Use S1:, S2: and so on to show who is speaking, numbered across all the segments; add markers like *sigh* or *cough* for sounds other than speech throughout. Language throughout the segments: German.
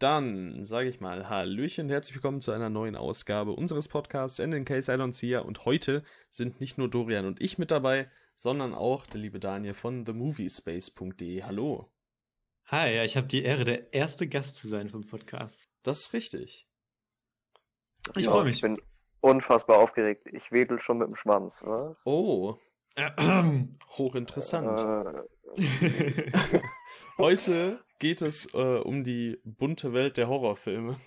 S1: Dann sage ich mal Hallöchen, herzlich willkommen zu einer neuen Ausgabe unseres Podcasts And in Case I Don't See Ya. Und heute sind nicht nur Dorian und ich mit dabei, sondern auch der liebe Daniel von themoviespace.de. Hallo.
S2: Hi, ja, ich habe die Ehre, der erste Gast zu sein vom Podcast.
S1: Das ist richtig.
S2: Das ich freue mich.
S3: Ich bin unfassbar aufgeregt. Ich wedel schon mit dem Schwanz. Was?
S1: Oh. *clears throat* Hochinteressant. Äh. *laughs* *laughs* Heute geht es äh, um die bunte Welt der Horrorfilme.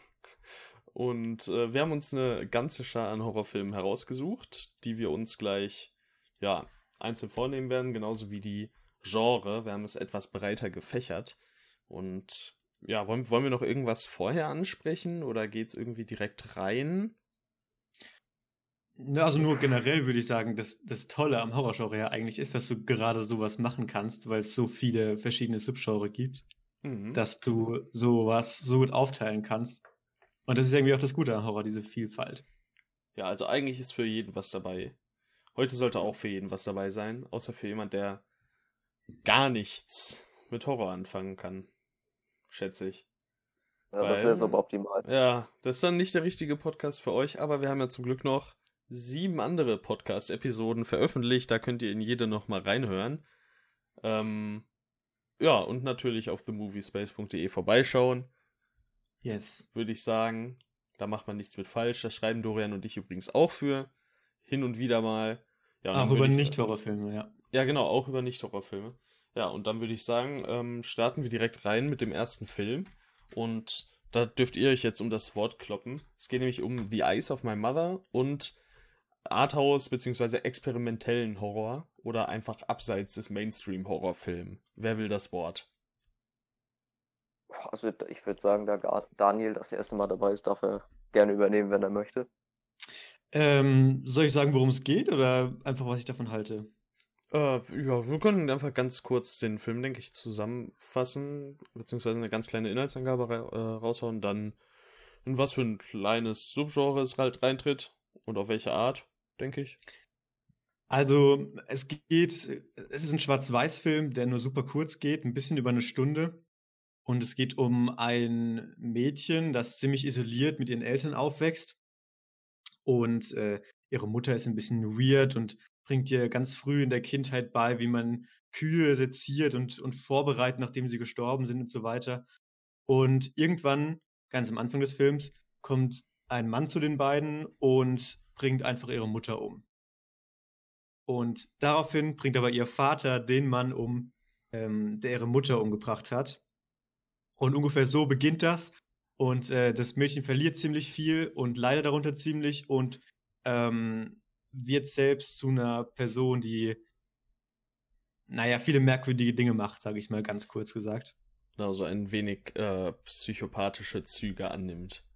S1: Und äh, wir haben uns eine ganze Schar an Horrorfilmen herausgesucht, die wir uns gleich ja, einzeln vornehmen werden, genauso wie die Genre. Wir haben es etwas breiter gefächert. Und ja, wollen, wollen wir noch irgendwas vorher ansprechen oder geht es irgendwie direkt rein?
S2: Also nur generell würde ich sagen, dass das Tolle am Horrorgenre ja eigentlich ist, dass du gerade sowas machen kannst, weil es so viele verschiedene Subgenre gibt, mhm. dass du sowas so gut aufteilen kannst. Und das ist irgendwie auch das Gute am Horror, diese Vielfalt.
S1: Ja, also eigentlich ist für jeden was dabei. Heute sollte auch für jeden was dabei sein, außer für jemand, der gar nichts mit Horror anfangen kann. Schätze ich.
S3: Ja, Weil, das wäre so optimal.
S1: Ja, das ist dann nicht der richtige Podcast für euch, aber wir haben ja zum Glück noch sieben andere Podcast-Episoden veröffentlicht. Da könnt ihr in jede nochmal reinhören. Ähm, ja, und natürlich auf themoviespace.de vorbeischauen.
S2: Yes.
S1: Würde ich sagen. Da macht man nichts mit falsch. Da schreiben Dorian und ich übrigens auch für. Hin und wieder mal.
S2: Ja, auch über Nicht-Horrorfilme, ja.
S1: Ja, genau, auch über Nicht-Horrorfilme. Ja, und dann würde ich sagen, ähm, starten wir direkt rein mit dem ersten Film. Und da dürft ihr euch jetzt um das Wort kloppen. Es geht nämlich um The Eyes of My Mother und Arthouse bzw. experimentellen Horror oder einfach abseits des Mainstream-Horrorfilms? Wer will das Wort?
S3: Also ich würde sagen, da Daniel das erste Mal dabei ist, darf er gerne übernehmen, wenn er möchte.
S2: Ähm, soll ich sagen, worum es geht oder einfach, was ich davon halte?
S1: Äh, ja, wir können einfach ganz kurz den Film, denke ich, zusammenfassen, beziehungsweise eine ganz kleine Inhaltsangabe äh, raushauen, dann in was für ein kleines Subgenre es halt reintritt und auf welche Art denke ich.
S2: Also es geht, es ist ein Schwarz-Weiß-Film, der nur super kurz geht, ein bisschen über eine Stunde. Und es geht um ein Mädchen, das ziemlich isoliert mit ihren Eltern aufwächst. Und äh, ihre Mutter ist ein bisschen weird und bringt ihr ganz früh in der Kindheit bei, wie man Kühe seziert und, und vorbereitet, nachdem sie gestorben sind und so weiter. Und irgendwann, ganz am Anfang des Films, kommt ein Mann zu den beiden und bringt einfach ihre Mutter um. Und daraufhin bringt aber ihr Vater den Mann um, ähm, der ihre Mutter umgebracht hat. Und ungefähr so beginnt das. Und äh, das Mädchen verliert ziemlich viel und leidet darunter ziemlich und ähm, wird selbst zu einer Person, die, naja, viele merkwürdige Dinge macht, sage ich mal ganz kurz gesagt.
S1: Genau, so ein wenig äh, psychopathische Züge annimmt.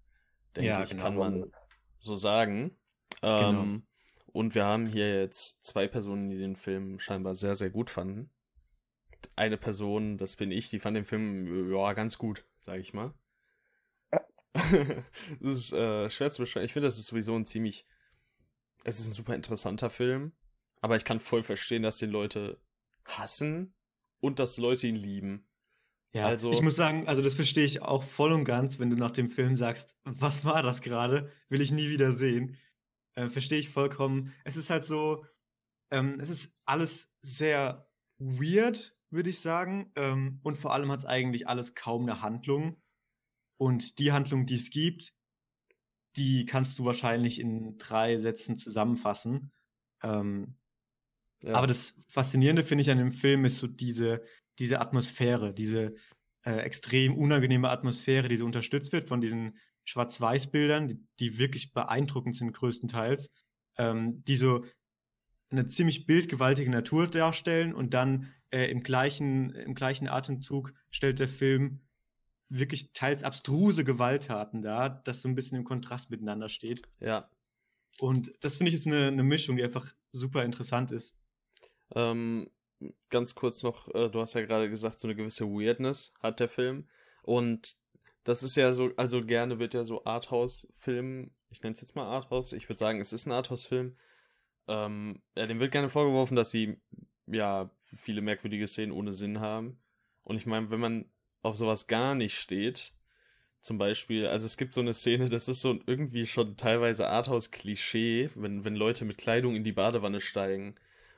S1: Denke ja, ich, genau. kann man so sagen. Genau. Ähm, und wir haben hier jetzt zwei Personen, die den Film scheinbar sehr, sehr gut fanden. Eine Person, das bin ich, die fand den Film ja ganz gut, sag ich mal. *laughs* das ist äh, schwer zu beschreiben. Ich finde, das ist sowieso ein ziemlich. Es ist ein super interessanter Film, aber ich kann voll verstehen, dass den Leute hassen und dass Leute ihn lieben.
S2: Ja, also, ich muss sagen, also das verstehe ich auch voll und ganz, wenn du nach dem Film sagst, was war das gerade? Will ich nie wieder sehen. Äh, Verstehe ich vollkommen. Es ist halt so, ähm, es ist alles sehr weird, würde ich sagen. Ähm, und vor allem hat es eigentlich alles kaum eine Handlung. Und die Handlung, die es gibt, die kannst du wahrscheinlich in drei Sätzen zusammenfassen. Ähm, ja. Aber das Faszinierende finde ich an dem Film ist so diese, diese Atmosphäre, diese äh, extrem unangenehme Atmosphäre, die so unterstützt wird von diesen Schwarz-Weiß-Bildern, die, die, wirklich beeindruckend sind größtenteils, ähm, die so eine ziemlich bildgewaltige Natur darstellen und dann äh, im, gleichen, im gleichen Atemzug stellt der Film wirklich teils abstruse Gewalttaten dar, das so ein bisschen im Kontrast miteinander steht.
S1: Ja.
S2: Und das finde ich ist eine, eine Mischung, die einfach super interessant ist.
S1: Ähm, ganz kurz noch, äh, du hast ja gerade gesagt, so eine gewisse Weirdness hat der Film. Und das ist ja so, also gerne wird ja so Arthouse-Film, ich nenne es jetzt mal Arthouse, ich würde sagen, es ist ein Arthouse-Film. Ähm, ja, dem wird gerne vorgeworfen, dass sie ja viele merkwürdige Szenen ohne Sinn haben. Und ich meine, wenn man auf sowas gar nicht steht, Zum Beispiel, also es gibt so eine Szene, das ist so irgendwie schon teilweise Arthouse-Klischee, wenn, wenn Leute mit Kleidung in die Badewanne steigen.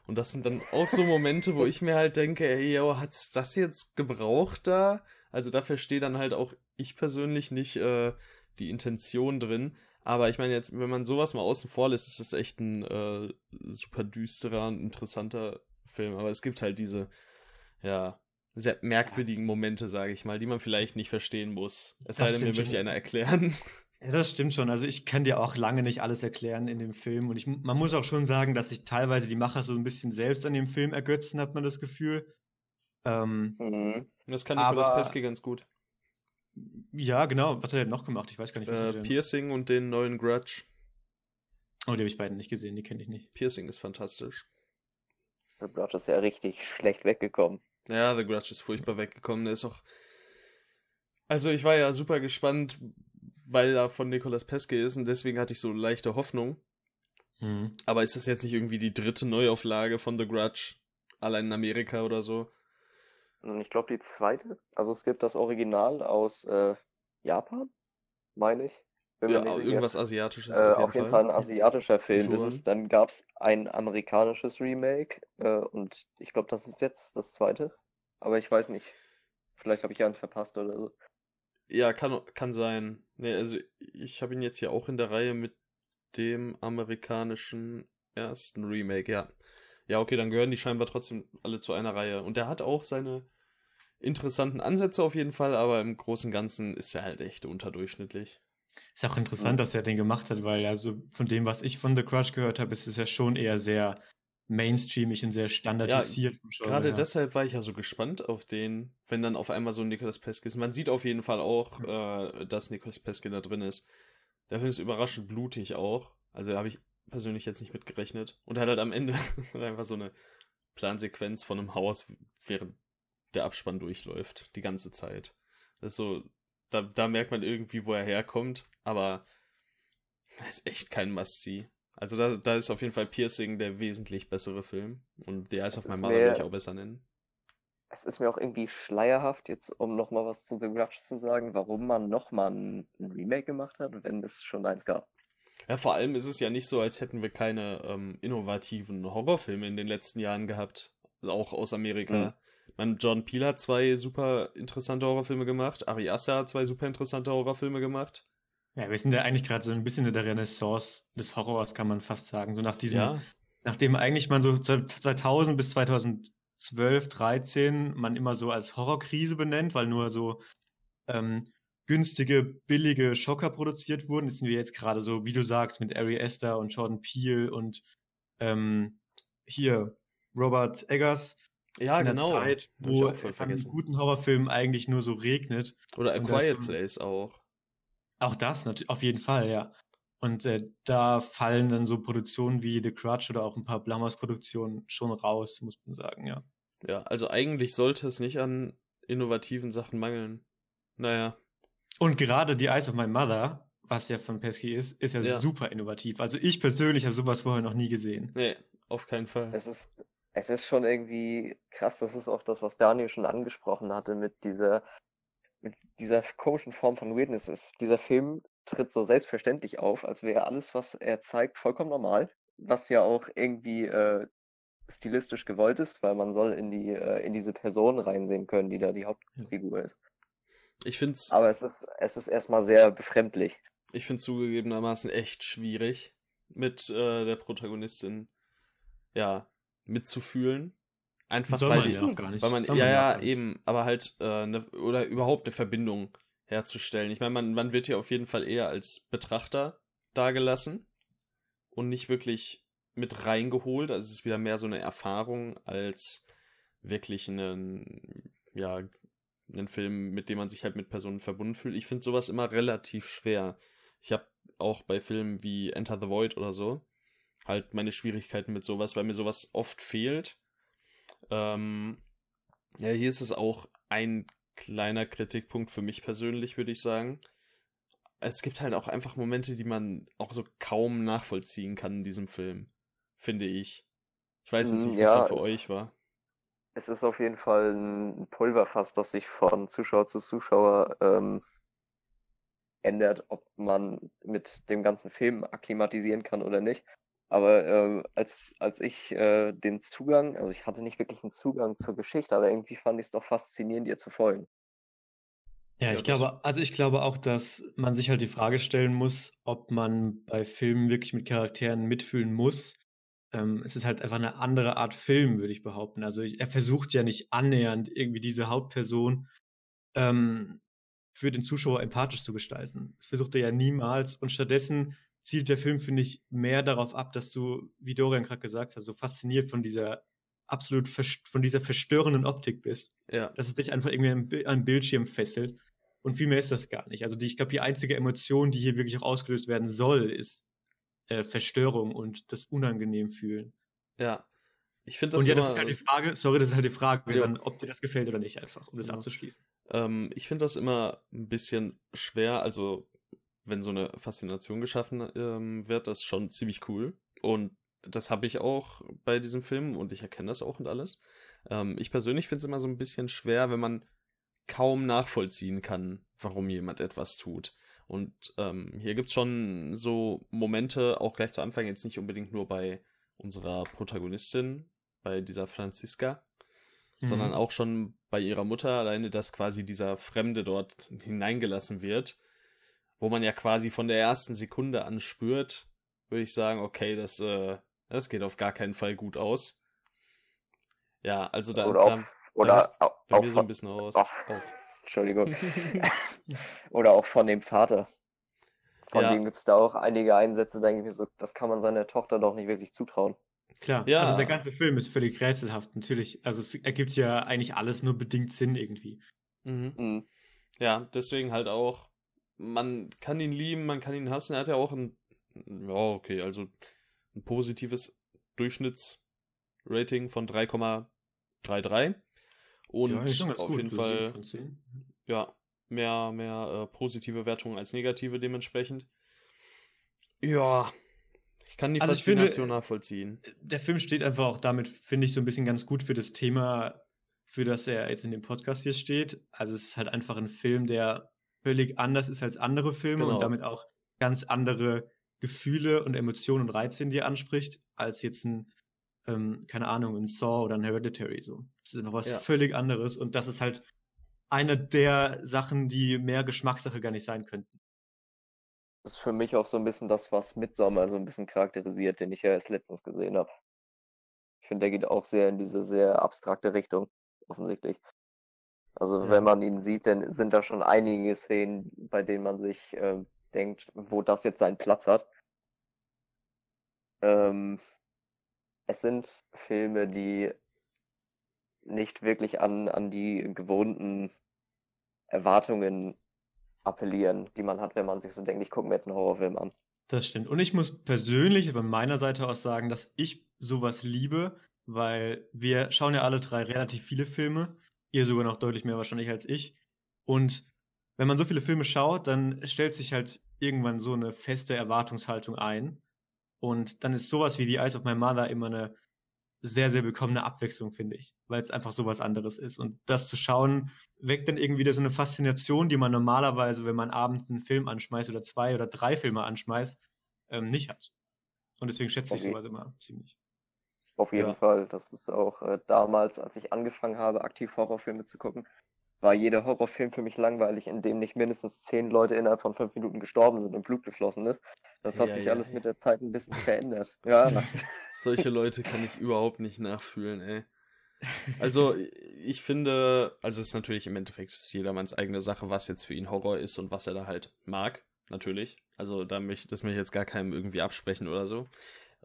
S1: Und das sind dann auch so Momente, wo ich mir halt denke, ey, yo, hat's das jetzt gebraucht da? Also da verstehe dann halt auch ich persönlich nicht äh, die Intention drin. Aber ich meine jetzt, wenn man sowas mal außen vor lässt, ist das echt ein äh, super düsterer und interessanter Film. Aber es gibt halt diese, ja, sehr merkwürdigen Momente, sage ich mal, die man vielleicht nicht verstehen muss. Es sei denn, mir möchte einer erklären. *laughs*
S2: Ja, das stimmt schon. Also ich kann dir auch lange nicht alles erklären in dem Film. Und ich, man muss auch schon sagen, dass sich teilweise die Macher so ein bisschen selbst an dem Film ergötzen, hat man das Gefühl.
S1: Ähm, mhm. Das kann Nicolas Pesky ganz gut.
S2: Ja, genau. Was hat er denn noch gemacht? Ich weiß gar nicht, was
S1: äh,
S2: er denn...
S1: Piercing und den neuen Grudge.
S2: Oh, die habe ich beiden nicht gesehen, die kenne ich nicht.
S1: Piercing ist fantastisch.
S3: The Grudge ist ja richtig schlecht weggekommen.
S1: Ja, The Grudge ist furchtbar weggekommen. Der ist auch. Also ich war ja super gespannt, weil er von Nicolas Peske ist und deswegen hatte ich so leichte Hoffnung. Hm. Aber ist das jetzt nicht irgendwie die dritte Neuauflage von The Grudge? Allein in Amerika oder so?
S3: Ich glaube die zweite. Also es gibt das Original aus äh, Japan, meine ich.
S1: Ja, irgendwas Asiatisches.
S3: Äh, auf jeden, auf jeden Fall. Fall. ein asiatischer Film ist es. Dann gab es ein amerikanisches Remake äh, und ich glaube, das ist jetzt das zweite. Aber ich weiß nicht. Vielleicht habe ich eins verpasst oder so.
S1: Ja, kann, kann sein. Nee, also ich habe ihn jetzt hier auch in der Reihe mit dem amerikanischen ersten Remake, ja. Ja, okay, dann gehören die scheinbar trotzdem alle zu einer Reihe. Und der hat auch seine interessanten Ansätze auf jeden Fall, aber im Großen und Ganzen ist er halt echt unterdurchschnittlich.
S2: Ist auch interessant, dass er den gemacht hat, weil also von dem, was ich von The Crush gehört habe, ist es ja schon eher sehr mainstreamig und sehr standardisiert.
S1: Ja, gerade deshalb war ich ja so gespannt auf den, wenn dann auf einmal so ein Nicolas Peske ist. Man sieht auf jeden Fall auch, äh, dass Nicolas Peske da drin ist. Der Film ist überraschend blutig auch. Also habe ich persönlich jetzt nicht mitgerechnet. Und er hat halt am Ende *laughs* einfach so eine Plansequenz von einem Haus, während der Abspann durchläuft, die ganze Zeit. Das ist so, da, da merkt man irgendwie, wo er herkommt, aber das ist echt kein Must-See. Also da, da ist auf jeden Fall Piercing der wesentlich bessere Film. Und der ist auf meinem Mother würde ich auch besser nennen.
S3: Es ist mir auch irgendwie schleierhaft, jetzt um nochmal was zu The Grudge zu sagen, warum man nochmal ein Remake gemacht hat, wenn es schon eins gab.
S1: Ja, vor allem ist es ja nicht so, als hätten wir keine ähm, innovativen Horrorfilme in den letzten Jahren gehabt. Auch aus Amerika. Mhm. Man, John Peel hat zwei super interessante Horrorfilme gemacht. Ari Aster hat zwei super interessante Horrorfilme gemacht.
S2: Ja, wir sind ja eigentlich gerade so ein bisschen in der Renaissance des Horrors, kann man fast sagen. So nach diesem, ja. nachdem eigentlich man so 2000 bis 2012, 13 man immer so als Horrorkrise benennt, weil nur so ähm, günstige, billige Schocker produziert wurden. Das sind wir jetzt gerade so, wie du sagst, mit Ari Aster und Jordan Peele und ähm, hier Robert Eggers
S1: ja, in der genau.
S2: Zeit, wo es an guten Horrorfilmen eigentlich nur so regnet.
S1: Oder A Quiet das, Place auch.
S2: Auch das, natürlich, auf jeden Fall, ja. Und äh, da fallen dann so Produktionen wie The Crutch oder auch ein paar Blumhouse-Produktionen schon raus, muss man sagen, ja.
S1: Ja, also eigentlich sollte es nicht an innovativen Sachen mangeln. Naja.
S2: Und gerade The Eyes of My Mother, was ja von Pesky ist, ist ja, ja. super innovativ. Also ich persönlich habe sowas vorher noch nie gesehen.
S1: Nee, auf keinen Fall.
S3: Es ist, es ist schon irgendwie krass, das ist auch das, was Daniel schon angesprochen hatte mit dieser, mit dieser komischen Form von Weirdness. Ist, dieser Film tritt so selbstverständlich auf, als wäre alles, was er zeigt, vollkommen normal. Was ja auch irgendwie äh, stilistisch gewollt ist, weil man soll in die äh, in diese Person reinsehen können, die da die Hauptfigur ist.
S1: Ich find's.
S3: Aber es ist es ist erstmal sehr befremdlich.
S1: Ich finde zugegebenermaßen echt schwierig mit äh, der Protagonistin ja mitzufühlen. Einfach Soll weil, man ja gar nicht. weil man Soll ja ja nicht. eben, aber halt äh, ne, oder überhaupt eine Verbindung herzustellen. Ich meine, man, man wird hier auf jeden Fall eher als Betrachter dargelassen und nicht wirklich mit reingeholt. Also es ist wieder mehr so eine Erfahrung als wirklich einen, ja, einen Film, mit dem man sich halt mit Personen verbunden fühlt. Ich finde sowas immer relativ schwer. Ich habe auch bei Filmen wie Enter the Void oder so halt meine Schwierigkeiten mit sowas, weil mir sowas oft fehlt. Ähm, ja, hier ist es auch ein kleiner Kritikpunkt für mich persönlich, würde ich sagen. Es gibt halt auch einfach Momente, die man auch so kaum nachvollziehen kann in diesem Film, finde ich. Ich weiß jetzt hm, nicht, wie ja, es für euch war.
S3: Es ist auf jeden Fall ein Pulverfass, das sich von Zuschauer zu Zuschauer ähm, ändert, ob man mit dem ganzen Film akklimatisieren kann oder nicht. Aber äh, als, als ich äh, den Zugang, also ich hatte nicht wirklich einen Zugang zur Geschichte, aber irgendwie fand ich es doch faszinierend, ihr zu folgen.
S2: Ja, ich glaube, also ich glaube auch, dass man sich halt die Frage stellen muss, ob man bei Filmen wirklich mit Charakteren mitfühlen muss. Ähm, es ist halt einfach eine andere Art Film, würde ich behaupten. Also ich, er versucht ja nicht annähernd irgendwie diese Hauptperson ähm, für den Zuschauer empathisch zu gestalten. Das versucht er ja niemals. Und stattdessen zielt der Film, finde ich, mehr darauf ab, dass du, wie Dorian gerade gesagt hat, so fasziniert von dieser absolut von dieser verstörenden Optik bist. Ja. Dass es dich einfach irgendwie an, an Bildschirm fesselt. Und viel mehr ist das gar nicht. Also die, ich glaube, die einzige Emotion, die hier wirklich auch ausgelöst werden soll, ist äh, Verstörung und das unangenehm fühlen.
S1: Ja. Ich finde das
S2: Und ja, das ist halt die Frage, sorry, das ist halt die Frage, ja. dann, ob dir das gefällt oder nicht, einfach, um das ja. abzuschließen.
S1: Ähm, ich finde das immer ein bisschen schwer, also wenn so eine Faszination geschaffen ähm, wird, das ist schon ziemlich cool. Und das habe ich auch bei diesem Film und ich erkenne das auch und alles. Ähm, ich persönlich finde es immer so ein bisschen schwer, wenn man kaum nachvollziehen kann, warum jemand etwas tut. Und ähm, hier gibt es schon so Momente, auch gleich zu Anfang, jetzt nicht unbedingt nur bei unserer Protagonistin, bei dieser Franziska, mhm. sondern auch schon bei ihrer Mutter, alleine, dass quasi dieser Fremde dort hineingelassen wird, wo man ja quasi von der ersten Sekunde an spürt, würde ich sagen, okay, das, äh, das geht auf gar keinen Fall gut aus. Ja, also da,
S3: oder
S1: da,
S3: oder
S1: da bei auch mir so ein bisschen aus. Oh,
S3: auf. Entschuldigung. *laughs* oder auch von dem Vater. Von ja. dem gibt es da auch einige Einsätze, denke ich mir so, das kann man seiner Tochter doch nicht wirklich zutrauen.
S2: Klar, ja. also der ganze Film ist völlig rätselhaft, natürlich. Also es ergibt ja eigentlich alles nur bedingt Sinn irgendwie.
S1: Mhm. Mhm. Ja, deswegen halt auch, man kann ihn lieben, man kann ihn hassen. Er hat ja auch ein, ja, okay, also ein positives Durchschnittsrating von 3,33. Und ja, auf jeden Fall, ja, mehr, mehr äh, positive Wertungen als negative dementsprechend. Ja, ich kann die also Faszination finde, nachvollziehen.
S2: Der Film steht einfach auch damit, finde ich, so ein bisschen ganz gut für das Thema, für das er jetzt in dem Podcast hier steht. Also es ist halt einfach ein Film, der völlig anders ist als andere Filme genau. und damit auch ganz andere Gefühle und Emotionen und Reize in dir anspricht, als jetzt ein ähm, keine Ahnung, ein Saw oder ein Hereditary so. Das ist noch was ja. völlig anderes und das ist halt eine der Sachen, die mehr Geschmackssache gar nicht sein könnten.
S3: Das ist für mich auch so ein bisschen das, was Midsommar so ein bisschen charakterisiert, den ich ja erst letztens gesehen habe. Ich finde, der geht auch sehr in diese sehr abstrakte Richtung, offensichtlich. Also ja. wenn man ihn sieht, dann sind da schon einige Szenen, bei denen man sich äh, denkt, wo das jetzt seinen Platz hat. Ähm, es sind Filme, die nicht wirklich an, an die gewohnten Erwartungen appellieren, die man hat, wenn man sich so denkt, ich gucke mir jetzt einen Horrorfilm an.
S2: Das stimmt. Und ich muss persönlich von meiner Seite aus sagen, dass ich sowas liebe, weil wir schauen ja alle drei relativ viele Filme. Ihr sogar noch deutlich mehr wahrscheinlich als ich. Und wenn man so viele Filme schaut, dann stellt sich halt irgendwann so eine feste Erwartungshaltung ein. Und dann ist sowas wie The Eyes of My Mother immer eine sehr, sehr willkommene Abwechslung, finde ich, weil es einfach so was anderes ist. Und das zu schauen, weckt dann irgendwie wieder so eine Faszination, die man normalerweise, wenn man abends einen Film anschmeißt oder zwei oder drei Filme anschmeißt, ähm, nicht hat. Und deswegen schätze okay. ich sowas immer ziemlich.
S3: Auf jeden ja. Fall. Das ist auch äh, damals, als ich angefangen habe, aktiv Horrorfilme zu gucken, war jeder Horrorfilm für mich langweilig, in dem nicht mindestens zehn Leute innerhalb von fünf Minuten gestorben sind und Blut geflossen ist. Das hat ja, sich ja, alles ja. mit der Zeit ein bisschen verändert. Ja. *laughs*
S1: Solche Leute kann ich überhaupt nicht nachfühlen, ey. Also, ich finde, also es ist natürlich im Endeffekt jedermanns eigene Sache, was jetzt für ihn Horror ist und was er da halt mag, natürlich. Also, da möchte das möchte ich jetzt gar keinem irgendwie absprechen oder so.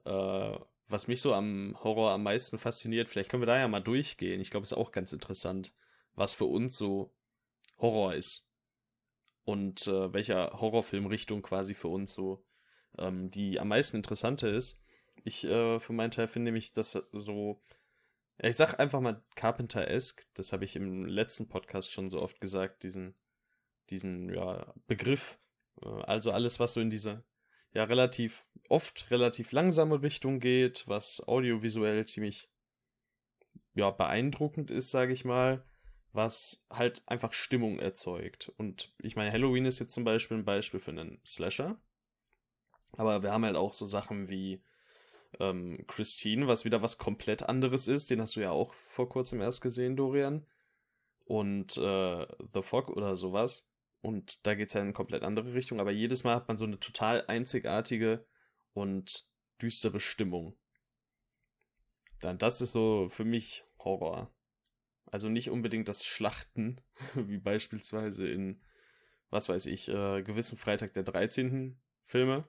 S1: Äh, was mich so am Horror am meisten fasziniert, vielleicht können wir da ja mal durchgehen. Ich glaube, ist auch ganz interessant was für uns so Horror ist. Und äh, welcher Horrorfilmrichtung quasi für uns so ähm, die am meisten interessante ist. Ich äh, für meinen Teil finde nämlich das so, ja, ich sag einfach mal Carpenter-esque, das habe ich im letzten Podcast schon so oft gesagt, diesen, diesen ja, Begriff. Äh, also alles, was so in diese ja relativ oft relativ langsame Richtung geht, was audiovisuell ziemlich ja beeindruckend ist, sage ich mal was halt einfach Stimmung erzeugt. Und ich meine, Halloween ist jetzt zum Beispiel ein Beispiel für einen Slasher. Aber wir haben halt auch so Sachen wie ähm, Christine, was wieder was komplett anderes ist. Den hast du ja auch vor kurzem erst gesehen, Dorian. Und äh, The Fog oder sowas. Und da geht es ja in eine komplett andere Richtung. Aber jedes Mal hat man so eine total einzigartige und düstere Stimmung. Dann das ist so für mich Horror. Also nicht unbedingt das Schlachten, *laughs* wie beispielsweise in, was weiß ich, äh, gewissen Freitag der 13. Filme.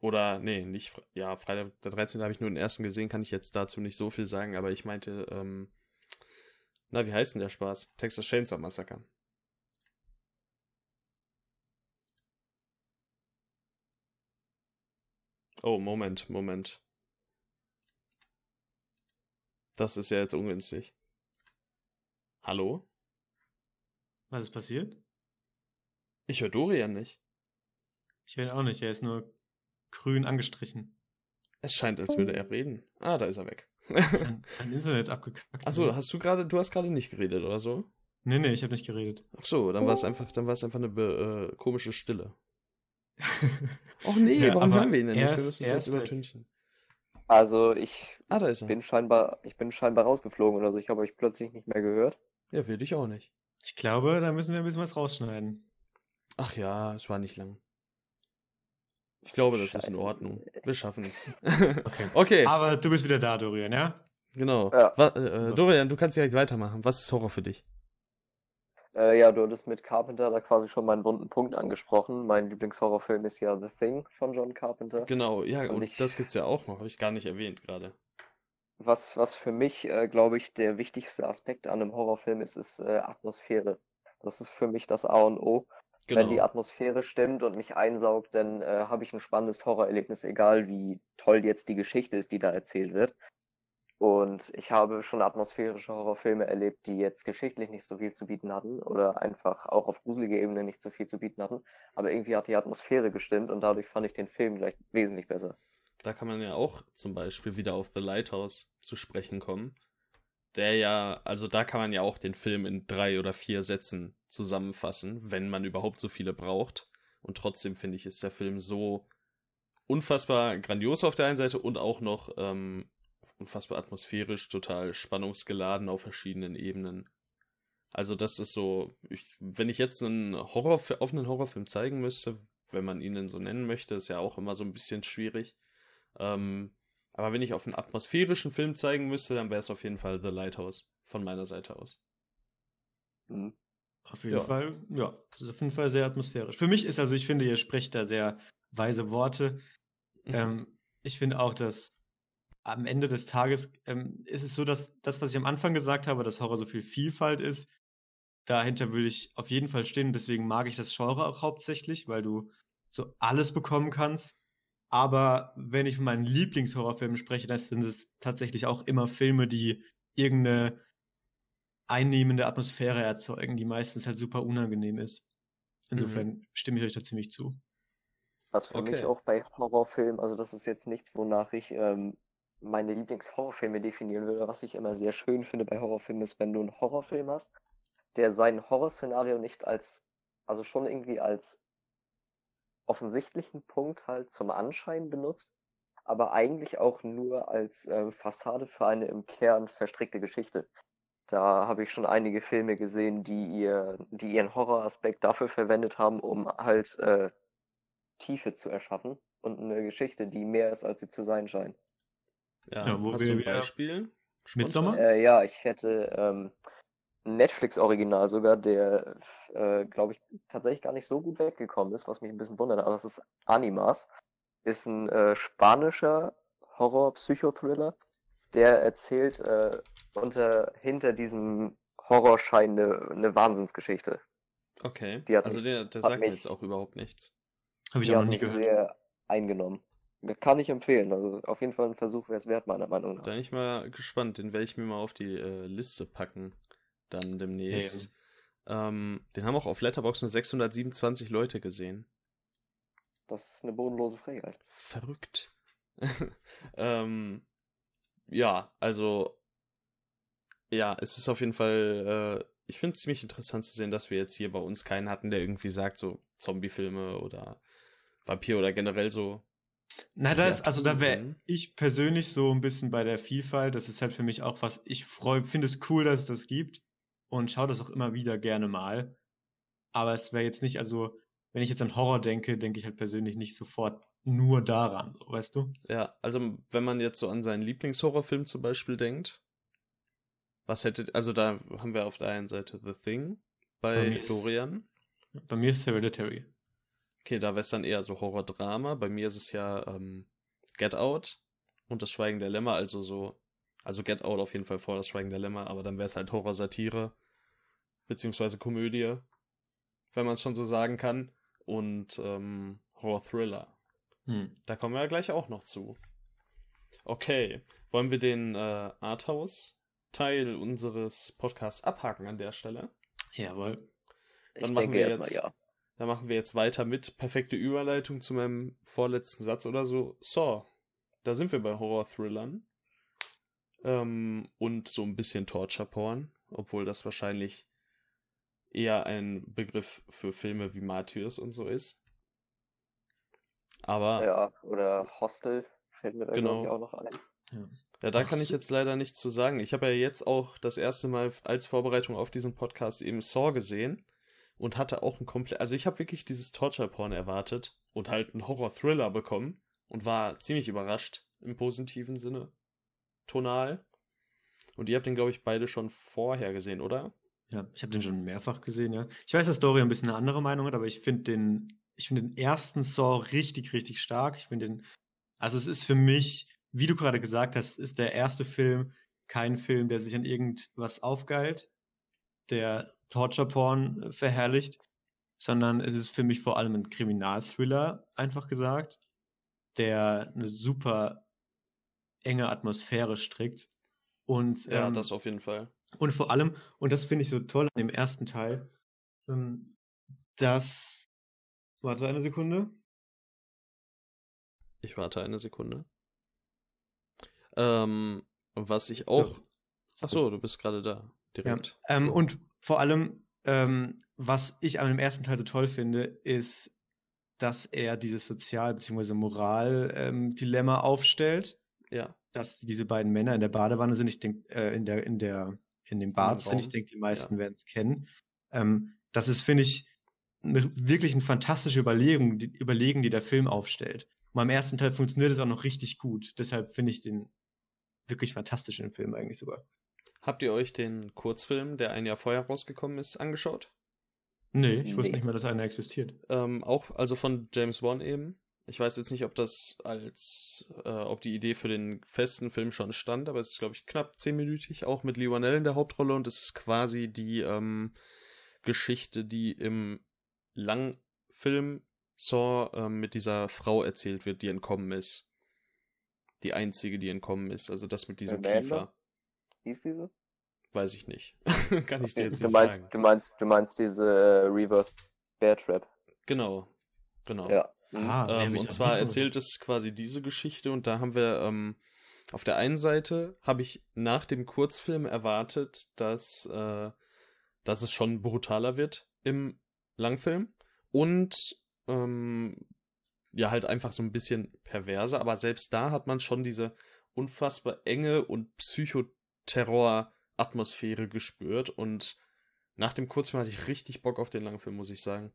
S1: Oder, nee, nicht, ja, Freitag der 13. habe ich nur den ersten gesehen, kann ich jetzt dazu nicht so viel sagen, aber ich meinte, ähm, na, wie heißt denn der Spaß? Texas Chainsaw Massacre. Oh, Moment, Moment. Das ist ja jetzt ungünstig. Hallo?
S2: Was ist passiert?
S1: Ich höre Dorian nicht.
S2: Ich höre ihn auch nicht, er ist nur grün angestrichen.
S1: Es scheint, als würde er reden. Ah, da ist er weg.
S2: Sein, Internet abgekackt.
S1: Achso, hast du gerade, du hast gerade nicht geredet, oder so?
S2: Nee, nee, ich habe nicht geredet.
S1: Ach so, dann war es einfach, dann war es einfach eine äh, komische Stille. *laughs* Och nee, ja, warum hören wir ihn denn nicht? Wir müssen es jetzt übertünchen.
S3: Also ich
S1: ah, da ist
S3: er. bin scheinbar, ich bin scheinbar rausgeflogen oder so. Ich habe euch plötzlich nicht mehr gehört.
S1: Ja, für dich auch nicht.
S2: Ich glaube, da müssen wir ein bisschen was rausschneiden.
S1: Ach ja, es war nicht lang. Ich glaube, das Scheiße. ist in Ordnung. Wir schaffen es. *laughs*
S2: okay. *laughs* okay. Aber du bist wieder da, Dorian, ja?
S1: Genau. Ja. Was, äh, Dorian, du kannst direkt weitermachen. Was ist Horror für dich?
S3: Äh, ja, du hattest mit Carpenter da quasi schon meinen wunden Punkt angesprochen. Mein Lieblingshorrorfilm ist ja The Thing von John Carpenter.
S1: Genau, ja, und, und ich, das gibt's ja auch noch, habe ich gar nicht erwähnt gerade.
S3: Was, was für mich, äh, glaube ich, der wichtigste Aspekt an einem Horrorfilm ist, ist äh, Atmosphäre. Das ist für mich das A und O. Genau. Wenn die Atmosphäre stimmt und mich einsaugt, dann äh, habe ich ein spannendes Horrorerlebnis, egal wie toll jetzt die Geschichte ist, die da erzählt wird. Und ich habe schon atmosphärische Horrorfilme erlebt, die jetzt geschichtlich nicht so viel zu bieten hatten oder einfach auch auf gruselige Ebene nicht so viel zu bieten hatten. Aber irgendwie hat die Atmosphäre gestimmt und dadurch fand ich den Film gleich wesentlich besser.
S1: Da kann man ja auch zum Beispiel wieder auf The Lighthouse zu sprechen kommen. Der ja, also da kann man ja auch den Film in drei oder vier Sätzen zusammenfassen, wenn man überhaupt so viele braucht. Und trotzdem finde ich, ist der Film so unfassbar grandios auf der einen Seite und auch noch ähm, unfassbar atmosphärisch, total spannungsgeladen auf verschiedenen Ebenen. Also das ist so, ich, wenn ich jetzt einen Horror, offenen Horrorfilm zeigen müsste, wenn man ihn denn so nennen möchte, ist ja auch immer so ein bisschen schwierig. Ähm, aber wenn ich auf einen atmosphärischen Film zeigen müsste, dann wäre es auf jeden Fall The Lighthouse von meiner Seite aus.
S2: Mhm. Auf jeden ja. Fall, ja, das ist auf jeden Fall sehr atmosphärisch. Für mich ist also, ich finde, ihr spricht da sehr weise Worte. Mhm. Ähm, ich finde auch, dass am Ende des Tages ähm, ist es so, dass das, was ich am Anfang gesagt habe, dass Horror so viel Vielfalt ist, dahinter würde ich auf jeden Fall stehen. Deswegen mag ich das Genre auch hauptsächlich, weil du so alles bekommen kannst. Aber wenn ich von meinen Lieblingshorrorfilmen spreche, dann sind es tatsächlich auch immer Filme, die irgendeine einnehmende Atmosphäre erzeugen, die meistens halt super unangenehm ist. Insofern mhm. stimme ich euch da ziemlich zu.
S3: Was für okay. mich auch bei Horrorfilmen, also das ist jetzt nichts, wonach ich ähm, meine Lieblingshorrorfilme definieren würde. Was ich immer sehr schön finde bei Horrorfilmen ist, wenn du einen Horrorfilm hast, der sein Horrorszenario nicht als, also schon irgendwie als offensichtlichen Punkt halt zum Anschein benutzt, aber eigentlich auch nur als äh, Fassade für eine im Kern verstrickte Geschichte. Da habe ich schon einige Filme gesehen, die ihr, die ihren Horroraspekt dafür verwendet haben, um halt äh, Tiefe zu erschaffen und eine Geschichte, die mehr ist, als sie zu sein scheint.
S1: Ja, ja wo hast wir, du ein Beispiel?
S2: Midsommar?
S3: Äh, ja, ich hätte ähm, Netflix-Original sogar, der, äh, glaube ich, tatsächlich gar nicht so gut weggekommen ist, was mich ein bisschen wundert. Aber das ist Animas. Ist ein äh, spanischer Horror-Psychothriller, der erzählt äh, unter, hinter diesem Horrorschein eine, eine Wahnsinnsgeschichte.
S1: Okay. also mich, der, der sagt mir jetzt auch überhaupt nichts.
S2: Habe ich auch noch nie gehört.
S3: sehr eingenommen. Kann ich empfehlen. Also auf jeden Fall ein Versuch wäre es wert, meiner Meinung nach.
S1: Da bin ich mal gespannt. Den werde ich mir mal auf die äh, Liste packen. Dann demnächst. Ja. Ähm, den haben auch auf Letterboxd nur 627 Leute gesehen.
S3: Das ist eine bodenlose Frechheit.
S1: Verrückt. *laughs* ähm, ja, also. Ja, es ist auf jeden Fall. Äh, ich finde es ziemlich interessant zu sehen, dass wir jetzt hier bei uns keinen hatten, der irgendwie sagt, so Zombie-Filme oder Vampir oder generell so.
S2: Na, das, also da wäre ich persönlich so ein bisschen bei der Vielfalt. Das ist halt für mich auch was, ich freue, finde es cool, dass es das gibt und schaue das auch immer wieder gerne mal. Aber es wäre jetzt nicht, also, wenn ich jetzt an Horror denke, denke ich halt persönlich nicht sofort nur daran, weißt du?
S1: Ja, also wenn man jetzt so an seinen Lieblingshorrorfilm zum Beispiel denkt, was hätte, also da haben wir auf der einen Seite The Thing bei, bei Dorian.
S2: Ist, bei mir ist Hereditary.
S1: Okay, da wäre es dann eher so Horror-Drama. Bei mir ist es ja ähm, Get Out und das Schweigen der Lämmer, also so, also Get Out auf jeden Fall vor das Schweigen der Lämmer, aber dann wäre es halt Horror-Satire, beziehungsweise Komödie, wenn man es schon so sagen kann, und ähm, Horror-Thriller. Hm. Da kommen wir ja gleich auch noch zu. Okay, wollen wir den äh, Arthouse Teil unseres Podcasts abhaken an der Stelle.
S2: Jawohl.
S1: Dann ich machen wir jetzt, ja. Dann machen wir jetzt weiter mit perfekte Überleitung zu meinem vorletzten Satz oder so. So, da sind wir bei Horror-Thrillern. Ähm, und so ein bisschen Torture-Porn, obwohl das wahrscheinlich eher ein Begriff für Filme wie Martyrs und so ist. Aber.
S3: Ja, oder Hostel fällt mir da genau. auch noch ein.
S1: Ja. Ja, da kann ich jetzt leider nichts zu sagen. Ich habe ja jetzt auch das erste Mal als Vorbereitung auf diesen Podcast eben Saw gesehen und hatte auch ein komplett, also ich habe wirklich dieses Torture-Porn erwartet und halt einen Horror-Thriller bekommen und war ziemlich überrascht im positiven Sinne. Tonal. Und ihr habt den, glaube ich, beide schon vorher gesehen, oder?
S2: Ja, ich habe den schon mehrfach gesehen, ja. Ich weiß, dass Dory ein bisschen eine andere Meinung hat, aber ich finde den, ich finde den ersten Saw richtig, richtig stark. Ich finde den, also es ist für mich wie du gerade gesagt hast, ist der erste Film kein Film, der sich an irgendwas aufgeilt, der Torture-Porn äh, verherrlicht, sondern es ist für mich vor allem ein Kriminalthriller, einfach gesagt, der eine super enge Atmosphäre strickt. Und,
S1: ja, ähm, das auf jeden Fall.
S2: Und vor allem, und das finde ich so toll an dem ersten Teil, ähm, dass. Warte eine Sekunde.
S1: Ich warte eine Sekunde. Ähm, was ich auch. Ja. Ach so, du bist gerade da. Direkt.
S2: Ja. Ähm, und vor allem, ähm, was ich an dem ersten Teil so toll finde, ist, dass er dieses Sozial- bzw. Moral-Dilemma ähm, aufstellt.
S1: Ja.
S2: Dass diese beiden Männer in der Badewanne sind. Ich denke, äh, in der, in der, in dem Bad sind. Ich denke, die meisten ja. werden es kennen. Ähm, das ist, finde ich, eine, wirklich eine fantastische Überlegung, die, Überlegen, die der Film aufstellt. Und beim ersten Teil funktioniert es auch noch richtig gut. Deshalb finde ich den wirklich fantastisch in dem Film eigentlich sogar.
S1: Habt ihr euch den Kurzfilm, der ein Jahr vorher rausgekommen ist, angeschaut?
S2: Nee, ich wusste nicht mal, dass einer existiert.
S1: Ähm, auch, also von James Wan eben. Ich weiß jetzt nicht, ob das als, äh, ob die Idee für den festen Film schon stand, aber es ist, glaube ich, knapp zehnminütig, auch mit Lee Wanell in der Hauptrolle und es ist quasi die ähm, Geschichte, die im Langfilm Saw äh, mit dieser Frau erzählt wird, die entkommen ist die einzige, die entkommen ist. Also das mit diesem Amanda? Kiefer.
S3: Hieß diese?
S1: Weiß ich nicht. *laughs* Kann ich dir jetzt nicht
S3: meinst,
S1: sagen.
S3: Du meinst, du meinst diese äh, Reverse Bear Trap.
S1: Genau. Genau.
S3: Ja.
S1: Mhm. Ah, ähm, und zwar erzählt es quasi diese Geschichte und da haben wir ähm, auf der einen Seite habe ich nach dem Kurzfilm erwartet, dass, äh, dass es schon brutaler wird im Langfilm und ähm, ja halt einfach so ein bisschen perverse, aber selbst da hat man schon diese unfassbar enge und Psychoterror-Atmosphäre gespürt und nach dem Kurzfilm hatte ich richtig Bock auf den Langfilm, muss ich sagen.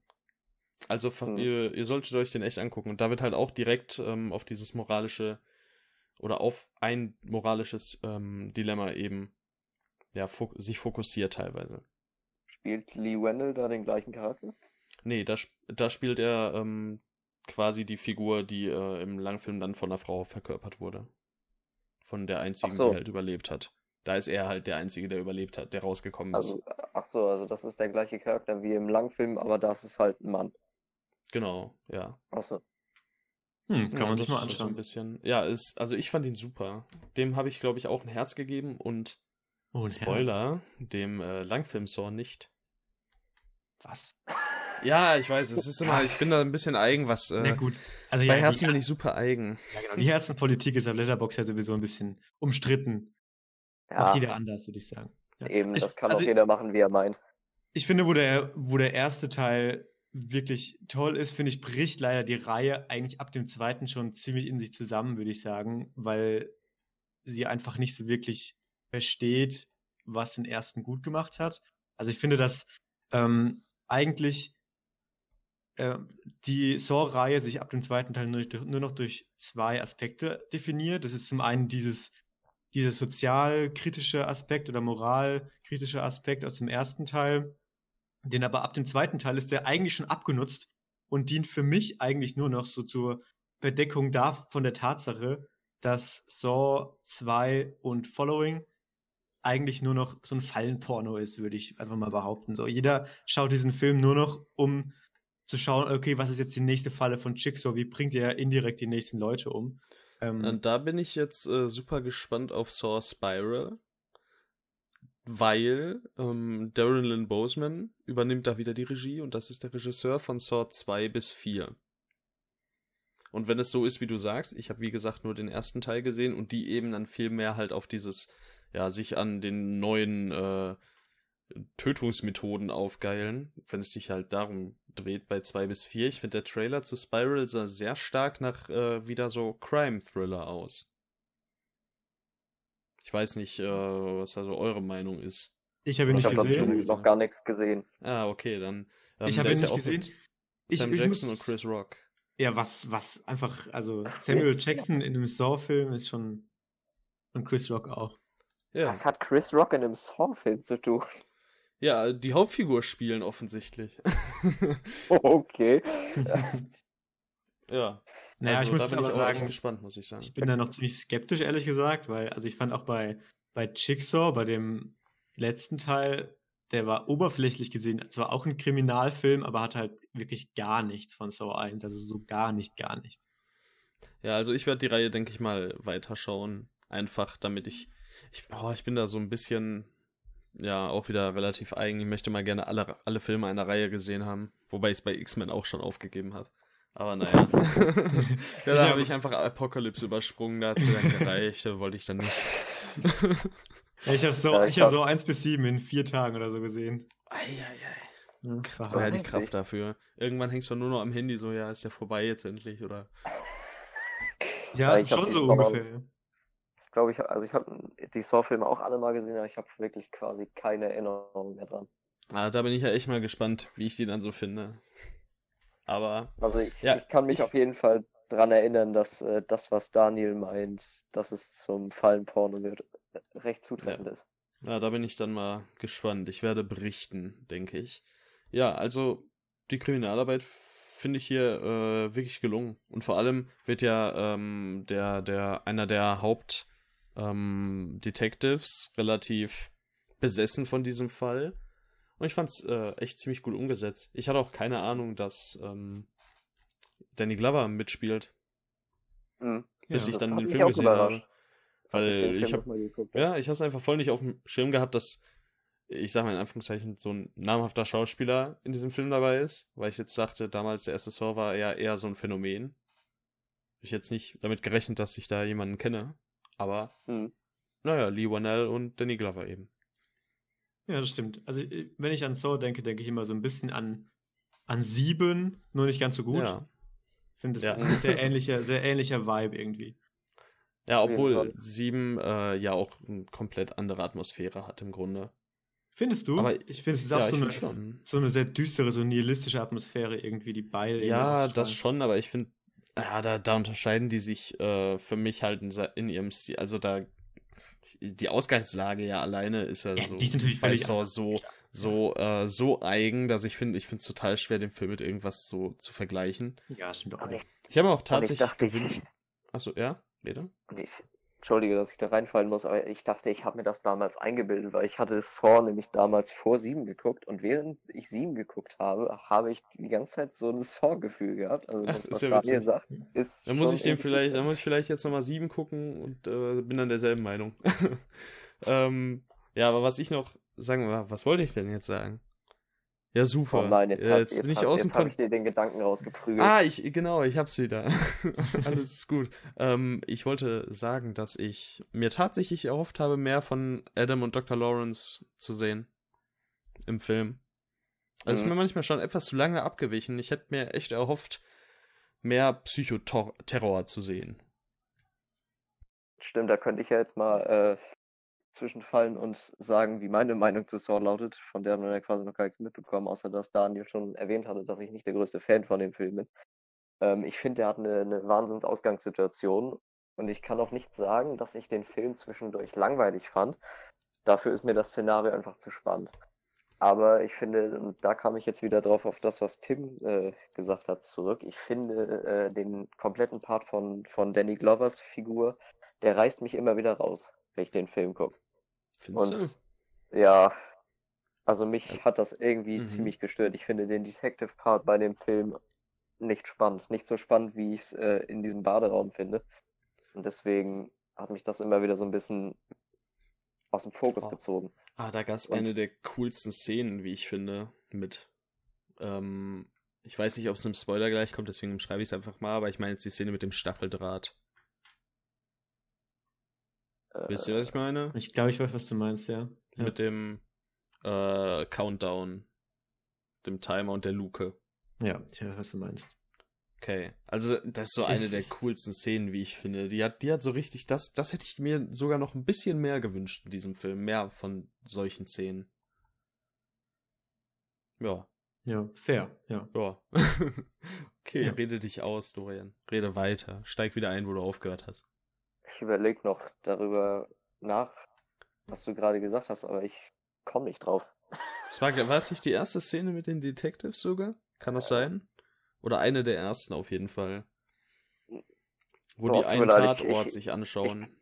S1: Also mhm. ihr, ihr solltet euch den echt angucken und da wird halt auch direkt ähm, auf dieses moralische oder auf ein moralisches ähm, Dilemma eben ja, fok sich fokussiert teilweise.
S3: Spielt Lee Wendell da den gleichen Charakter?
S1: Nee, da, da spielt er ähm, quasi die Figur, die äh, im Langfilm dann von einer Frau verkörpert wurde. Von der einzigen, so. die halt überlebt hat. Da ist er halt der Einzige, der überlebt hat, der rausgekommen
S3: also,
S1: ist.
S3: So, also das ist der gleiche Charakter wie im Langfilm, aber das ist halt ein Mann.
S1: Genau, ja.
S3: Ach so.
S2: Hm, kann ja, man sich mal anschauen.
S1: So ein bisschen, ja, ist, also ich fand ihn super. Dem habe ich, glaube ich, auch ein Herz gegeben und oh, Spoiler, Herz. dem äh, Langfilm-Saw nicht.
S2: Was?
S1: Ja, ich weiß, es ist immer, ich bin da ein bisschen eigen, was. Äh,
S2: ja, gut.
S1: Also, bei ja, Herzen bin ich super eigen.
S2: Ja, genau. Die Herzenpolitik ist auf Letterbox ja sowieso ein bisschen umstritten. Ja. Macht jeder anders, würde ich sagen.
S3: Eben, das kann also auch jeder machen, wie er meint.
S2: Ich finde, wo der, wo der erste Teil wirklich toll ist, finde ich, bricht leider die Reihe eigentlich ab dem zweiten schon ziemlich in sich zusammen, würde ich sagen, weil sie einfach nicht so wirklich versteht, was den ersten gut gemacht hat. Also ich finde, dass ähm, eigentlich äh, die Saw-Reihe sich ab dem zweiten Teil nur, nur, noch durch zwei Aspekte definiert. Das ist zum einen dieses, dieser sozialkritische Aspekt oder moralkritische Aspekt aus dem ersten Teil, den aber ab dem zweiten Teil ist der eigentlich schon abgenutzt und dient für mich eigentlich nur noch so zur Verdeckung da von der Tatsache, dass Saw 2 und Following eigentlich nur noch so ein Fallenporno ist, würde ich einfach mal behaupten. So, jeder schaut diesen Film nur noch, um zu schauen, okay, was ist jetzt die nächste Falle von Jigsaw? Wie bringt er indirekt die nächsten Leute um?
S1: Ähm, Und da bin ich jetzt äh, super gespannt auf Saw Spiral, weil ähm, Darren Lynn Boseman übernimmt da wieder die Regie und das ist der Regisseur von Saw 2 bis 4. Und wenn es so ist, wie du sagst, ich habe wie gesagt nur den ersten Teil gesehen und die eben dann viel mehr halt auf dieses ja, sich an den neuen äh, Tötungsmethoden aufgeilen, wenn es sich halt darum dreht bei 2 bis 4. Ich finde, der Trailer zu Spiral sah sehr stark nach äh, wieder so Crime-Thriller aus. Ich weiß nicht, äh, was also eure Meinung ist.
S2: Ich habe ihn nicht gesehen.
S3: Ich habe noch gar nichts gesehen.
S1: Ah, okay, dann.
S2: Ähm, ich habe ihn nicht ja gesehen.
S1: Sam ich, Jackson ich muss... und Chris Rock.
S2: Ja, was, was einfach, also Samuel Jackson in einem Saw-Film ist schon. Und Chris Rock auch.
S3: Ja. Was hat Chris Rock in einem Saw-Film zu tun?
S1: Ja, die Hauptfigur spielen offensichtlich. *laughs* *laughs*
S3: okay.
S1: ja.
S2: Naja, also, ich muss da bin ich auch sagen,
S1: gespannt, muss ich sagen.
S2: Ich bin da noch ziemlich skeptisch, ehrlich gesagt, weil, also ich fand auch bei, bei Jigsaw, bei dem letzten Teil, der war oberflächlich gesehen, zwar auch ein Kriminalfilm, aber hat halt wirklich gar nichts von Saw 1, also so gar nicht, gar nicht.
S1: Ja, also ich werde die Reihe, denke ich mal, weiterschauen. Einfach, damit ich ich, oh, ich bin da so ein bisschen, ja, auch wieder relativ eigen. Ich möchte mal gerne alle, alle Filme einer Reihe gesehen haben. Wobei ich es bei X-Men auch schon aufgegeben habe. Aber naja. *laughs* *laughs* ja, da habe ich einfach Apocalypse übersprungen, da hat es mir dann gereicht, da wollte ich dann nicht.
S2: ja, ich habe so, ja, ich hab so 1 bis 7 in vier Tagen oder so gesehen.
S1: Eieiei. Ja, Kraft, ja die Kraft dafür. Irgendwann hängst du nur noch am Handy, so, ja, ist ja vorbei jetzt endlich, oder?
S2: Ja, ja schon so ungefähr
S3: glaube ich, also ich habe die Saw-Filme auch alle mal gesehen, aber ich habe wirklich quasi keine Erinnerung mehr dran.
S1: Ah, da bin ich ja echt mal gespannt, wie ich die dann so finde. Aber.
S3: Also ich, ja, ich kann mich ich... auf jeden Fall dran erinnern, dass äh, das, was Daniel meint, dass es zum Fallenporno wird, recht zutreffend
S1: ja.
S3: ist.
S1: Ja, da bin ich dann mal gespannt. Ich werde berichten, denke ich. Ja, also die Kriminalarbeit finde ich hier äh, wirklich gelungen. Und vor allem wird ja ähm, der, der, einer der Haupt ähm, Detectives relativ besessen von diesem Fall. Und ich fand's äh, echt ziemlich gut umgesetzt. Ich hatte auch keine Ahnung, dass ähm, Danny Glover mitspielt. Mhm. Bis ja, ich dann den Film gesehen habe. Weil ich, ich habe ja, ich habe es einfach voll nicht auf dem Schirm gehabt, dass ich sag mal in Anführungszeichen so ein namhafter Schauspieler in diesem Film dabei ist, weil ich jetzt dachte, damals der erste Saw war eher eher so ein Phänomen. Ich jetzt nicht damit gerechnet, dass ich da jemanden kenne. Aber, mhm. naja, Lee Wanell und Danny Glover eben.
S2: Ja, das stimmt. Also, äh, wenn ich an Saw denke, denke ich immer so ein bisschen an, an Sieben, nur nicht ganz so gut. Ja. Ich finde, das ja. ist ein sehr ähnlicher, sehr ähnlicher Vibe irgendwie.
S1: Ja, obwohl Sieben äh, ja auch eine komplett andere Atmosphäre hat im Grunde.
S2: Findest du? Aber ich finde, es ist ja, auch so eine, so eine sehr düstere, so nihilistische Atmosphäre irgendwie, die beide.
S1: Ja, das schon, aber ich finde, ja, da, da unterscheiden die sich äh, für mich halt in, in, ihrem Stil. Also da die Ausgangslage ja alleine ist ja, ja so
S2: die ist natürlich
S1: bei Saw so so äh, so eigen, dass ich finde, ich finde es total schwer, den Film mit irgendwas so zu vergleichen.
S2: Ja, stimmt auch nicht.
S1: Ich habe mir auch tatsächlich gewünscht. Achso, ja, bitte.
S3: Und ich, Entschuldige, dass ich da reinfallen muss, aber ich dachte, ich habe mir das damals eingebildet, weil ich hatte Saw nämlich damals vor sieben geguckt und während ich sieben geguckt habe, habe ich die ganze Zeit so ein Saw-Gefühl gehabt. Also *laughs* das, was ja Daniel witzig. sagt, ist.
S1: Dann muss ich den vielleicht, dann muss ich vielleicht jetzt nochmal sieben gucken und äh, bin dann derselben Meinung. *laughs* ähm, ja, aber was ich noch sagen, was wollte ich denn jetzt sagen? Ja, super.
S3: Oh nein, jetzt,
S1: ja,
S3: hab,
S1: jetzt,
S3: jetzt,
S1: bin ich
S3: hab,
S1: aus dem
S3: hab
S1: Kon
S3: ich dir den Gedanken rausgeprügelt.
S1: Ah, ich, genau, ich hab's wieder. *laughs* Alles ist gut. Ähm, ich wollte sagen, dass ich mir tatsächlich erhofft habe, mehr von Adam und Dr. Lawrence zu sehen. Im Film. Also ist
S3: Mhm.
S1: mir manchmal schon etwas zu lange abgewichen. Ich hätte mir echt erhofft, mehr Psychoterror zu sehen.
S3: Stimmt, da könnte ich ja jetzt mal äh, zwischenfallen und sagen, wie meine Meinung zu Saw lautet, von der man ja quasi noch gar nichts mitbekommen, außer dass Daniel schon erwähnt hatte, dass ich nicht der größte Fan von dem Film bin. Ähm, ich finde, er hat eine, eine Wahnsinns-Ausgangssituation und ich kann auch nicht sagen, dass ich den Film zwischendurch langweilig fand. Dafür ist mir das Szenario einfach zu spannend. Aber ich finde, und da kam ich jetzt wieder drauf auf das, was Tim äh, gesagt hat, zurück. Ich finde äh, den kompletten Part von, von Danny Glovers Figur, der reißt mich immer wieder raus, wenn ich den Film gucke.
S1: Findest
S3: Und ja, also mich hat das irgendwie
S1: Mhm.
S3: ziemlich gestört. Ich finde den Detective-Part bei dem Film nicht spannend. Nicht so spannend, wie ich es äh, in diesem Baderaum finde. Und deswegen hat mich das immer wieder so ein bisschen aus dem Fokus
S1: Oh.
S3: gezogen.
S1: Ah, da gab's
S3: Und-
S1: eine der coolsten Szenen, wie ich finde, mit. Ähm, ich weiß nicht, ob es im Spoiler gleich kommt, deswegen schreibe ich es einfach mal, aber ich meine jetzt die Szene mit dem Staffeldraht. Wisst ihr, was ich meine?
S2: Ich glaube, ich weiß, was du meinst, ja. ja.
S1: Mit dem äh, Countdown, dem Timer und der Luke.
S2: Ja, ich weiß, was du meinst.
S1: Okay, also das ist so eine der coolsten Szenen, wie ich finde. Die hat, die hat so richtig, das, das hätte ich mir sogar noch ein bisschen mehr gewünscht in diesem Film. Mehr von solchen Szenen. Ja,
S2: Ja, fair, ja.
S1: ja. *laughs* okay,
S2: Ja.
S1: rede dich aus, Dorian. Rede weiter. Steig wieder ein, wo du aufgehört hast.
S3: Ich überlege noch darüber nach, was du gerade gesagt hast, aber ich komme nicht drauf.
S1: Das war, war es nicht die erste Szene mit den Detectives sogar? Kann das sein? Oder eine der ersten auf jeden Fall. Wo die
S3: es
S1: einen
S3: leid, ich-
S1: Tatort
S3: ich-
S1: sich anschauen.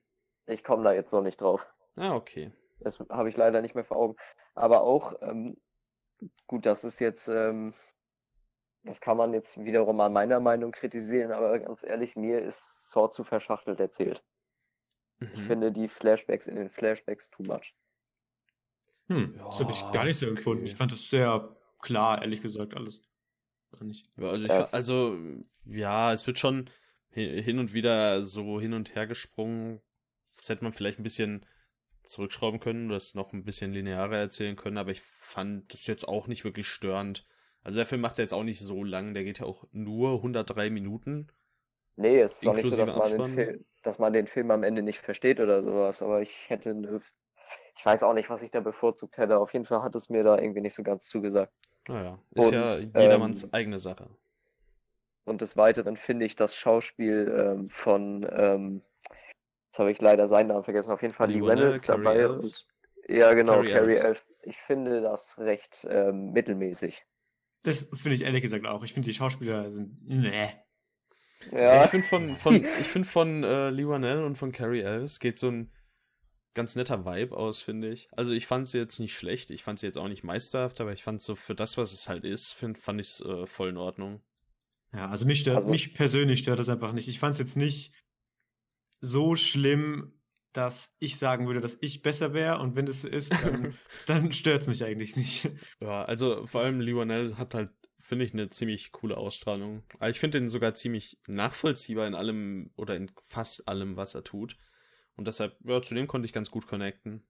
S3: Ich komme da jetzt noch nicht drauf.
S1: Ah, okay.
S3: Das habe ich leider nicht mehr vor Augen. Aber auch, ähm, gut, das ist jetzt, ähm, das kann man jetzt wiederum an meiner Meinung kritisieren, aber ganz ehrlich, mir ist Saw zu verschachtelt erzählt. Ich
S1: Mhm.
S3: finde die Flashbacks in den Flashbacks too much.
S2: Hm, das habe ich
S1: Ja,
S2: gar nicht so empfunden.
S1: okay.
S2: Ich fand das sehr klar, ehrlich gesagt, alles.
S1: Ja, also, ich,
S3: Ja,
S1: also, ja, es wird schon hi- hin und wieder so hin und her gesprungen. Das hätte man vielleicht ein bisschen zurückschrauben können, das noch ein bisschen linearer erzählen können, aber ich fand das jetzt auch nicht wirklich störend. Also der Film macht ja jetzt auch nicht so lang, der geht ja auch nur 103 Minuten.
S3: Nee, es ist doch nicht so, dass man, den? Film, dass man den Film am Ende nicht versteht oder sowas, aber ich hätte eine, ich weiß auch nicht, was ich da bevorzugt hätte. Auf jeden Fall hat es mir da irgendwie nicht so ganz zugesagt.
S1: Naja, ist
S3: Und,
S1: ja jedermanns
S3: ähm,
S1: eigene Sache.
S3: Und des Weiteren finde ich das Schauspiel ähm, von, ähm, jetzt habe ich leider seinen Namen vergessen, auf jeden Fall
S1: Lee
S3: Lee Reynolds
S1: Carrie
S3: dabei. Und, ja, genau,
S1: Carrie
S3: Carrie
S1: Elves.
S3: Elves. Ich finde das recht ähm, mittelmäßig.
S2: Das finde ich ehrlich gesagt auch. Ich finde, die Schauspieler sind. Nee.
S3: Ja,
S1: Ich finde von, von, ich find von äh, Lee Whannell und von Carrie Elves geht so ein ganz netter Vibe aus, finde ich. Also ich fand sie jetzt nicht schlecht, ich fand sie jetzt auch nicht meisterhaft, aber ich fand so für das, was es halt ist, find, fand ich es äh, voll in Ordnung.
S2: Ja, also mich stört,
S3: Also-
S2: mich persönlich stört das einfach nicht. Ich fand es jetzt nicht so schlimm, dass ich sagen würde, dass ich besser wäre. Und wenn das so ist, dann, *laughs* dann stört es mich eigentlich nicht.
S1: Ja, also vor allem Whannell hat halt, finde ich, eine ziemlich coole Ausstrahlung. Aber ich finde den sogar ziemlich nachvollziehbar in allem oder in fast allem, was er tut. Und deshalb, ja, zu dem konnte ich ganz gut connecten.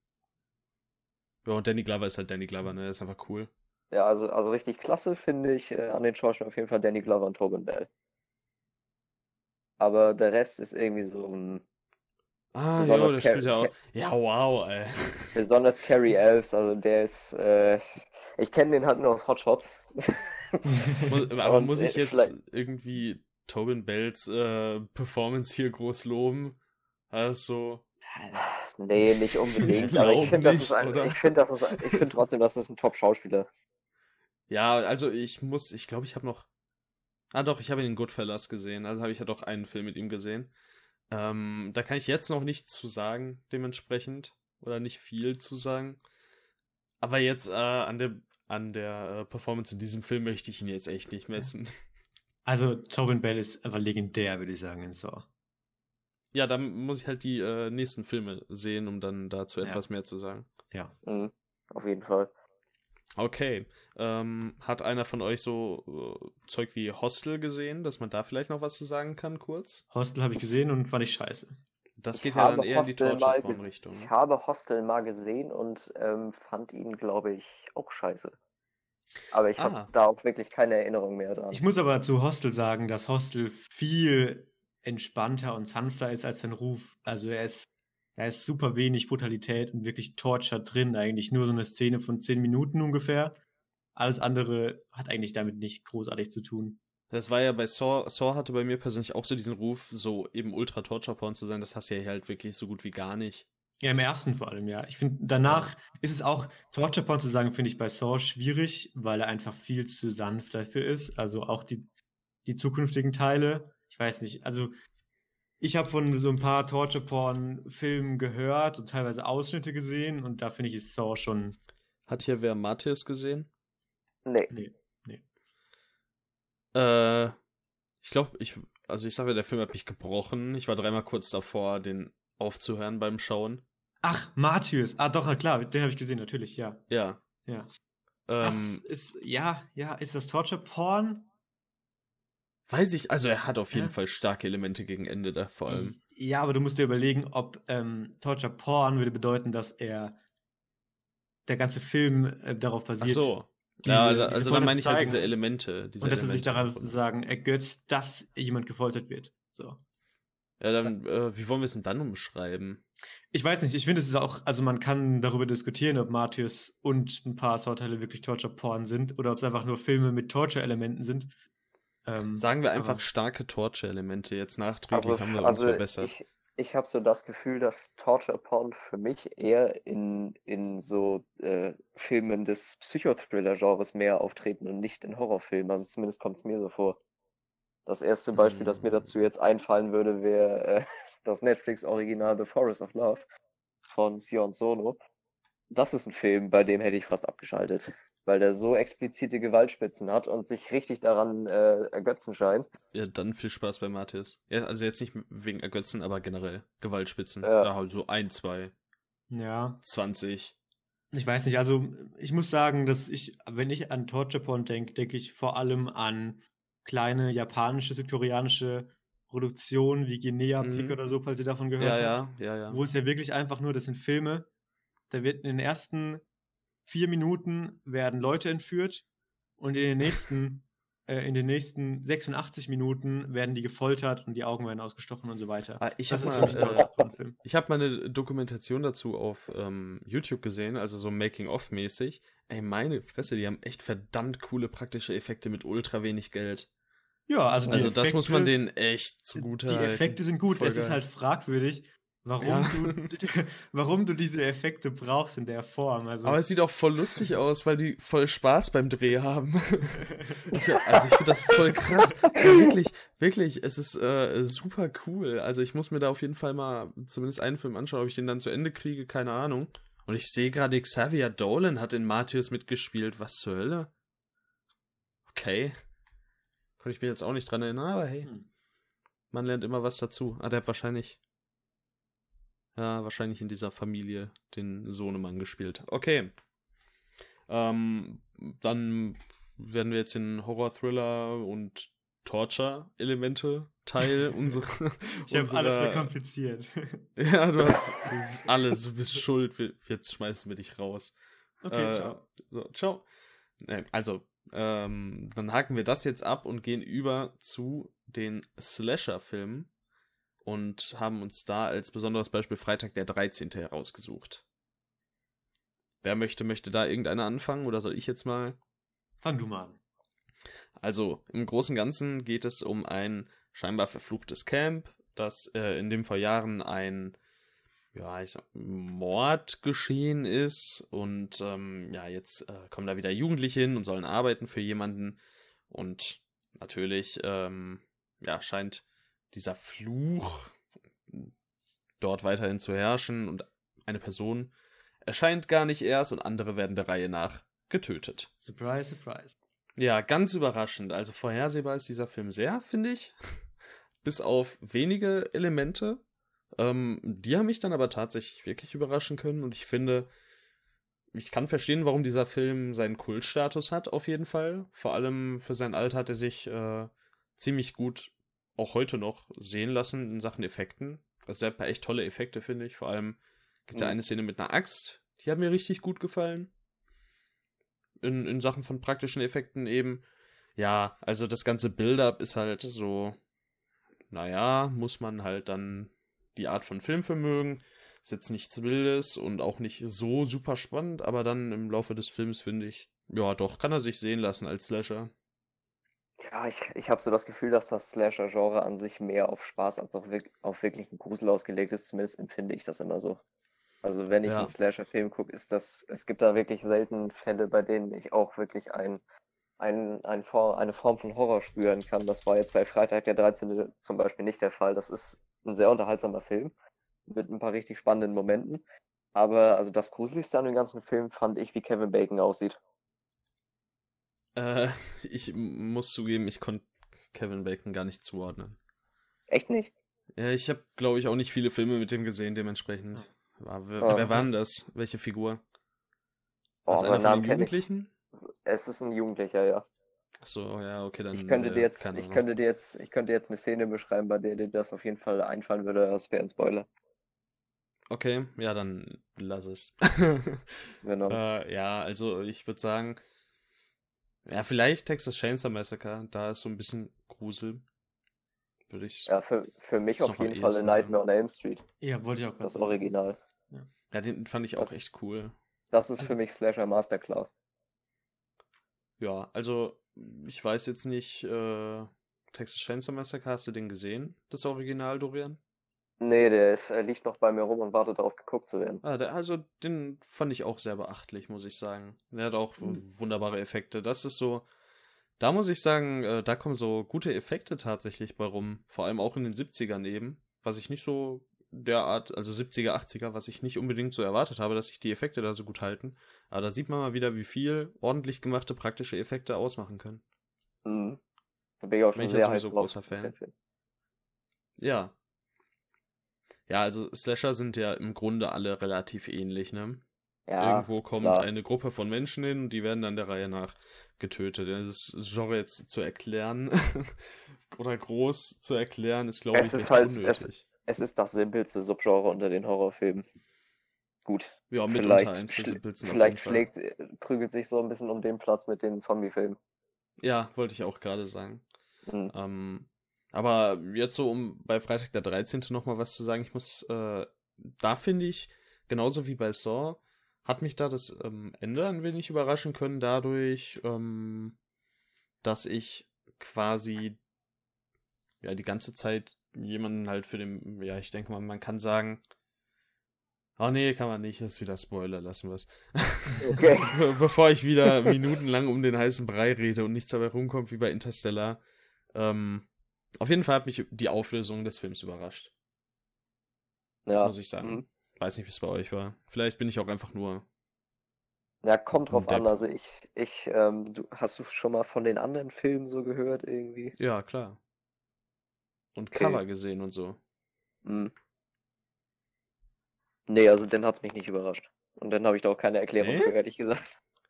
S1: Ja, und Danny Glover ist halt Danny Glover, ne? Der ist einfach cool.
S3: ja also, also richtig klasse finde ich äh, an den Schauspielern auf jeden Fall Danny Glover und Tobin Bell. Aber der Rest ist irgendwie so ein,
S1: Ah, ja,
S3: Besonders
S1: der
S3: Car-
S1: spielt ja auch. Ja, wow, ey.
S3: besonders Carrie Elves, also der ist, äh, ich kenne den halt nur aus Hot Shots.
S1: Muss, *laughs* aber
S3: Und,
S1: muss
S3: äh,
S1: ich jetzt
S3: vielleicht-
S1: irgendwie Tobin Bells äh, Performance hier groß loben? Also,
S3: Nee, nicht unbedingt.
S1: Ich *laughs*
S3: aber ich finde, das finde, das ist, ich finde trotzdem, das ist ein Top-Schauspieler.
S1: ja, also ich muss, ich glaube, ich habe noch. Ah, doch, ich habe ihn in Goodfellas gesehen. Also habe ich ja doch einen Film mit ihm gesehen. Ähm, da kann ich jetzt noch nichts zu sagen, dementsprechend. Oder nicht viel zu sagen. Aber jetzt äh, an der, an der äh, Performance in diesem Film möchte ich ihn jetzt echt nicht messen.
S2: Also, Tobin Bell ist einfach legendär, würde ich sagen, in Saw.
S1: Ja, dann muss ich halt die äh, nächsten Filme sehen, um dann dazu
S2: Ja.
S1: etwas mehr zu sagen.
S2: Ja.
S3: Mhm, auf jeden Fall.
S1: Okay. Ähm, hat einer von euch so äh, Zeug wie Hostel gesehen, dass man da vielleicht noch was zu sagen kann, kurz?
S2: Hostel habe ich gesehen und fand ich scheiße.
S1: Das geht ja dann eher Hostel in die Torture-Richtung.
S3: Ich habe Hostel mal gesehen und ähm, fand ihn, glaube ich, auch scheiße. Aber ich ah. habe da auch wirklich keine Erinnerung mehr dran.
S2: Ich muss aber zu Hostel sagen, dass Hostel viel entspannter und sanfter ist als sein Ruf. Also er ist, er ist super wenig Brutalität und wirklich Torture drin. Eigentlich nur so eine Szene von zehn Minuten ungefähr. Alles andere hat eigentlich damit nicht großartig zu tun.
S1: Das war ja bei Saw, Saw hatte bei mir persönlich auch so diesen Ruf, so eben ultra Torture Porn zu sein. Das hast du ja hier halt wirklich so gut wie gar nicht.
S2: Ja, im ersten vor allem, ja. Ich finde, danach ist es auch, Torture Porn zu sagen, finde ich bei Saw schwierig, weil er einfach viel zu sanft dafür ist. Also auch die, die zukünftigen Teile. Ich weiß nicht, also ich habe von so ein paar Torture Porn Filmen gehört und teilweise Ausschnitte gesehen und da finde ich es Saw schon.
S1: Hat hier wer Matthias gesehen?
S3: Nee. Nee.
S1: Äh, ich glaube, ich, also ich sage, der Film hat mich gebrochen. Ich war dreimal kurz davor, den aufzuhören beim Schauen.
S2: Ach, Martyrs. Ah, doch, klar, den habe ich gesehen, natürlich, ja.
S1: Ja.
S2: Ja. Ähm, das ist, ja, ja, ist das Torture Porn?
S1: Weiß ich, also er hat auf jeden ja. Fall starke Elemente gegen Ende da vor allem.
S2: Ja, aber du musst dir überlegen, ob ähm, Torture Porn würde bedeuten, dass er der ganze Film äh, darauf basiert. Ach
S1: so. Diese, ja, da, also dann meine ich halt diese Elemente. Diese
S2: und dass
S1: Elemente
S2: sie sich daran sagen ergötzt, dass jemand gefoltert wird. So.
S1: Ja, dann, äh, wie wollen wir es denn dann umschreiben?
S2: Ich weiß nicht, ich finde es ist auch, also man kann darüber diskutieren, ob Martyrs und ein paar Sorteile wirklich Torture-Porn sind oder ob es einfach nur Filme mit Torture-Elementen sind.
S1: Ähm, Sagen wir einfach starke Torture-Elemente. Jetzt nachträglich also, haben wir also uns verbessert.
S3: Ich, ich habe so das Gefühl, dass Torture Porn für mich eher in, in so äh, Filmen des Psychothriller-Genres mehr auftreten und nicht in Horrorfilmen. Also zumindest kommt es mir so vor. Das erste Beispiel, das mir dazu jetzt einfallen würde, wäre äh, *laughs* das Netflix-Original The Forest of Love von Sion Sono. Das ist ein Film, bei dem hätte ich fast abgeschaltet weil der so explizite Gewaltspitzen hat und sich richtig daran äh, ergötzen scheint.
S1: Ja, dann viel Spaß bei Matthias. Ja, also jetzt nicht wegen Ergötzen, aber generell Gewaltspitzen. Ja, ja halt so ein, zwei.
S2: Ja.
S1: 20.
S2: Ich weiß nicht, also ich muss sagen, dass ich, wenn ich an Torture Porn denke, denke ich vor allem an kleine japanische, südkoreanische Produktionen wie Guinea Pick mhm. oder so, falls ihr davon gehört
S1: ja, habt. Ja, ja, ja.
S2: Wo es ja wirklich einfach nur, das sind Filme, da wird in den ersten vier Minuten werden Leute entführt und in den nächsten, *laughs* äh, in den nächsten 86 Minuten werden die gefoltert und die Augen werden ausgestochen und so weiter.
S1: Ah, ich habe mal, äh, ich hab mal eine Dokumentation dazu auf ähm, YouTube gesehen, also so Making-of-mäßig. Ey, meine Fresse, die haben echt verdammt coole praktische Effekte mit ultra wenig Geld.
S2: Ja, also,
S1: also Effekte, das muss man denen echt zugute
S2: Die Effekte sind gut. Voll es geil. ist halt fragwürdig, Warum, ja. du, *laughs* warum du diese Effekte brauchst in der Form. Also.
S1: Aber es sieht auch voll lustig aus, weil die voll Spaß beim Dreh haben. *laughs* also ich finde das voll krass. Ja, wirklich, wirklich, es ist äh, super cool. Also ich muss mir da auf jeden Fall mal zumindest einen Film anschauen, ob ich den dann zu Ende kriege, keine Ahnung. Und ich sehe gerade, Xavier Dolan hat in Matthias mitgespielt. Was zur Hölle? Okay. Konnte ich mir jetzt auch nicht dran erinnern, aber hey. Hm. Man lernt immer was dazu. Ah, der hat wahrscheinlich ja, wahrscheinlich in dieser Familie den Sohnemann gespielt. Okay. Ähm, dann werden wir jetzt in Horror-Thriller und Torture-Elemente Teil *laughs* unserer.
S2: ich habe alles verkompliziert. *laughs*
S1: ja, du hast *laughs* alles, du bist schuld. Jetzt schmeißen wir dich raus.
S2: Okay, äh, ciao.
S1: So, ciao. Also, ähm, dann haken wir das jetzt ab und gehen über zu den Slasher-Filmen und haben uns da als besonderes Beispiel Freitag der 13. herausgesucht. Wer möchte, möchte da irgendeiner anfangen oder soll ich jetzt mal?
S2: Fang du mal an.
S1: Also, im Großen und Ganzen geht es um ein scheinbar verfluchtes Camp, das äh, in dem vor Jahren ein ja, ich sag, Mord geschehen ist und ähm, ja, jetzt äh, kommen da wieder Jugendliche hin und sollen arbeiten für jemanden und natürlich ähm, ja, scheint dieser Fluch dort weiterhin zu herrschen und eine Person erscheint gar nicht erst und andere werden der Reihe nach getötet.
S2: Surprise, surprise.
S1: Ja, ganz überraschend. Also vorhersehbar ist dieser Film sehr, finde ich. *laughs* Bis auf wenige Elemente. Ähm, die haben mich dann aber tatsächlich wirklich überraschen können und ich finde, ich kann verstehen, warum dieser Film seinen Kultstatus hat, auf jeden Fall. Vor allem für sein Alter hat er sich äh, ziemlich gut auch heute noch sehen lassen in Sachen Effekten. Also er hat echt tolle Effekte, finde ich. Vor allem gibt es ja eine Szene mit einer Axt, die hat mir richtig gut gefallen. In, in Sachen von praktischen Effekten eben. Ja, also das ganze Build-up ist halt so, naja, muss man halt dann die Art von Film vermögen. Ist jetzt nichts Wildes und auch nicht so super spannend, aber dann im Laufe des Films finde ich, ja doch, kann er sich sehen lassen als Slasher.
S3: Ja, ich, ich habe so das Gefühl, dass das Slasher-Genre an sich mehr auf Spaß als auf, auf wirklichen Grusel ausgelegt ist. Zumindest empfinde ich das immer so. Also wenn ich ja. einen Slasher-Film gucke, ist das, es gibt da wirklich selten Fälle, bei denen ich auch wirklich ein, ein, ein, eine Form von Horror spüren kann. Das war jetzt bei Freitag der 13. zum Beispiel nicht der Fall. Das ist ein sehr unterhaltsamer Film mit ein paar richtig spannenden Momenten. Aber also das Gruseligste an dem ganzen Film fand ich, wie Kevin Bacon aussieht.
S1: Äh, *laughs* ich muss zugeben, ich konnte Kevin Bacon gar nicht zuordnen.
S3: Echt nicht?
S1: Ja, ich habe, glaube ich, auch nicht viele Filme mit dem gesehen, dementsprechend. Wer, wer, wer war denn das? Welche Figur?
S3: Oh, Was, einer von den Jugendlichen? Es ist ein Jugendlicher, ja.
S1: Ach so, ja, okay, dann.
S3: Ich könnte äh, dir jetzt, ich könnte dir jetzt, ich könnte jetzt eine Szene beschreiben, bei der dir das auf jeden Fall einfallen würde. Das wäre ein Spoiler.
S1: Okay, ja, dann lass es. *laughs* genau. Äh, ja, also ich würde sagen, ja, vielleicht Texas Chainsaw Massacre, da ist so ein bisschen Grusel.
S3: Würde ich. Ja, für, für mich auf jeden Fall Nightmare on Elm Street.
S2: Ja, wollte ich auch
S3: Das Original.
S1: Ja. ja, den fand ich auch das, echt cool.
S3: Das ist für mich Slasher Masterclass.
S1: Ja, also ich weiß jetzt nicht, äh, Texas Chainsaw Massacre, hast du den gesehen, das Original, Dorian?
S3: Nee, der ist, er liegt noch bei mir rum und wartet darauf, geguckt zu werden.
S1: Ah, der, also den fand ich auch sehr beachtlich, muss ich sagen. Der hat auch mhm. wunderbare Effekte. Das ist so, da muss ich sagen, äh, da kommen so gute Effekte tatsächlich bei rum. Vor allem auch in den 70ern eben, was ich nicht so derart, also 70er, 80er, was ich nicht unbedingt so erwartet habe, dass sich die Effekte da so gut halten. Aber da sieht man mal wieder, wie viel ordentlich gemachte praktische Effekte ausmachen können.
S3: Mhm. Da bin ich auch schon bin ich sehr
S1: großer Fan. Ja. Ja, also Slasher sind ja im Grunde alle relativ ähnlich, ne? Ja, Irgendwo kommt klar. eine Gruppe von Menschen hin und die werden dann der Reihe nach getötet. Das Genre jetzt zu erklären *laughs* oder groß zu erklären, ist glaube ich
S3: ist halt, unnötig. Es, es ist das simpelste Subgenre unter den Horrorfilmen. Gut.
S1: Ja, vielleicht, eins der
S3: simpelsten Vielleicht schlägt, prügelt sich so ein bisschen um den Platz mit den Zombie-Filmen.
S1: Ja, wollte ich auch gerade sagen. Mhm. Ähm, aber jetzt so, um bei Freitag der 13. nochmal was zu sagen, ich muss, äh, da finde ich, genauso wie bei Saw, hat mich da das ähm, Ende ein wenig überraschen können, dadurch, ähm, dass ich quasi ja die ganze Zeit jemanden halt für den, ja, ich denke mal, man kann sagen, oh nee, kann man nicht, das ist wieder Spoiler, lassen wir es. Okay. *laughs* Bevor ich wieder minutenlang um den heißen Brei rede und nichts dabei rumkommt wie bei Interstellar. Ähm, auf jeden Fall hat mich die Auflösung des Films überrascht. Ja. Muss ich sagen. Mhm. Weiß nicht, wie es bei euch war. Vielleicht bin ich auch einfach nur.
S3: Ja, kommt drauf an. Also ich, ich, ähm, du, hast du schon mal von den anderen Filmen so gehört irgendwie?
S1: Ja, klar. Und okay. Cover gesehen und so. Mhm.
S3: Nee, also den hat's mich nicht überrascht. Und dann habe ich da auch keine Erklärung nee? für, ehrlich gesagt.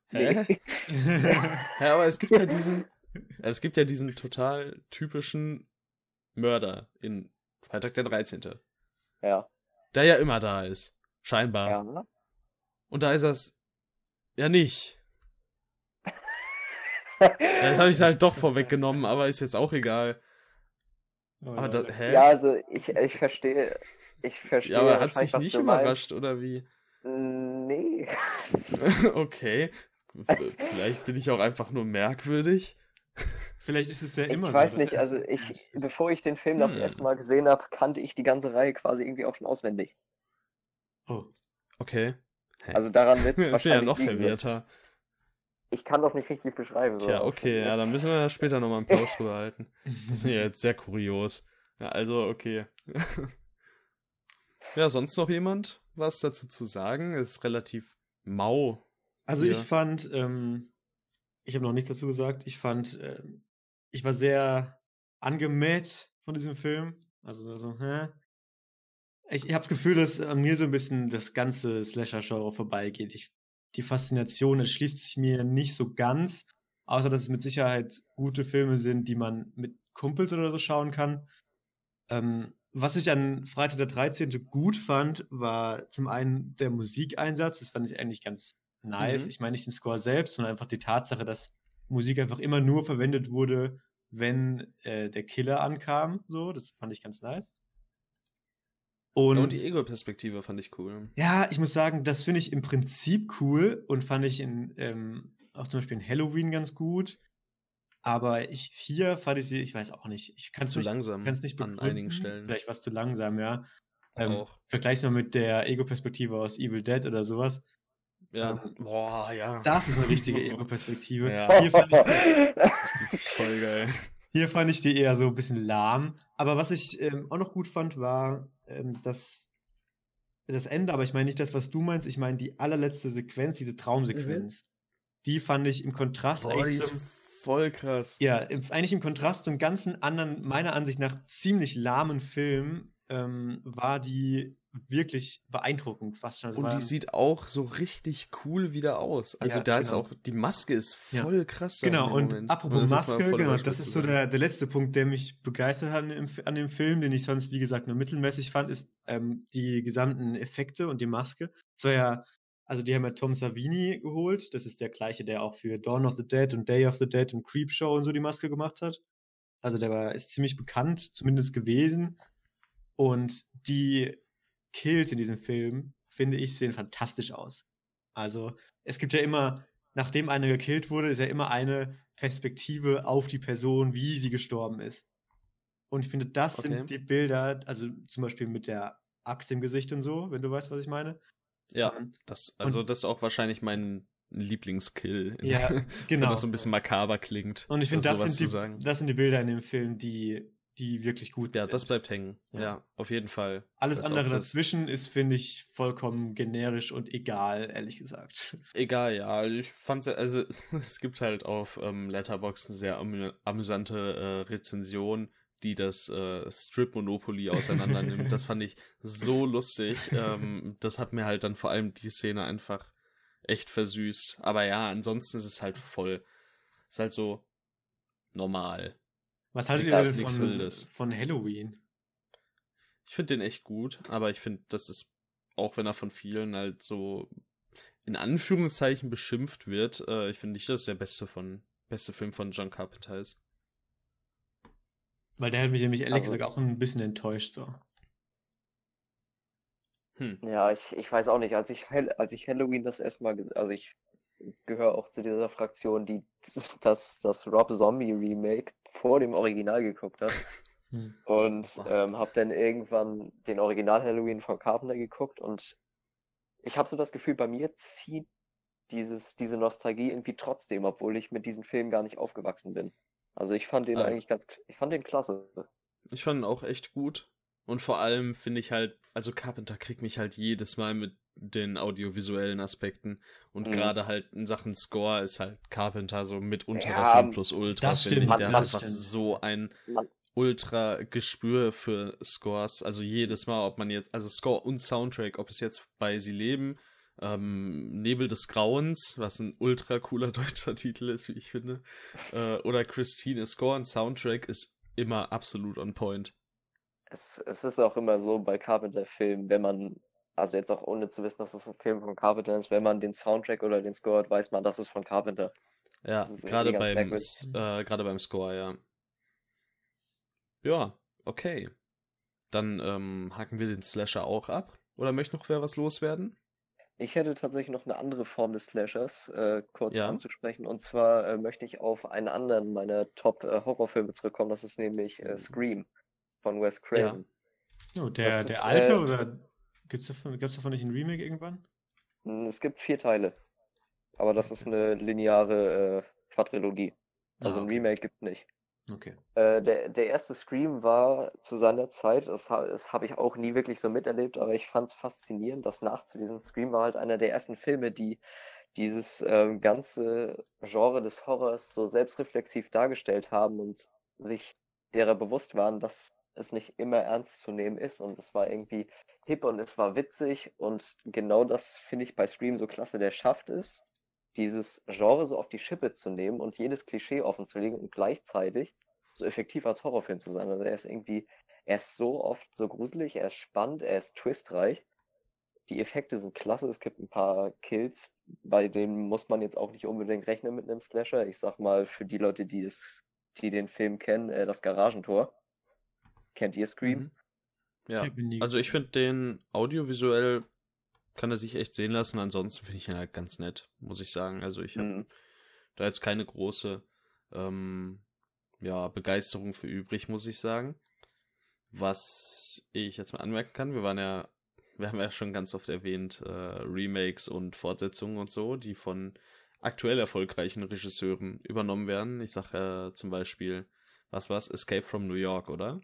S1: Hä? Nee. *laughs* *laughs* ja, aber es gibt ja diesen, es gibt ja diesen total typischen Mörder in Freitag der 13.
S3: Ja.
S1: Der ja immer da ist. Scheinbar. Ja. Und da ist das ja nicht. *laughs* das habe ich halt doch vorweggenommen, aber ist jetzt auch egal.
S3: Oh, aber da, hä? Ja, also ich, ich verstehe. Ich verstehe. Ja,
S1: aber hat sich nicht überrascht, oder wie?
S3: Nee. *laughs*
S1: okay. Vielleicht bin ich auch einfach nur merkwürdig. *laughs*
S2: Vielleicht ist es ja immer
S3: Ich weiß so, nicht, also ich, bevor ich den Film hm. das erste Mal gesehen habe, kannte ich die ganze Reihe quasi irgendwie auch schon auswendig.
S1: Oh. Okay.
S3: Hä? Also daran wird es *laughs*
S1: wahrscheinlich. ja noch verwirrter.
S3: Ich kann das nicht richtig beschreiben.
S1: So Tja, okay, ja, dann müssen wir später nochmal einen Plausch *laughs* drüber halten. Das ist ja jetzt sehr kurios. Ja, also, okay. *laughs* ja, sonst noch jemand was dazu zu sagen? Ist relativ mau.
S2: Also hier. ich fand, ähm, ich habe noch nichts dazu gesagt, ich fand, ähm, ich war sehr angemäht von diesem Film. Also so, hä? Ich, ich habe das Gefühl, dass an mir so ein bisschen das ganze Slasher-Genre vorbeigeht. Ich die Faszination erschließt sich mir nicht so ganz, außer dass es mit Sicherheit gute Filme sind, die man mit Kumpels oder so schauen kann. Ähm, was ich an Freitag der 13. gut fand, war zum einen der Musikeinsatz. Das fand ich eigentlich ganz nice. Mhm. Ich meine nicht den Score selbst, sondern einfach die Tatsache, dass Musik einfach immer nur verwendet wurde, wenn äh, der Killer ankam. So, das fand ich ganz nice.
S1: Und, und die Ego-Perspektive fand ich cool.
S2: Ja, ich muss sagen, das finde ich im Prinzip cool und fand ich in, ähm, auch zum Beispiel in Halloween ganz gut. Aber ich hier fand ich sie, ich weiß auch nicht. Ich kann
S1: zu
S2: nicht,
S1: langsam
S2: nicht
S1: an einigen Stellen.
S2: Vielleicht was zu langsam, ja. Ähm, auch. Vergleich's mal mit der Ego-Perspektive aus Evil Dead oder sowas.
S1: Ja, ähm, boah, ja.
S2: Das ist eine richtige Ego-Perspektive.
S1: Ja. Hier fand ich, voll geil.
S2: Hier fand ich die eher so ein bisschen lahm. Aber was ich ähm, auch noch gut fand, war ähm, das, das Ende. Aber ich meine nicht das, was du meinst. Ich meine die allerletzte Sequenz, diese Traumsequenz. Mhm. Die fand ich im Kontrast
S1: Boah, die ist voll krass.
S2: Ja, eigentlich im Kontrast zum ganzen anderen, meiner Ansicht nach ziemlich lahmen Film, ähm, war die wirklich beeindruckend fast schon.
S1: Und die sieht auch so richtig cool wieder aus. Also ja, da genau. ist auch, die Maske ist voll ja. krass.
S2: Genau, und Moment. apropos Maske, genau, das ist so der, der letzte Punkt, der mich begeistert hat an, an dem Film, den ich sonst, wie gesagt, nur mittelmäßig fand, ist ähm, die gesamten Effekte und die Maske. Es war ja, also die haben ja Tom Savini geholt, das ist der gleiche, der auch für Dawn of the Dead und Day of the Dead und Creepshow und so die Maske gemacht hat. Also der war, ist ziemlich bekannt, zumindest gewesen. Und die Kills in diesem Film, finde ich, sehen fantastisch aus. Also, es gibt ja immer, nachdem einer gekillt wurde, ist ja immer eine Perspektive auf die Person, wie sie gestorben ist. Und ich finde, das okay. sind die Bilder, also zum Beispiel mit der Axt im Gesicht und so, wenn du weißt, was ich meine.
S1: Ja, ähm, das, also das ist auch wahrscheinlich mein Lieblingskill.
S2: Ja, genau. *laughs*
S1: Wenn das so ein bisschen makaber klingt.
S2: Und ich finde, das, das, sind die, das sind die Bilder in dem Film, die die wirklich gut
S1: Ja, sind. das bleibt hängen. Ja. ja, auf jeden Fall.
S2: Alles das andere dazwischen ist, finde ich, vollkommen generisch und egal, ehrlich gesagt. *laughs*
S1: Egal, ja. Ich fand also *laughs* es gibt halt auf ähm, Letterboxd eine sehr amü amüsante äh, Rezension, die das äh, Strip Monopoly auseinander nimmt. das fand ich so lustig. *laughs* Ähm, das hat mir halt dann vor allem die Szene einfach echt versüßt. Aber ja, ansonsten ist es halt voll. Ist halt so normal.
S2: Was haltet ihr denn von, von Halloween?
S1: Ich finde den echt gut, aber ich finde, das ist, auch wenn er von vielen halt so in Anführungszeichen beschimpft wird, äh, ich finde nicht, dass der beste von beste Film von John Carpenter ist.
S2: Weil der hat mich nämlich ehrlich also, gesagt auch ein bisschen enttäuscht so.
S3: Hm. Ja, ich, ich weiß auch nicht, als ich als ich Halloween das erstmal also ich gehöre auch zu dieser Fraktion, die *laughs* das, das Rob Zombie Remake vor dem Original geguckt hat. *laughs* Hm. Und ähm, habe dann irgendwann den Original Halloween von Carpenter geguckt und ich habe so das Gefühl, bei mir zieht dieses, diese Nostalgie irgendwie trotzdem, obwohl ich mit diesem Film gar nicht aufgewachsen bin. Also ich fand den ah. eigentlich ganz, ich fand den klasse.
S1: Ich fand ihn auch echt gut. Und vor allem finde ich halt, also Carpenter kriegt mich halt jedes Mal mit den audiovisuellen Aspekten. Und mhm. gerade halt in Sachen Score ist halt Carpenter so mitunter ja, das Nonplusultra,
S2: das finde
S1: ich. Der hat einfach stimmt. so ein ultra Gespür für Scores. Also jedes Mal, ob man jetzt, also Score und Soundtrack, ob es jetzt bei Sie leben, ähm, Nebel des Grauens, was ein ultra cooler *laughs* deutscher Titel ist, wie ich finde, äh, oder Christine, Score und Soundtrack ist immer absolut on point.
S3: Es, es ist auch immer so bei Carpenter-Filmen, wenn man also jetzt auch ohne zu wissen, dass es ein Film von Carpenter ist, wenn man den Soundtrack oder den Score hat, weiß man, dass es von Carpenter.
S1: Ja, gerade beim, äh, gerade beim Score, ja. Ja, okay. Dann ähm, haken wir den Slasher auch ab. Oder möchte noch wer was loswerden?
S3: Ich hätte tatsächlich noch eine andere Form des Slashers äh, kurz ja. anzusprechen. Und zwar äh, möchte ich auf einen anderen meiner Top-Horrorfilme äh, zurückkommen. Das ist nämlich äh, Scream von Wes Craven.
S2: Ja. Oh, der, der ist, alte äh, oder Gibt es davon, davon nicht ein Remake irgendwann?
S3: Hm, es gibt vier Teile. Aber das ist eine lineare äh, Quadrilogie. Also ah, okay. ein Remake gibt nicht.
S2: Okay.
S3: Äh, der, der erste Scream war zu seiner Zeit, das, das habe ich auch nie wirklich so miterlebt, aber ich fand es faszinierend, dass nachzulesen. Scream war halt einer der ersten Filme, die dieses äh, ganze Genre des Horrors so selbstreflexiv dargestellt haben und sich derer bewusst waren, dass es nicht immer ernst zu nehmen ist. Und es war irgendwie hip und es war witzig und genau das finde ich bei Scream so klasse. Der schafft es, dieses Genre so auf die Schippe zu nehmen und jedes Klischee offen zu legen und gleichzeitig so effektiv als Horrorfilm zu sein. Also er ist irgendwie, er ist so oft so gruselig, er ist spannend, er ist twistreich. Die Effekte sind klasse, es gibt ein paar Kills, bei denen muss man jetzt auch nicht unbedingt rechnen mit einem Slasher. Ich sag mal, für die Leute, die, es, die den Film kennen, äh, das Garagentor. Kennt ihr Scream? Mhm.
S1: Ja, also ich finde den audiovisuell kann er sich echt sehen lassen. Ansonsten finde ich ihn halt ganz nett, muss ich sagen. Also ich habe mhm. da jetzt keine große ähm, ja, Begeisterung für übrig, muss ich sagen. Was ich jetzt mal anmerken kann, wir waren ja, wir haben ja schon ganz oft erwähnt, äh, Remakes und Fortsetzungen und so, die von aktuell erfolgreichen Regisseuren übernommen werden. Ich sage äh, zum Beispiel, was war's, Escape from New York, oder?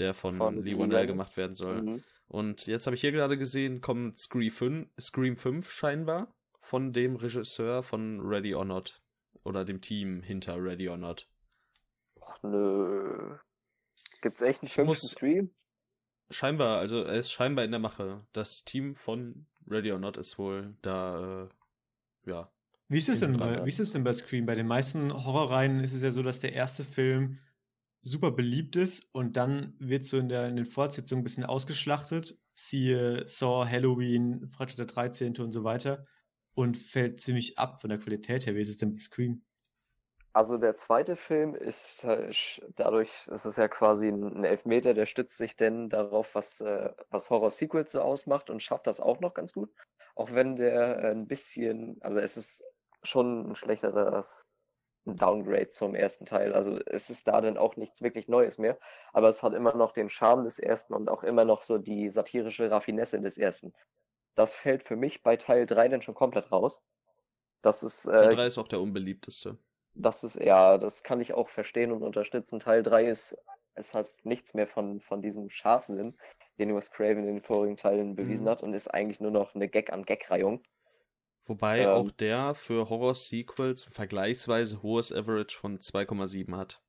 S1: Der von, von Lee Wanell gemacht werden soll. Mhm. Und jetzt habe ich hier gerade gesehen, kommt Scream 5, Scream 5 scheinbar von dem Regisseur von Ready or Not. Oder dem Team hinter Ready or Not.
S3: Ach nö. Gibt's echt einen fünften Scream?
S1: Scheinbar, also er ist scheinbar in der Mache. Das Team von Ready or Not ist wohl da, äh, ja.
S2: Wie ist es denn bei, wie ist es denn bei Scream? Bei den meisten Horrorreihen ist es ja so, dass der erste Film super beliebt ist und dann wird so in, der, in den Fortsetzungen ein bisschen ausgeschlachtet. Siehe Saw, Halloween, Freitag der 13. und so weiter und fällt ziemlich ab von der Qualität her. Wie ist es denn bei Scream?
S3: Also der zweite Film ist äh, dadurch, es ist ja quasi ein Elfmeter, der stützt sich denn darauf, was, äh, was Horror-Sequels so ausmacht und schafft das auch noch ganz gut. Auch wenn der äh, ein bisschen, also es ist schon ein schlechteres ein Downgrade zum ersten Teil. Also es ist da dann auch nichts wirklich Neues mehr, aber es hat immer noch den Charme des ersten und auch immer noch so die satirische Raffinesse des ersten. Das fällt für mich bei Teil 3 dann schon komplett raus. Das ist.
S1: Äh, Teil 3 ist auch der unbeliebteste.
S3: Das ist, ja, das kann ich auch verstehen und unterstützen. Teil 3 ist, es hat nichts mehr von, von diesem Scharfsinn, den Wes Craven in den vorigen Teilen bewiesen mhm. hat und ist eigentlich nur noch eine Gag-an-Gag-Reihung.
S1: Wobei ähm, auch der für Horror-Sequels ein vergleichsweise hohes Average von 2,7 hat.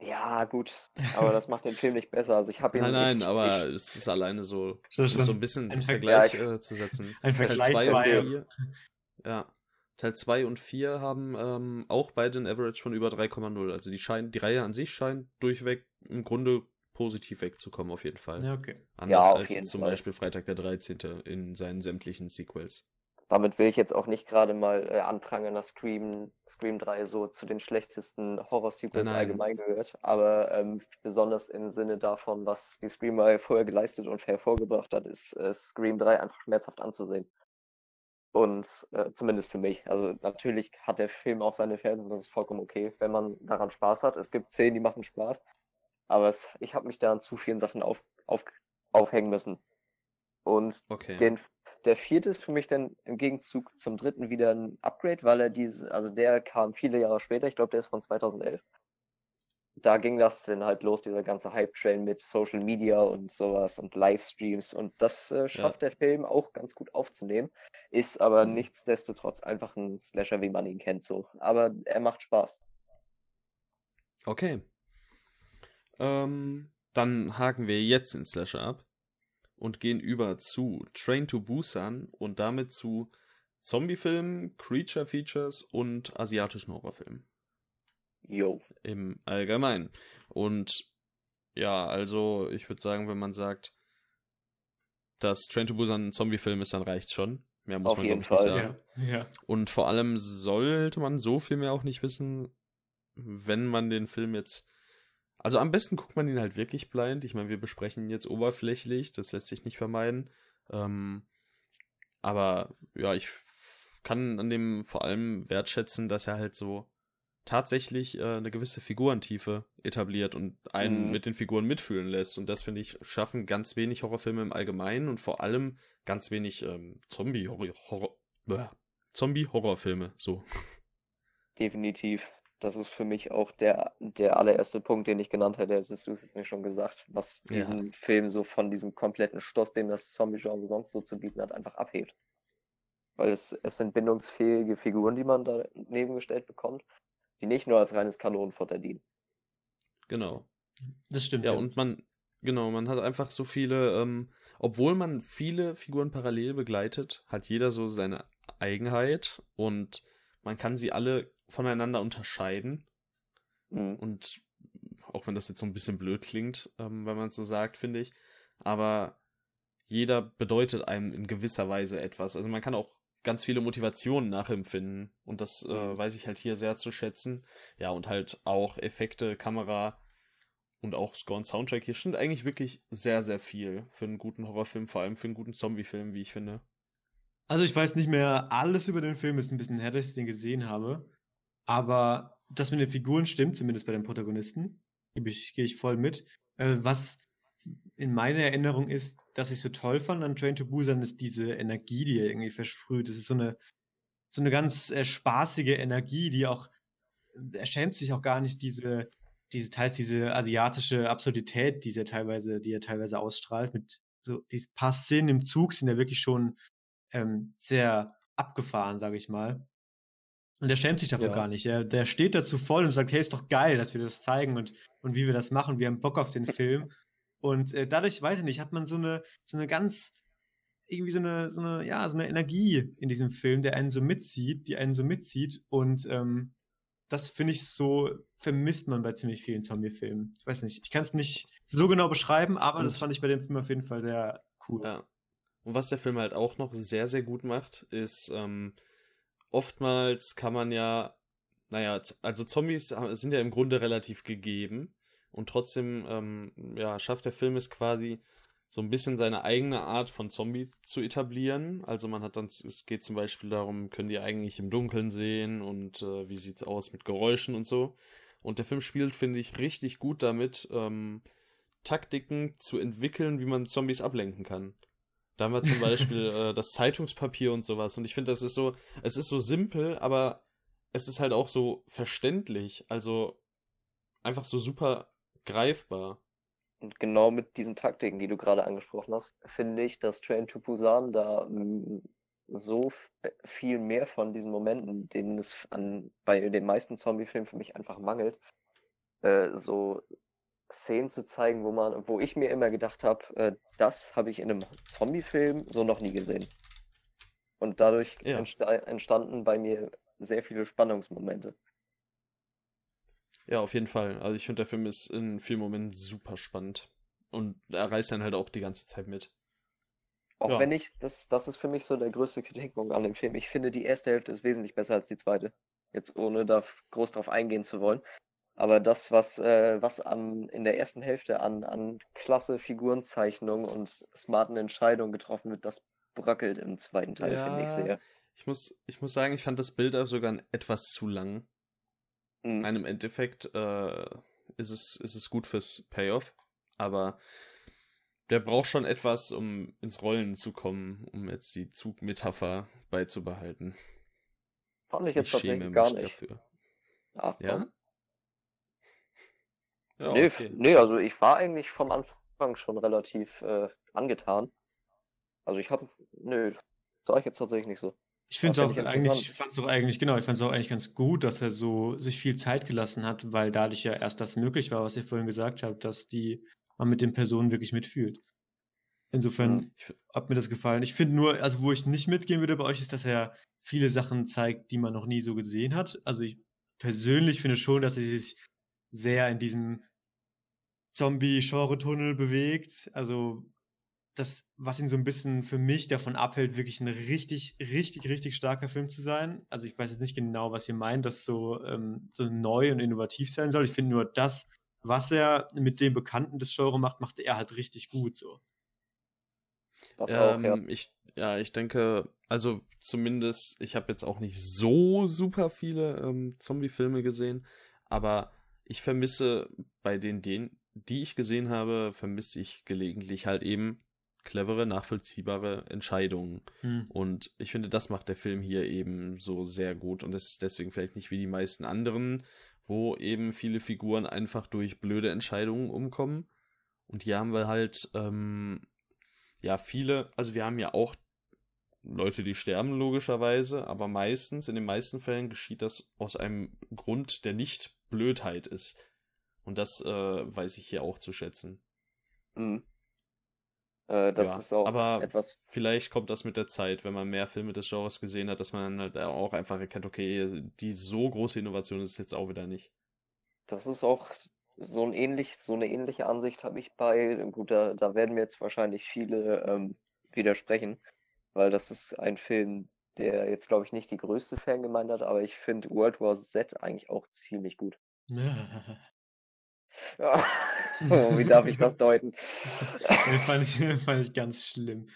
S3: Ja, gut, *laughs* aber das macht den Film nicht besser. Also ich habe
S1: ihn Nein, nein,
S3: ich,
S1: aber ich, es ist alleine so, um so ein bisschen ein Vergleich, Vergleich äh, zu setzen. Ein Vergleich Teil 2 und 4. Ja. Teil 2 und 4 haben ähm, auch beide ein Average von über 3,0. Also die scheinen, die Reihe an sich scheint durchweg im Grunde positiv wegzukommen, auf jeden Fall.
S2: Ja, okay.
S1: Anders ja, als zum Fall. Beispiel Freitag der 13. in seinen sämtlichen Sequels
S3: damit will ich jetzt auch nicht gerade mal äh, anprangern, dass Scream, Scream 3 so zu den schlechtesten Horror-Sequels allgemein gehört. Aber ähm, besonders im Sinne davon, was die Scream-Reihe vorher geleistet und hervorgebracht hat, ist äh, Scream 3 einfach schmerzhaft anzusehen. Und äh, zumindest für mich. Also natürlich hat der Film auch seine Fans und das ist vollkommen okay, wenn man daran Spaß hat. Es gibt Szenen, die machen Spaß. Aber es, ich habe mich da an zu vielen Sachen auf, auf, aufhängen müssen. Und okay. den, der vierte ist für mich dann im Gegenzug zum dritten wieder ein Upgrade, weil er diese, also der kam viele Jahre später, ich glaube, der ist von 2011. Da ging das dann halt los, dieser ganze Hype-Train mit Social Media und sowas und Livestreams und das äh, schafft ja. der Film auch ganz gut aufzunehmen, ist aber mhm. nichtsdestotrotz einfach ein Slasher, wie man ihn kennt, so. Aber er macht Spaß.
S1: Okay. Ähm, dann haken wir jetzt den Slasher ab und gehen über zu Train to Busan und damit zu Zombiefilmen, Creature Features und asiatischen Horrorfilmen.
S3: Jo.
S1: Im Allgemeinen. Und ja, also ich würde sagen, wenn man sagt, dass Train to Busan ein Zombiefilm ist, dann reicht's schon. Mehr muss Auf man, glaube ich, Fall, nicht sagen. Ja. Ja. Und vor allem sollte man so viel mehr auch nicht wissen, wenn man den Film jetzt also am besten guckt man ihn halt wirklich blind. Ich meine, wir besprechen ihn jetzt oberflächlich, das lässt sich nicht vermeiden. Ähm, aber ja, ich kann an dem vor allem wertschätzen, dass er halt so tatsächlich äh, eine gewisse Figurentiefe etabliert und einen mhm. mit den Figuren mitfühlen lässt. Und das finde ich, schaffen ganz wenig Horrorfilme im Allgemeinen und vor allem ganz wenig ähm, Zombie-Horror. Zombie-Horrorfilme, so.
S3: Definitiv das ist für mich auch der, der allererste Punkt, den ich genannt hätte, hättest du es jetzt nicht schon gesagt, was diesen ja. Film so von diesem kompletten Stoß, dem das Zombie-Genre sonst so zu bieten hat, einfach abhebt. Weil es, es sind bindungsfähige Figuren, die man da nebengestellt bekommt, die nicht nur als reines Kanonenfutter dienen.
S1: Genau.
S2: Das stimmt.
S1: Ja, ja, und man Genau, man hat einfach so viele, ähm, obwohl man viele Figuren parallel begleitet, hat jeder so seine Eigenheit und man kann sie alle voneinander unterscheiden. Mhm. Und auch wenn das jetzt so ein bisschen blöd klingt, ähm, wenn man es so sagt, finde ich. Aber jeder bedeutet einem in gewisser Weise etwas. Also man kann auch ganz viele Motivationen nachempfinden. Und das äh, mhm. weiß ich halt hier sehr zu schätzen. Ja, und halt auch Effekte, Kamera und auch Score und Soundtrack. Hier stimmt eigentlich wirklich sehr, sehr viel für einen guten Horrorfilm, vor allem für einen guten Zombie-Film, wie ich finde.
S2: Also ich weiß nicht mehr alles über den Film, ist ein bisschen her, dass ich den gesehen habe. Aber das mit den Figuren stimmt, zumindest bei den Protagonisten. Gehe ich, ich voll mit. Äh, was in meiner Erinnerung ist, dass ich so toll fand an Train to Busan, ist diese Energie, die er irgendwie versprüht. Das ist so eine, so eine ganz äh, spaßige Energie, die auch, er schämt sich auch gar nicht, diese, diese, teils diese asiatische Absurdität, die er teilweise, die er teilweise ausstrahlt, mit so, diese paar Szenen im Zug sind ja wirklich schon ähm, sehr abgefahren, sage ich mal. Und der schämt sich dafür ja. gar nicht. Er, der steht dazu voll und sagt, hey, ist doch geil, dass wir das zeigen und, und wie wir das machen. Wir haben Bock auf den *laughs* Film. Und äh, dadurch, weiß ich nicht, hat man so eine, so eine ganz, irgendwie so eine, so eine, ja, so eine Energie in diesem Film, der einen so mitzieht, die einen so mitzieht. Und ähm, das finde ich so, vermisst man bei ziemlich vielen Zombie-Filmen. Ich weiß nicht, ich kann es nicht so genau beschreiben, aber und, das fand ich bei dem Film auf jeden Fall sehr cool.
S1: Ja. Und was der Film halt auch noch sehr, sehr gut macht, ist, ähm, oftmals kann man ja, naja, also Zombies sind ja im Grunde relativ gegeben. Und trotzdem, ähm, ja, schafft der Film es quasi, so ein bisschen seine eigene Art von Zombie zu etablieren. Also man hat dann, es geht zum Beispiel darum, können die eigentlich im Dunkeln sehen und äh, wie sieht's aus mit Geräuschen und so. Und der Film spielt, finde ich, richtig gut damit, ähm, Taktiken zu entwickeln, wie man Zombies ablenken kann. Da haben wir zum Beispiel *laughs* äh, das Zeitungspapier und sowas. Und ich finde, das ist so, es ist so simpel, aber es ist halt auch so verständlich. Also einfach so super greifbar.
S3: Und genau mit diesen Taktiken, die du gerade angesprochen hast, finde ich, dass Train to Busan da mm, so viel mehr von diesen Momenten, denen es an, bei den meisten Zombie-Filmen für mich einfach mangelt, äh, so Szenen zu zeigen, wo man, wo ich mir immer gedacht habe, äh, das habe ich in einem Zombie-Film so noch nie gesehen. Und dadurch ja. entstanden bei mir sehr viele Spannungsmomente.
S1: Ja, auf jeden Fall. Also ich finde, der Film ist in vielen Momenten super spannend. Und er reißt dann halt auch die ganze Zeit mit.
S3: Auch ja. wenn ich, das, das ist für mich so der größte Kritikpunkt an dem Film. Ich finde, die erste Hälfte ist wesentlich besser als die zweite. Jetzt ohne da groß drauf eingehen zu wollen. Aber das, was, äh, was am, in der ersten Hälfte an, an klasse Figurenzeichnung und smarten Entscheidungen getroffen wird, das bröckelt im zweiten Teil, ja, finde ich sehr.
S1: Ich muss, ich muss sagen, ich fand das Bild auch sogar etwas zu lang. Mhm. Im Endeffekt äh, ist, es, ist es gut fürs Payoff, aber der braucht schon etwas, um ins Rollen zu kommen, um jetzt die Zugmetapher beizubehalten.
S3: Fand ich jetzt ich tatsächlich gar nicht. Dafür. Ach, ja? Ja nee, okay. nee, also ich war eigentlich vom Anfang schon relativ äh, angetan. Also ich habe, nö, sah ich jetzt tatsächlich nicht so.
S2: Ich finde es auch eigentlich, fand es auch eigentlich, genau, ich fand es auch eigentlich ganz gut, dass er so sich viel Zeit gelassen hat, weil dadurch ja erst das möglich war, was ihr vorhin gesagt habt, dass die man mit den Personen wirklich mitfühlt. Insofern ja. hat mir das gefallen. Ich finde nur, also wo ich nicht mitgehen würde bei euch, ist, dass er viele Sachen zeigt, die man noch nie so gesehen hat. Also ich persönlich finde schon, dass er sich sehr in diesem Zombie-Genre-Tunnel bewegt. Also das, was ihn so ein bisschen für mich davon abhält, wirklich ein richtig, richtig, richtig starker Film zu sein. Also ich weiß jetzt nicht genau, was ihr meint, dass so, ähm, so neu und innovativ sein soll. Ich finde nur das, was er mit dem Bekannten des Genre macht, macht er halt richtig gut so.
S1: Das ähm, auch, ja. Ich, ja, ich denke, also zumindest, ich habe jetzt auch nicht so super viele ähm, Zombie-Filme gesehen, aber ich vermisse bei den, den, die ich gesehen habe, vermisse ich gelegentlich halt eben clevere, nachvollziehbare Entscheidungen. Hm. Und ich finde, das macht der Film hier eben so sehr gut. Und das ist deswegen vielleicht nicht wie die meisten anderen, wo eben viele Figuren einfach durch blöde Entscheidungen umkommen. Und hier haben wir halt, ähm, ja, viele, also wir haben ja auch Leute, die sterben, logischerweise, aber meistens, in den meisten Fällen geschieht das aus einem Grund, der nicht Blödheit ist. Und das äh, weiß ich hier auch zu schätzen.
S3: Mhm. Äh, das
S1: Ja,
S3: ist auch
S1: aber
S3: etwas.
S1: vielleicht kommt das mit der Zeit, wenn man mehr Filme des Genres gesehen hat, dass man halt auch einfach erkennt, okay, die so große Innovation ist es jetzt auch wieder nicht.
S3: Das ist auch so ein ähnlich, so eine ähnliche Ansicht habe ich bei, gut, da, da werden mir jetzt wahrscheinlich viele ähm, widersprechen, weil das ist ein Film, der jetzt, glaube ich, nicht die größte Fangemeinde hat, aber ich finde World War Z eigentlich auch ziemlich gut. *laughs* *laughs* Oh, wie darf ich das deuten? *laughs*
S2: Den fand ich, fand ich ganz schlimm.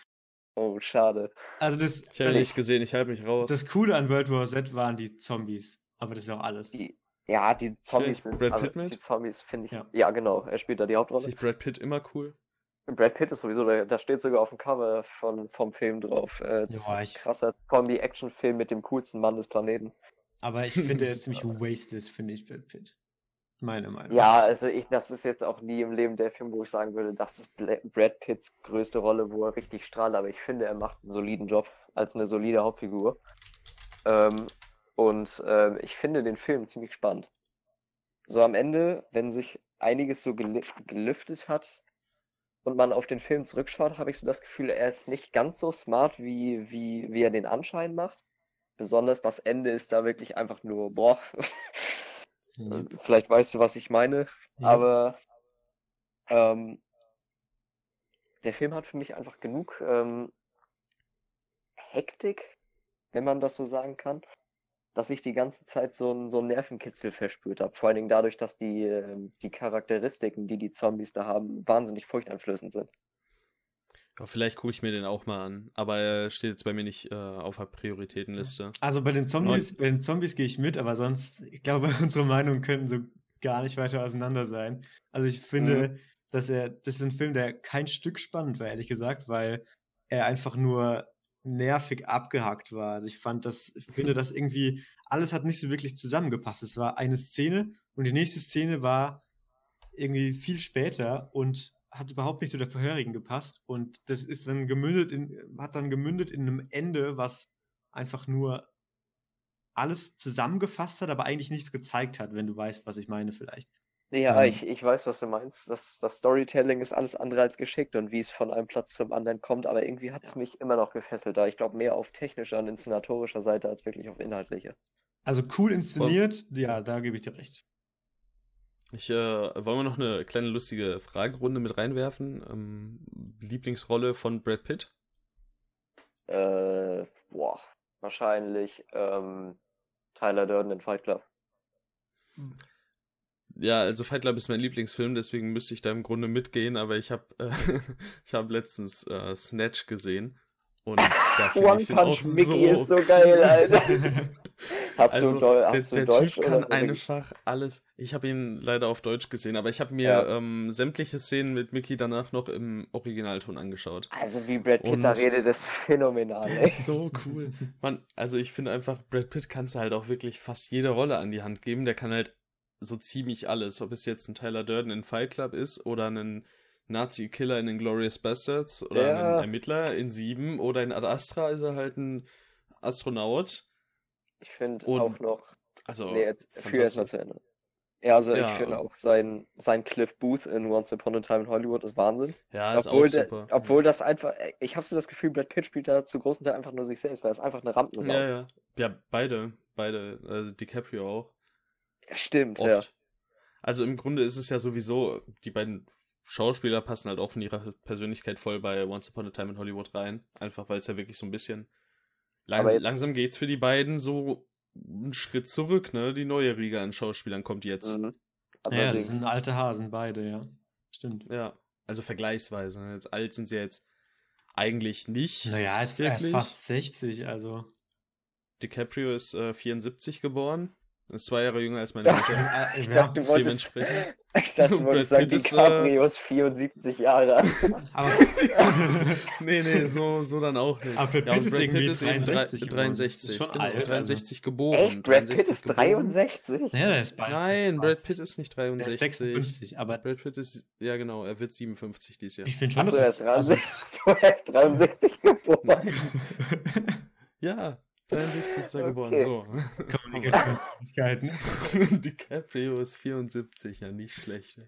S3: Oh, schade.
S2: Also das,
S1: Ich habe nicht gesehen, ich halte mich raus.
S2: das Coole an World War Z waren die Zombies. Aber das ist auch alles.
S3: Die, ja, die Zombies sind,
S1: Brad
S3: also
S1: Pitt mit?
S3: die Zombies finde ich,
S2: Ja.
S3: ja. genau, er spielt da die
S1: Ist
S3: Hauptrolle.
S1: nicht Brad Pitt immer cool?
S3: Brad Pitt ist sowieso, da, da steht sogar auf dem Cover von, vom Film drauf. Äh, z-
S2: ich-
S3: krasser Zombie-Action-Film mit dem coolsten Mann des Planeten.
S2: Aber ich finde, er ist *laughs* ziemlich wasted, finde ich, Brad Pitt. Meine Meinung.
S3: Ja, also ich, das ist jetzt auch nie im Leben der Film, wo ich sagen würde, das ist Brad Pitts größte Rolle, wo er richtig strahlt, aber ich finde, er macht einen soliden Job als eine solide Hauptfigur. Ähm, und ähm, ich finde den Film ziemlich spannend. So am Ende, wenn sich einiges so geli- gelüftet hat und man auf den Film zurückschaut, habe ich so das Gefühl, er ist nicht ganz so smart, wie, wie, wie er den Anschein macht. Besonders das Ende ist da wirklich einfach nur, boah. *laughs*
S2: Ja.
S3: Vielleicht weißt du, was ich meine.
S2: Ja.
S3: Aber ähm, der Film hat für mich einfach genug ähm, Hektik, wenn man das so sagen kann, dass ich die ganze Zeit so einen so einen Nervenkitzel verspürt habe. Vor allen Dingen dadurch, dass die, ähm, die Charakteristiken, die die Zombies da haben, wahnsinnig furchteinflößend sind.
S1: Ja, vielleicht gucke ich mir den auch mal an, aber er steht jetzt bei mir nicht äh, auf der Prioritätenliste.
S2: Also bei den Zombies, bei den Zombies gehe ich mit, aber sonst, ich glaube, *laughs* unsere Meinungen könnten so gar nicht weiter auseinander sein. Also ich finde, dass er, das ist ein Film, der kein Stück spannend war, ehrlich gesagt, weil er einfach nur nervig abgehackt war. Also ich fand das, ich finde, dass irgendwie alles hat nicht so wirklich zusammengepasst. Es war eine Szene und die nächste Szene war irgendwie viel später und hat überhaupt nicht zu der vorherigen gepasst und das ist dann gemündet in, hat dann gemündet in einem Ende, was einfach nur alles zusammengefasst hat, aber eigentlich nichts gezeigt hat, wenn du weißt, was ich meine vielleicht.
S3: Ja,
S2: Ähm.
S3: ich, ich weiß, was du meinst. Das, das Storytelling ist alles andere als geschickt und wie es von einem Platz zum anderen kommt, aber irgendwie hat es
S2: Ja.
S3: mich immer noch gefesselt da. Ich glaube mehr auf technischer und inszenatorischer Seite als wirklich auf inhaltlicher.
S2: Also cool inszeniert, ja, da gebe ich dir recht.
S1: Ich, äh, wollen wir noch eine kleine lustige Fragerunde mit reinwerfen? Ähm, Lieblingsrolle von Brad Pitt?
S3: Äh, boah, wahrscheinlich ähm, Tyler Durden in Fight Club.
S1: Ja, also Fight Club ist mein Lieblingsfilm, deswegen müsste ich da im Grunde mitgehen, aber ich habe äh, *laughs* ich habe letztens äh, Snatch gesehen und da finde
S3: One
S1: ich den auch
S3: Punch Mickey
S1: so
S3: ist so geil, Alter. *laughs* *laughs* Hast
S1: Also,
S3: du,
S1: der,
S3: hast du
S1: der
S3: Deutsch
S1: Typ kann einfach alles. Ich habe ihn leider auf Deutsch gesehen, aber ich habe mir
S3: Ja.
S1: ähm, sämtliche Szenen mit Mickey danach noch im Originalton angeschaut.
S3: Also wie Brad Pitt da
S1: Und-
S3: redet, ist phänomenal.
S1: Der
S3: ey.
S1: ist so cool. Man, also ich finde einfach, Brad Pitt kannst du halt auch wirklich fast jede Rolle an die Hand geben. Der kann halt so ziemlich alles. Ob es jetzt ein Tyler Durden in Fight Club ist oder ein Nazi-Killer in Inglourious Bastards oder
S3: Ja.
S1: ein Ermittler in Sieben oder in Ad Astra ist er halt ein Astronaut.
S3: Ich finde auch noch,
S1: Also,
S3: nee, jetzt führ erst mal
S1: fantastisch.
S3: zu Ende. Ja, also
S1: Ja,
S3: ich finde
S1: und-
S3: auch sein, sein Cliff Booth in Once Upon a Time in Hollywood ist Wahnsinn.
S1: Ja, ist
S3: Obwohl,
S1: auch
S3: der,
S1: super.
S3: obwohl das einfach, ich habe so das Gefühl, Brad Pitt spielt da zu großen Teil einfach nur sich selbst, weil er ist einfach eine Rampensau.
S1: Ja, ja. Ja, beide. Beide. Also DiCaprio auch.
S3: Stimmt, ja.
S1: Oft. Also im Grunde ist es ja sowieso, die beiden Schauspieler passen halt auch von ihrer Persönlichkeit voll bei Once Upon a Time in Hollywood rein. Einfach weil es ja wirklich so ein bisschen. Lang, langsam geht's für die beiden so einen Schritt zurück, ne? Die neue Riege an Schauspielern kommt jetzt.
S3: Mhm.
S2: Ja, das sind alte Hasen, beide, ja. Stimmt.
S1: Ja. Also vergleichsweise. Ne? Jetzt alt sind sie jetzt eigentlich nicht.
S2: Naja, ist, ist
S1: Wirklich?
S2: fast 60, also.
S1: DiCaprio ist äh, 74 geboren. Ist zwei Jahre jünger als meine Mutter.
S2: Äh, *laughs*
S3: Ich dachte, du wolltest,
S1: dementsprechend. *laughs*
S3: ich dachte, du wolltest sagen,
S1: ist,
S3: DiCaprio ist 74 Jahre alt. *laughs*
S2: aber,
S1: nee, nee, so, so dann auch nicht.
S2: Aber Brad
S1: ja,
S2: Pitt
S1: und
S2: ist
S1: Brad
S2: irgendwie
S1: Pitt ist eben
S2: 63
S1: drei-
S2: geworden.
S1: 63.
S2: Ist schon
S1: genau,
S2: alt, also.
S1: 63 geboren.
S3: Echt? Brad Pitt
S1: 63
S3: ist
S1: geboren.
S3: 63?
S2: ja, der ist bald.
S1: Nein, Brad Pitt ist nicht
S2: Der ist
S1: 63.
S2: 56, aber
S1: Brad Pitt ist, ja genau, er wird 57 dieses Jahr.
S2: ich finde schon,
S3: Achso, er ist
S2: es-
S3: 63, so, er ist 63 geboren.
S1: Ja, 63 ist er
S3: Okay.
S1: geboren, so.
S2: Kommunikationsfähigkeiten. *laughs* *laughs*
S1: DiCaprio ist 74, ja nicht schlecht.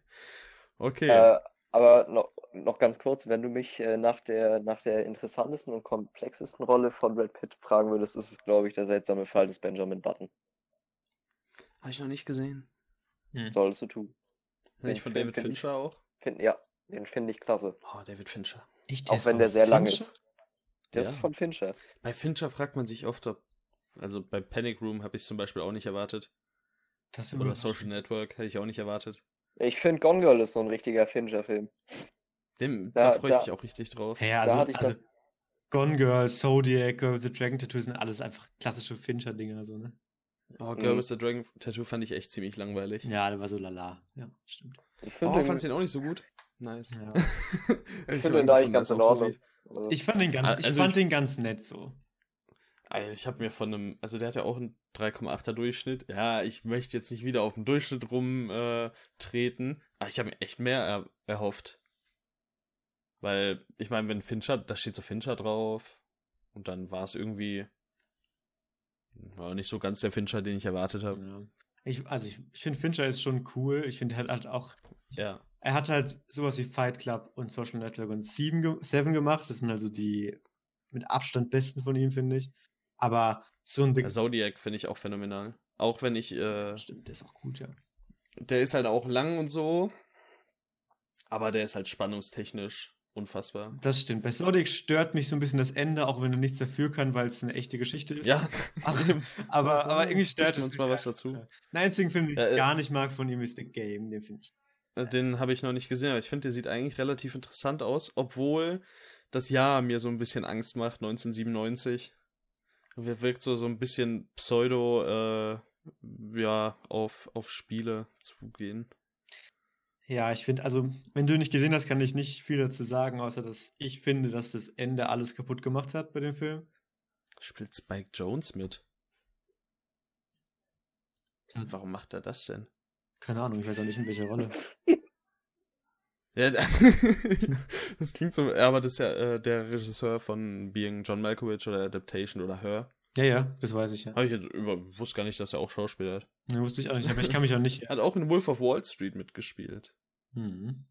S1: Okay,
S3: Äh, Aber noch, noch ganz kurz, wenn du mich äh, nach, der, nach der interessantesten und komplexesten Rolle von Brad Pitt fragen würdest, ist es, glaube ich, der seltsame Fall des Benjamin Button.
S1: Habe ich noch nicht gesehen.
S3: Hm. Solltest du tun.
S1: Den ich von David Fincher ich, auch?
S3: Find, ja, den finde ich klasse.
S1: Oh, David Fincher.
S3: Ich, auch wenn der sehr Fincher? lang ist. Der ja. ist von Fincher.
S1: Bei Fincher fragt man sich oft, ob. Also bei Panic Room habe ich zum Beispiel auch nicht erwartet. Oder Social Network hätte ich auch nicht erwartet.
S3: Ich finde Gone Girl ist so ein richtiger Fincher-Film.
S1: da, da freue ich mich auch richtig drauf.
S2: Ja, also, da hatte ich also, das... Gone Girl, Zodiac, Girl The Dragon Tattoo sind alles einfach klassische Fincher-Dinger. So, ne?
S1: Oh, Girl mhm. with the Dragon Tattoo fand ich echt ziemlich langweilig.
S2: Ja, der war so lala. Ja, stimmt.
S1: Ich oh, fand's den auch nicht so gut? Nice. Ja. *laughs*
S3: ich, ich finde den eigentlich ganz in Ordnung.
S2: Ich fand den ganz, also ich fand ich, den ganz nett so.
S1: Also ich habe mir von einem, also der hat ja auch einen 3,8er Durchschnitt. Ja, ich möchte jetzt nicht wieder auf den Durchschnitt rumtreten, äh, aber ich habe mir echt mehr er, erhofft. Weil, ich meine, wenn Fincher, da steht so Fincher drauf und dann war es irgendwie war nicht so ganz der Fincher, den ich erwartet habe. Ja.
S2: Ich, also ich, ich finde Fincher ist schon cool. Ich finde, hat halt auch.
S1: Ja.
S2: Er hat halt sowas wie Fight Club und Social Network und Seven, Seven gemacht. Das sind also die mit Abstand besten von ihm, finde ich. Aber so ein.
S1: Der Zodiac finde ich auch phänomenal. Auch wenn ich. Äh,
S2: Stimmt, der ist auch gut, ja.
S1: Der ist halt auch lang und so. Aber der ist halt spannungstechnisch unfassbar.
S2: Das stimmt. Bei Zodiac stört mich so ein bisschen das Ende, auch wenn er nichts dafür kann, weil es eine echte Geschichte ist.
S1: Ja. *laughs*
S2: aber, aber, *laughs* aber irgendwie stört
S1: es uns mal was dazu.
S2: Der einzige Film, den ich äh, gar nicht mag von ihm, ist The Game. Den finde ich.
S1: Äh, den habe ich noch nicht gesehen, aber ich finde, der sieht eigentlich relativ interessant aus, obwohl das Jahr mir so ein bisschen Angst macht, 1997. Er wirkt so, so ein bisschen pseudo, äh, ja, auf, auf Spiele zugehen.
S2: Ja, ich finde, also, wenn du nicht gesehen hast, kann ich nicht viel dazu sagen, außer dass ich finde, dass das Ende alles kaputt gemacht hat bei dem Film.
S1: Spielt Spike Jones mit? Warum macht er das denn?
S2: Keine Ahnung, ich weiß auch nicht in welcher Rolle. *laughs*
S1: Ja, *laughs* das klingt so, aber das ist ja äh, der Regisseur von Being John Malkovich oder Adaptation oder Her.
S2: Ja, ja, das weiß ich ja.
S1: Habe ich jetzt über, wusste gar nicht, dass er auch Schauspieler hat.
S2: Ja, wusste ich auch nicht, aber ich kann mich auch nicht. *laughs*
S1: hat auch in Wolf of Wall Street mitgespielt.
S2: Mhm.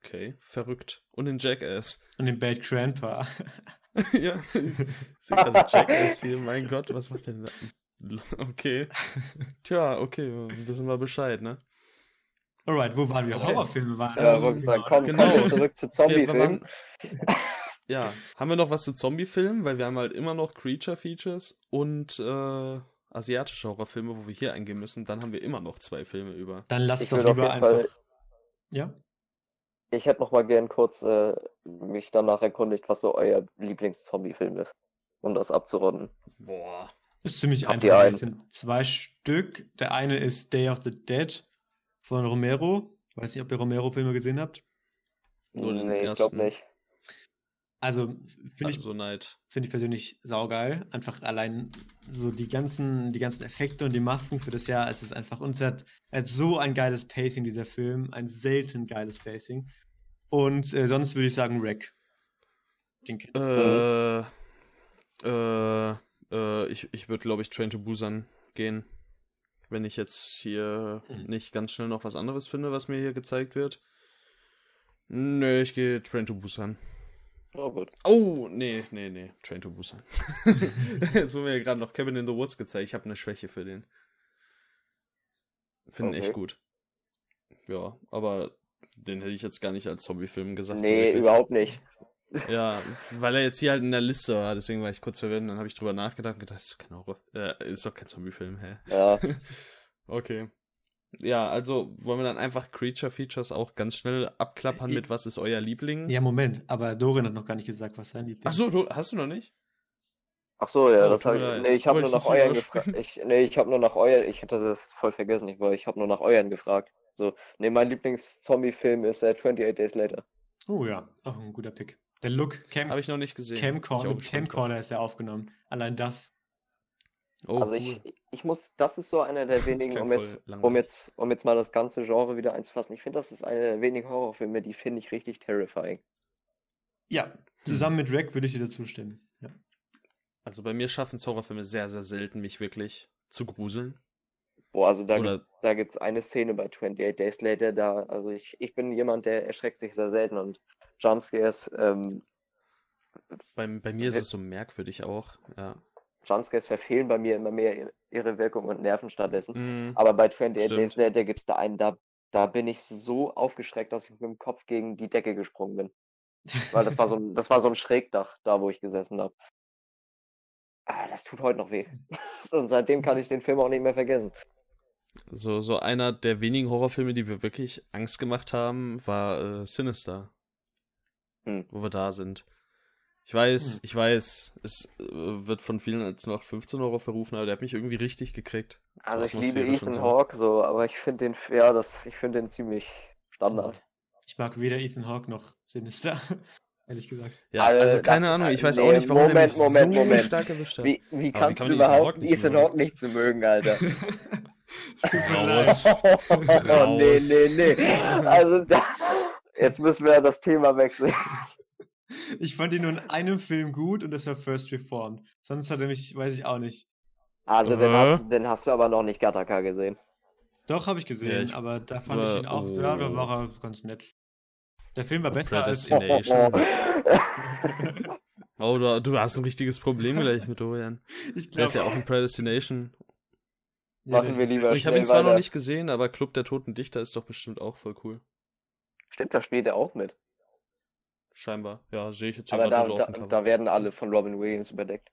S1: Okay, verrückt. Und in Jackass.
S2: Und in Bad Grandpa.
S1: ja, ich sehe gerade Jackass hier. Mein Gott, was macht der denn? *laughs* Okay. Tja, okay, wissen wir Bescheid, ne?
S2: Alright, wo waren wir? Okay. Horrorfilme
S3: waren. Ja, wollte sagen, komm,
S1: genau.
S3: kommen wir zurück zu *laughs* Zombie-Filmen. *laughs*
S1: ja, haben wir noch was zu Zombie-Filmen? Weil wir haben halt immer noch Creature-Features und äh, asiatische Horrorfilme, wo wir hier eingehen müssen. Dann haben wir immer noch zwei Filme über.
S2: Dann lass doch lieber einfach... Fall ja.
S3: Ich hätte noch mal gern kurz äh, mich danach erkundigt, was so euer Lieblings-Zombie-Film ist, um das abzurunden.
S1: Boah.
S2: Ist ziemlich Habt einfach. Ich finde zwei Stück. Der eine ist Day of the Dead von Romero. Ich weiß nicht, ob ihr Romero-Filme gesehen habt.
S3: Nur den nee, ich glaube nicht.
S2: Also finde ich,
S1: so
S2: find ich persönlich saugeil. Einfach allein so die ganzen, die ganzen Effekte und die Masken für das Jahr. Es ist einfach, uns hat, hat so ein geiles Pacing, dieser Film. Ein selten geiles Pacing. Und äh, sonst würde ich sagen Wreck.
S1: Den kennt äh, äh, äh, ich ich würde, glaube ich, Train to Busan gehen. Wenn ich jetzt hier hm. nicht ganz schnell noch was anderes finde, was mir hier gezeigt wird. Nö, ich gehe Train to Busan.
S3: Oh, gut.
S1: Oh, nee, nee, nee. Train to Busan. *laughs* Jetzt wurde mir ja gerade noch Kevin in the Woods gezeigt. Ich habe eine Schwäche für den. Finde okay. echt gut. Ja, aber den hätte ich jetzt gar nicht als Zombie-Film gesagt.
S3: Nee, so überhaupt nicht.
S1: Ja, weil er jetzt hier halt in der Liste war, deswegen war ich kurz verwirrt. Dann habe ich drüber nachgedacht und gedacht, das ist, kein Horror, äh, ist doch kein Zombie-Film, hä?
S3: Ja. *laughs*
S1: okay. Ja, also wollen wir dann einfach Creature Features auch ganz schnell abklappern mit was ist euer Liebling?
S2: Ja, Moment, aber Dorin hat noch gar nicht gesagt, was sein Liebling
S1: ist. Achso, du, hast du noch nicht?
S3: Ach so, ja, oh, das habe ich. Nee, ich habe nur nach euren gefragt. Ich, nee, ich habe nur nach euren. Ich hätte das voll vergessen, ich, ich habe nur nach euren gefragt. So, nee, mein Lieblings-Zombie-Film ist äh, 28 Days Later.
S2: Oh ja, auch ein guter Pick. Der Look,
S1: Cam habe ich noch nicht gesehen.
S2: Camcorder, Camcorder ist ja aufgenommen. Allein das
S3: Oh, also ich, ich muss, das ist so einer der *laughs* wenigen, um jetzt, um jetzt, um jetzt mal das ganze Genre wieder einzufassen. Ich finde, das ist einer der wenigen Horrorfilme, die finde ich richtig terrifying.
S2: Ja, zusammen mit Rack würde ich dir dazu stimmen. Ja.
S1: Also bei mir schaffen Horrorfilme sehr, sehr selten, mich wirklich zu gruseln.
S3: Boah, also da, Oder... da gibt es eine Szene bei 28 Days Later, da, also ich, ich bin jemand, der erschreckt sich sehr selten und Jumpscares. Ähm,
S1: bei, bei mir ist es so merkwürdig auch, ja.
S3: Jumpscares verfehlen bei mir immer mehr ihre Wirkung und nerven stattdessen. Mm, Aber bei 28 Days Later gibt es da einen, da, da bin ich so aufgeschreckt, dass ich mit dem Kopf gegen die Decke gesprungen bin. Weil das war so ein, das war so ein Schrägdach, da wo ich gesessen habe. Ah, das tut heute noch weh. *laughs* Und seitdem kann ich den Film auch nicht mehr vergessen.
S1: So, so einer der wenigen Horrorfilme, die wir wirklich Angst gemacht haben, war äh, Sinister. Hm. Wo wir da sind. Ich weiß, hm. ich weiß, es äh, wird von vielen als noch 15 Euro verrufen, aber der hat mich irgendwie richtig gekriegt.
S3: Also ich liebe Ethan so. Hawke so, aber ich finde den, ja, das, ich finde den ziemlich Standard.
S2: Ich mag weder Ethan Hawke noch Sinister. *laughs* Ehrlich gesagt.
S1: Ja, also keine Ahnung, ich weiß nee, auch nicht, warum
S3: Moment,
S1: er mich
S3: Moment,
S1: so
S3: Moment.
S1: stark erwischt hat.
S3: Wie, wie kannst wie kann du überhaupt Ethan Hawke nicht zu mögen, Alter? *laughs*
S1: Raus. *laughs*
S3: oh, nee, nee, nee. Also da, jetzt müssen wir das Thema wechseln.
S2: Ich fand ihn nur in einem Film gut und das war First Reformed. Sonst hat er mich, weiß ich auch nicht.
S3: Also, den, hast, den hast du aber noch nicht Gattaca gesehen.
S2: Doch, habe ich gesehen, ja, ich, aber da fand ich ihn auch, oh. ja, da war er ganz nett. Der Film war besser als.
S1: Predestination. *laughs* oh, du, du, hast ein richtiges Problem gleich mit Dorian. *laughs* Ich glaub, der ist ja auch ein Predestination.
S3: Machen wir lieber.
S1: Ich habe ihn zwar weiter. noch nicht gesehen, aber Club der Toten Dichter ist doch bestimmt auch voll cool.
S3: Stimmt, da spielt er auch mit.
S1: Scheinbar, ja, sehe ich jetzt
S3: hier Aber da, da, da werden alle von Robin Williams überdeckt.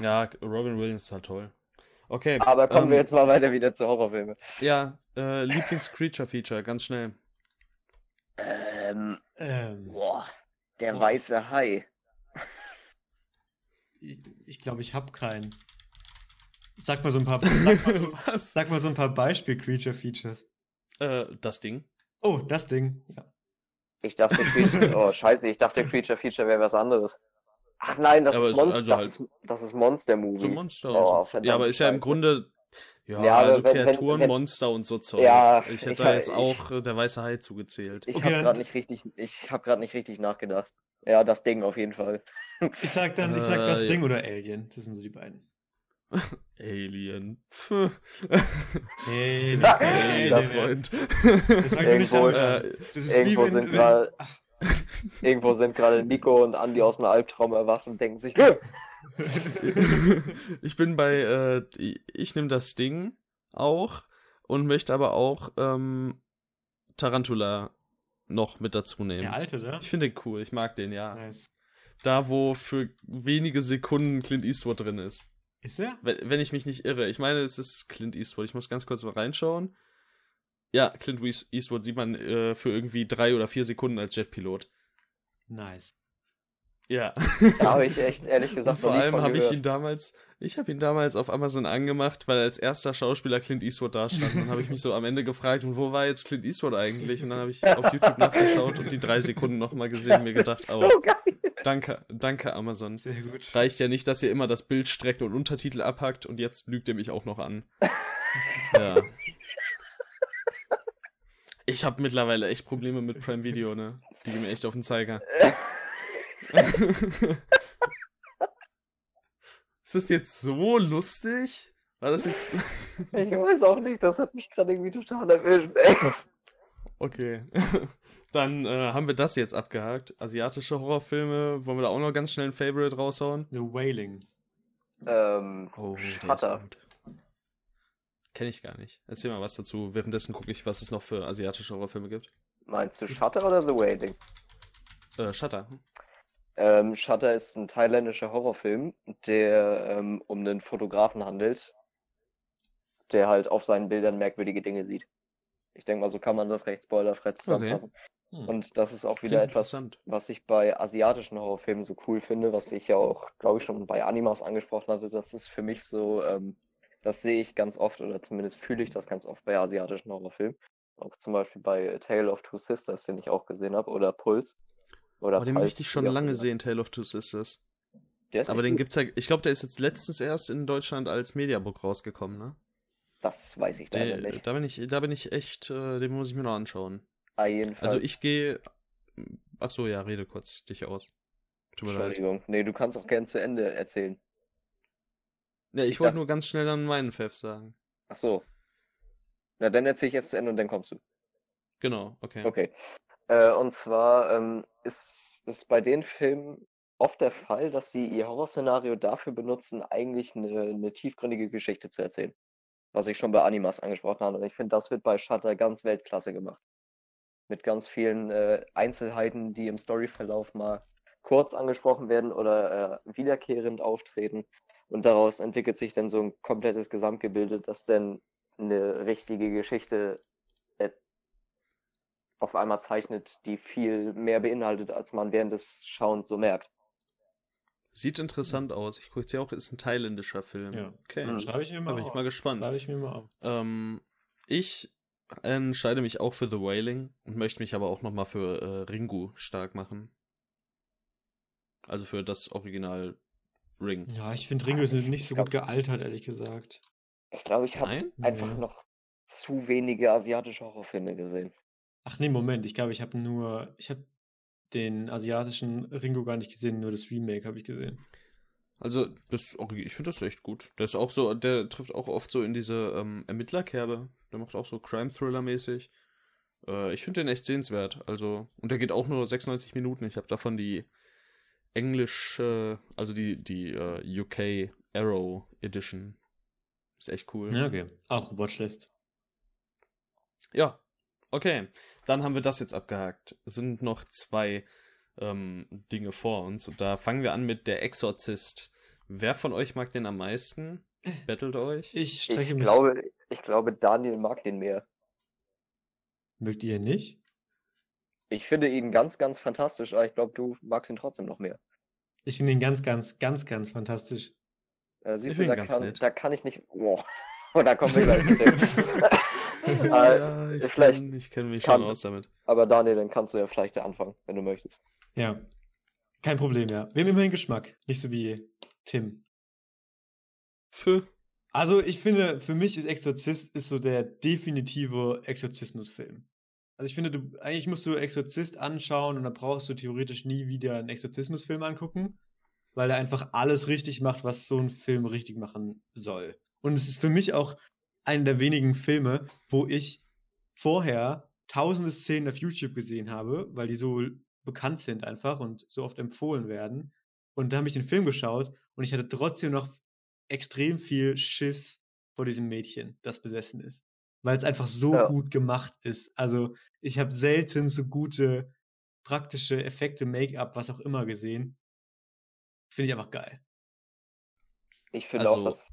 S1: Ja, Robin Williams ist halt toll. Okay.
S3: Aber kommen ähm, wir jetzt mal weiter wieder zu Horrorfilmen.
S1: Ja, äh, Lieblings-Creature-Feature, ganz schnell.
S3: Ähm, ähm boah, der oh. weiße Hai.
S2: Ich glaube, ich, glaub, ich habe keinen. Sag mal so ein paar, sag mal so, *laughs* sag mal so ein paar Beispiel-Creature-Features.
S1: Äh, das Ding.
S2: Oh, das Ding, ja.
S3: Ich dachte, Creature, *laughs* oh scheiße, ich dachte Creature-Feature wäre was anderes. Ach nein, das, ist, Mon also das, halt ist, das ist Monster-Movie.
S1: So Monster. Oh, ja, aber ist ja im Grunde ja, ja also wenn, Kreaturen, wenn, wenn, Monster und so Zeug.
S3: Ja,
S1: ich hätte ich, da jetzt ich, auch äh, der weiße Hai zugezählt.
S3: Ich okay, habe gerade nicht richtig, ich habe gerade nicht richtig nachgedacht. Ja, das Ding auf jeden Fall.
S2: Ich sag dann, ich sag das äh, Ding ja. oder Alien. Das sind so die beiden.
S1: Alien.
S2: hey,
S3: Alien, Freund. Irgendwo, äh, irgendwo sind gerade Irgendwo sind gerade Nico und Andi aus dem Albtraum erwacht und denken sich, *laughs*
S1: ich bin bei, äh, ich nehme das Ding auch und möchte aber auch ähm, Tarantula noch mit dazu nehmen.
S2: Der alte, ne?
S1: Ich finde den cool, ich mag den, ja. Nice. Da, wo für wenige Sekunden Clint Eastwood drin ist.
S2: Ist er?
S1: Wenn, wenn ich mich nicht irre. Ich meine, es ist Clint Eastwood. Ich muss ganz kurz mal reinschauen. Ja, Clint Eastwood sieht man äh, für irgendwie drei oder vier Sekunden als Jetpilot.
S2: Nice.
S1: Ja. *laughs*
S3: Da habe ich echt ehrlich gesagt
S1: Vor allem habe ich ihn damals, ich habe ihn damals auf Amazon angemacht, weil als erster Schauspieler Clint Eastwood da stand. Dann habe ich mich so am Ende gefragt, und wo war jetzt Clint Eastwood eigentlich? Und dann habe ich auf YouTube nachgeschaut und die drei Sekunden nochmal gesehen und mir gedacht, oh, *laughs* so danke, danke Amazon.
S2: Sehr gut.
S1: Reicht ja nicht, dass ihr immer das Bild streckt und Untertitel abhackt und jetzt lügt ihr mich auch noch an. *laughs* ja. Ich habe mittlerweile echt Probleme mit Prime Video, ne? Die gehen mir echt auf den Zeiger. *laughs* Ist das jetzt so lustig? War das jetzt.
S3: ich weiß auch nicht, das hat mich gerade irgendwie total erwischt, ey.
S1: Okay. Dann äh, haben wir das jetzt abgehakt. Asiatische Horrorfilme. Wollen wir da auch noch ganz schnell ein Favorite raushauen?
S2: The Wailing.
S3: Ähm,
S1: oh, Shutter. Kenne ich gar nicht. Erzähl mal was dazu. Währenddessen gucke ich, was es noch für asiatische Horrorfilme gibt.
S3: Meinst du Shutter oder The Wailing?
S1: Äh, Shutter.
S3: Ähm, Shutter ist ein thailändischer Horrorfilm, der ähm, um einen Fotografen handelt, der halt auf seinen Bildern merkwürdige Dinge sieht. Ich denke mal, so kann man das recht spoilerfrei zusammenfassen. Okay. Hm. Und das ist auch wieder etwas, was ich bei asiatischen Horrorfilmen so cool finde, was ich ja auch, glaube ich, schon bei Animas angesprochen hatte. Das ist für mich so ähm, das sehe ich ganz oft oder zumindest fühle ich das ganz oft bei asiatischen Horrorfilmen. Auch zum Beispiel bei Tale of Two Sisters, den ich auch gesehen habe, oder Puls.
S1: Oder oh, den möchte ich schon lange sehen, Tale of Two Sisters. Aber den gut. gibt's ja, ich glaube, der ist jetzt letztens erst in Deutschland als Mediabook rausgekommen, ne?
S3: Das weiß ich leider nicht.
S1: Da bin ich, da bin ich echt, äh, den muss ich mir noch anschauen. Also ich gehe, ach so, ja, rede kurz dich aus.
S3: Tut mir Entschuldigung, leid. nee, du kannst auch gern zu Ende erzählen.
S1: Ja, ich, ich wollte nur ganz schnell dann meinen Pfeff sagen.
S3: Ach so. Na, dann erzähle ich erst zu Ende und dann kommst du.
S1: Genau, okay.
S3: Okay. Äh, und zwar ähm, ist es bei den Filmen oft der Fall, dass sie ihr Horrorszenario dafür benutzen, eigentlich eine, eine tiefgründige Geschichte zu erzählen. Was ich schon bei Animas angesprochen habe. Und ich finde, das wird bei Shutter ganz Weltklasse gemacht. Mit ganz vielen äh, Einzelheiten, die im Storyverlauf mal kurz angesprochen werden oder äh, wiederkehrend auftreten. Und daraus entwickelt sich dann so ein komplettes Gesamtgebilde, das dann eine richtige Geschichte äh, auf einmal zeichnet, die viel mehr beinhaltet, als man während des Schauens so merkt.
S1: Sieht interessant aus. Ich gucke jetzt ja auch, ist ein thailändischer Film.
S2: Ja. Okay. Mhm. Schreibe ich mir mal
S1: Da bin ich mal gespannt.
S2: Schreibe ich mir mal auf.
S1: Ähm, ich entscheide mich auch für The Wailing und möchte mich aber auch nochmal für äh, Ringu stark machen. Also für das Original Ring.
S2: Ja, ich finde Ringo ist nicht so gut gealtert, ehrlich gesagt.
S3: Ich glaube, ich habe einfach nee. noch zu wenige asiatische Horrorfilme gesehen.
S2: Ach nee, Moment, ich glaube, ich habe nur, ich habe den asiatischen Ringo gar nicht gesehen, nur das Remake habe ich gesehen.
S1: Also, das, ich finde das echt gut. Der ist auch so, der trifft auch oft so in diese ähm, Ermittlerkerbe. Der macht auch so Crime-Thriller-mäßig. Äh, ich finde den echt sehenswert. Also, und der geht auch nur 96 Minuten. Ich habe davon die englische, also die, die äh, UK Arrow Edition. Ist echt cool.
S2: Ja, okay. Auch Watchlist.
S1: Ja, okay. Dann haben wir das jetzt abgehakt. Es sind noch zwei ähm, Dinge vor uns. Und da fangen wir an mit Der Exorzist. Wer von euch mag den am meisten? Bettelt euch?
S2: Ich
S3: ich. Glaube, ich glaube, Daniel mag den mehr.
S2: Mögt ihr nicht?
S3: Ich finde ihn ganz, ganz fantastisch, aber ich glaube, du magst ihn trotzdem noch mehr.
S2: Ich finde ihn ganz, ganz, ganz, ganz fantastisch.
S3: Äh, siehst du, da kann, da kann, ich nicht. Boah. Oh, *laughs* da kommen wir gleich mit dem. *laughs*
S1: ja, ich kenne kenn mich kann, schon aus damit.
S3: Aber Daniel, dann kannst du ja vielleicht anfangen, wenn du möchtest.
S2: Ja. Kein Problem, ja. Wir haben immerhin Geschmack. Nicht so wie Tim.
S1: Für?
S2: Also, ich finde, für mich ist Exorzist ist so der definitive Exorzismusfilm. Also ich finde, du, eigentlich musst du Exorzist anschauen und dann brauchst du theoretisch nie wieder einen Exorzismusfilm angucken, weil er einfach alles richtig macht, was so ein Film richtig machen soll. Und es ist für mich auch einer der wenigen Filme, wo ich vorher tausende Szenen auf YouTube gesehen habe, weil die so bekannt sind einfach und so oft empfohlen werden. Und da habe ich den Film geschaut und ich hatte trotzdem noch extrem viel Schiss vor diesem Mädchen, das besessen ist weil es einfach so ja. gut gemacht ist. Also ich habe selten so gute praktische Effekte, Make-up, was auch immer gesehen. Finde ich einfach geil.
S3: Ich finde also, auch, dass.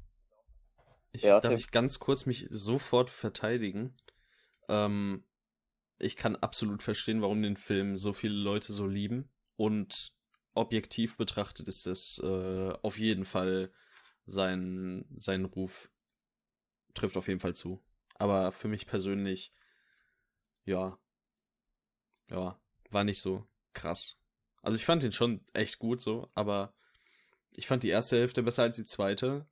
S1: Ich, ja, darf ich ganz kurz mich sofort verteidigen? Ähm, ich kann absolut verstehen, warum den Film so viele Leute so lieben. Und objektiv betrachtet ist es äh, auf jeden Fall sein, sein Ruf trifft auf jeden Fall zu. Aber für mich persönlich, ja, ja, war nicht so krass. Also ich fand ihn schon echt gut so, aber ich fand die erste Hälfte besser als die zweite.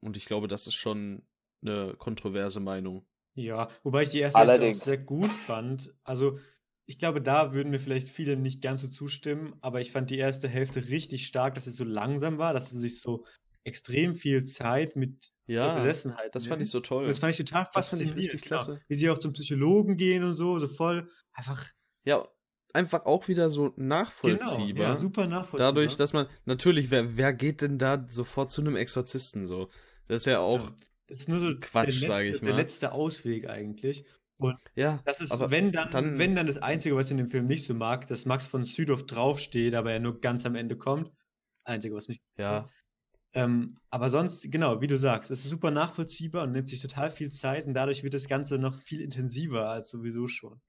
S1: Und ich glaube, das ist schon eine kontroverse Meinung.
S2: Ja, wobei ich die erste Allerdings. Hälfte auch sehr gut fand. Also ich glaube, da würden mir vielleicht viele nicht ganz so zustimmen, aber ich fand die erste Hälfte richtig stark, dass sie so langsam war, dass sie sich so extrem viel Zeit mit
S1: ja, Besessenheit. Das fand ich so toll.
S2: Das fand ich total Das fand ich richtig klasse. Genau. Wie sie auch zum Psychologen gehen und so, so voll einfach.
S1: Ja, einfach auch wieder so nachvollziehbar. Genau, ja,
S2: super nachvollziehbar.
S1: Dadurch, dass man, natürlich, wer, wer geht denn da sofort zu einem Exorzisten so? Das ist ja auch ja,
S2: das ist nur so Quatsch, sage ich mal. Der letzte Ausweg eigentlich. Und
S1: ja,
S2: das ist, wenn dann, dann, wenn dann das Einzige, was ich in dem Film nicht so mag, dass Max von Südhoff draufsteht, aber er nur ganz am Ende kommt. Einzige, was mich.
S1: Ja.
S2: Ähm, aber sonst, genau, wie du sagst, es ist super nachvollziehbar und nimmt sich total viel Zeit und dadurch wird das Ganze noch viel intensiver als sowieso schon.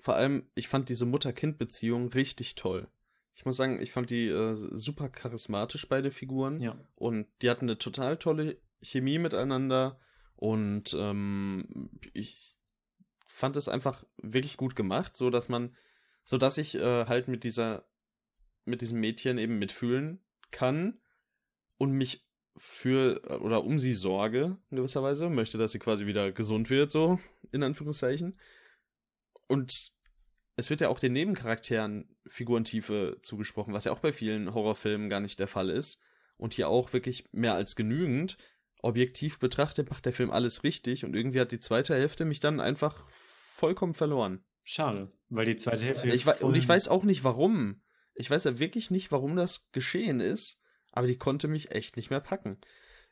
S1: Vor allem, ich fand diese Mutter-Kind-Beziehung richtig toll. Ich muss sagen, ich fand die äh, super charismatisch, beide Figuren.
S2: Ja.
S1: Und die hatten eine total tolle Chemie miteinander. Und ähm, ich fand es einfach wirklich gut gemacht, so dass man, so dass ich äh, halt mit dieser, mit diesem Mädchen eben mitfühlen kann und mich für oder um sie sorge, in gewisser Weise, möchte, dass sie quasi wieder gesund wird, so in Anführungszeichen. Und es wird ja auch den Nebencharakteren Figurentiefe zugesprochen, was ja auch bei vielen Horrorfilmen gar nicht der Fall ist. Und hier auch wirklich mehr als genügend. Objektiv betrachtet macht der Film alles richtig und irgendwie hat die zweite Hälfte mich dann einfach vollkommen verloren.
S2: Schade, weil die zweite Hälfte.
S1: Ich und ich weiß auch nicht warum. Ich weiß ja wirklich nicht, warum das geschehen ist, aber die konnte mich echt nicht mehr packen.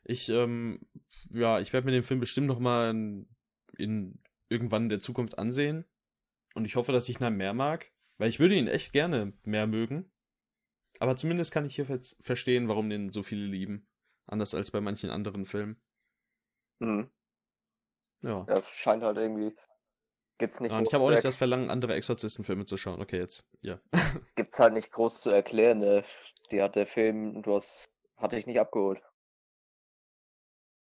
S1: Ich, ähm, ja, ich werde mir den Film bestimmt noch mal in, in irgendwann in der Zukunft ansehen. Und ich hoffe, dass ich ihn mehr mag, weil ich würde ihn echt gerne mehr mögen. Aber zumindest kann ich hier verstehen, warum den so viele lieben. Anders als bei manchen anderen Filmen.
S3: Mhm. Ja. Es scheint halt irgendwie. Gibt's nicht.
S1: Ja, und ich habe auch nicht das Verlangen, andere Exorzistenfilme zu schauen. Okay, jetzt. Ja. *laughs*
S3: Gibt's halt nicht groß zu erklären. Ne? Die hat der Film, du hast, hatte ich nicht abgeholt.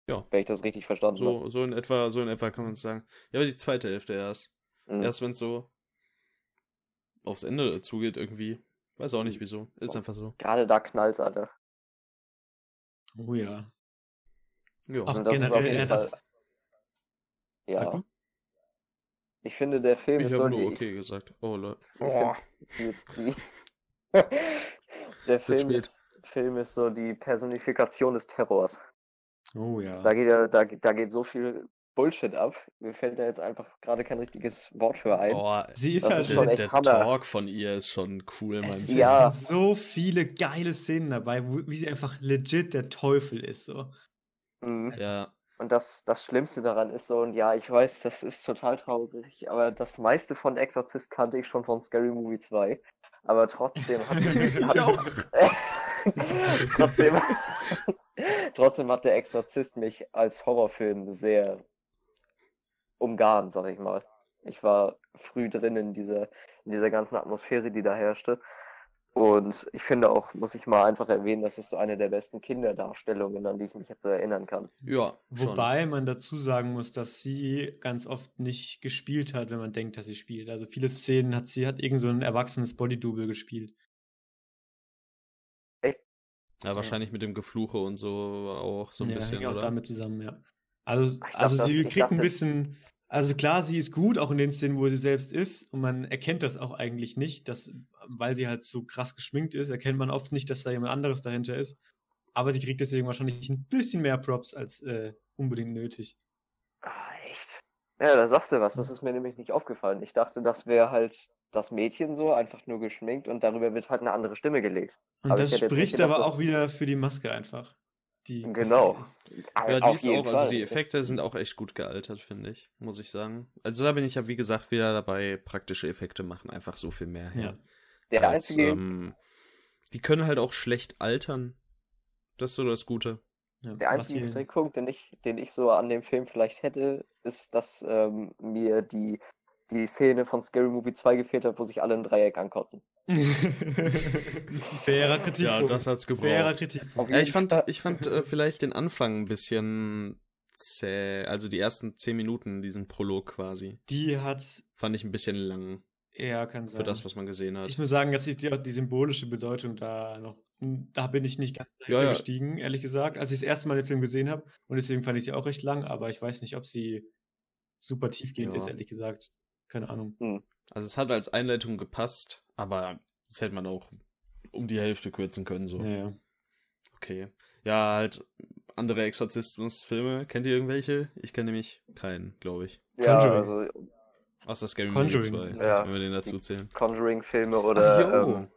S1: Ja.
S3: Wenn ich das richtig verstanden
S1: so, habe. So in etwa, so in etwa kann man es sagen. Ja, aber die zweite Hälfte erst. Mhm. Erst wenn es so aufs Ende zugeht irgendwie. Weiß auch nicht wieso. Ist einfach so.
S3: Gerade da knallt Alter.
S2: Oh ja.
S3: Ja. Ach, das ist auf jeden Fall. Ja. Ich finde, der Film
S1: ich
S3: ist so.
S1: Ich habe nur okay gesagt. Oh, Leute.
S3: Oh. *laughs* der Film ist, Film ist so die Personifikation des Terrors.
S2: Oh ja.
S3: Da geht ja, da, da geht so viel Bullshit ab. Mir fällt da jetzt einfach gerade kein richtiges Wort für ein.
S1: Boah, sie ist das halt ist schon echt der Hammer. Talk von ihr ist schon cool,
S2: man. Ja. so viele geile Szenen dabei, wo, wie sie einfach legit der Teufel ist, so.
S3: Mhm.
S1: Ja.
S3: Und das, das Schlimmste daran ist so, und ja, ich weiß, das ist total traurig, aber das meiste von Exorzist kannte ich schon von Scary Movie 2. Aber trotzdem hat, *laughs* hat, *laughs* trotzdem, *laughs* trotzdem hat der Exorzist mich als Horrorfilm sehr umgarnt, sag ich mal. Ich war früh drin in dieser, in dieser ganzen Atmosphäre, die da herrschte. Und ich finde auch, muss ich mal einfach erwähnen, das ist so eine der besten Kinderdarstellungen, an die ich mich jetzt so erinnern kann.
S1: Ja.
S2: Schon. Wobei man dazu sagen muss, dass sie ganz oft nicht gespielt hat, wenn man denkt, dass sie spielt. Also viele Szenen hat sie hat irgend so ein erwachsenes Bodydouble gespielt.
S3: Echt?
S1: Ja, wahrscheinlich mit dem Gefluche und so auch so ein ja, bisschen. Ja, auch oder?
S2: damit zusammen, ja. Also, also dachte, sie kriegt dachte, ein bisschen also klar, sie ist gut, auch in den Szenen, wo sie selbst ist. Und man erkennt das auch eigentlich nicht, dass, weil sie halt so krass geschminkt ist, erkennt man oft nicht, dass da jemand anderes dahinter ist. Aber sie kriegt deswegen wahrscheinlich ein bisschen mehr Props als äh, unbedingt nötig.
S3: Ah, echt? Ja, da sagst du was. Das ist mir nämlich nicht aufgefallen. Ich dachte, das wäre halt das Mädchen so, einfach nur geschminkt und darüber wird halt eine andere Stimme gelegt.
S2: Und aber das spricht gedacht, aber auch wieder für die Maske einfach.
S3: Die *laughs* genau.
S1: Ja, die ist auch, also die Effekte sind auch echt gut gealtert, finde ich, muss ich sagen. Also da bin ich ja, wie gesagt, wieder dabei, praktische Effekte machen einfach so viel mehr her. Ja.
S3: Der als, einzige. Ähm,
S1: die können halt auch schlecht altern. Das ist so das Gute.
S3: Ja, der einzige Kritikpunkt, den ich, den ich so an dem Film vielleicht hätte, ist, dass ähm, mir die die Szene von Scary Movie 2 gefehlt hat, wo sich alle im Dreieck ankotzen. *laughs*
S2: Fairer Kritik.
S1: Ja, das hat's gebraucht. Fairer Kritik. Ja, ich fand, ich fand äh, vielleicht den Anfang ein bisschen zäh, also die ersten zehn Minuten, diesen Prolog quasi.
S2: Die hat.
S1: Fand ich ein bisschen lang.
S2: Ja, kann sein.
S1: Für das, was man gesehen hat.
S2: Ich muss sagen, dass ich die, die symbolische Bedeutung da noch, da bin ich nicht ganz ja, gestiegen, ja. ehrlich gesagt, als ich das erste Mal den Film gesehen habe. Und deswegen fand ich sie auch recht lang, aber ich weiß nicht, ob sie super tiefgehend ja. ist, ehrlich gesagt. Keine Ahnung. Hm.
S1: Also es hat als Einleitung gepasst, aber das hätte man auch um die Hälfte kürzen können, so.
S2: Ja, ja.
S1: Okay. Ja, halt andere Exorzismus-Filme. Kennt ihr irgendwelche? Ich kenne nämlich keinen, glaube ich.
S3: Ja, Conjuring. also.
S1: Außer Scary Movie 2, ja. wenn wir den dazu zählen.
S3: Conjuring-Filme oder ähm,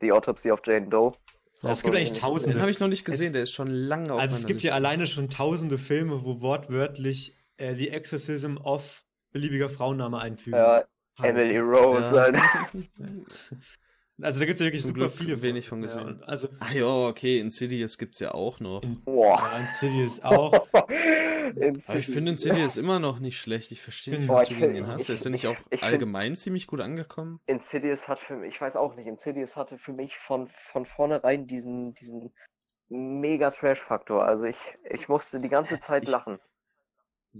S3: The Autopsy of Jane Doe.
S2: Es gibt eigentlich tausende.
S1: Den habe ich noch nicht gesehen, es, der ist schon lange
S2: auf Also es gibt Liste. ja alleine schon tausende Filme, wo wortwörtlich äh, The Exorcism of beliebiger Frauenname einfügen.
S3: Ja, Emily Rose. Ja. *laughs*
S2: Also da gibt es ja wirklich Zum super Glück viele.
S1: wenig von gesehen.
S2: Ja, also,
S1: ah ja, okay, Insidious gibt es ja auch noch. In,
S3: Boah.
S2: Ja, Insidious auch. *laughs*
S1: Insidious. Aber ich finde Insidious immer noch nicht schlecht. Ich verstehe nicht, was du gegen ihn hast. ist er nicht auch ich, allgemein find, ziemlich gut angekommen?
S3: Insidious hat für mich, ich weiß auch nicht, Insidious hatte für mich von, von vornherein diesen, diesen mega Trash-Faktor. Also ich, ich musste die ganze Zeit
S1: ich,
S3: lachen.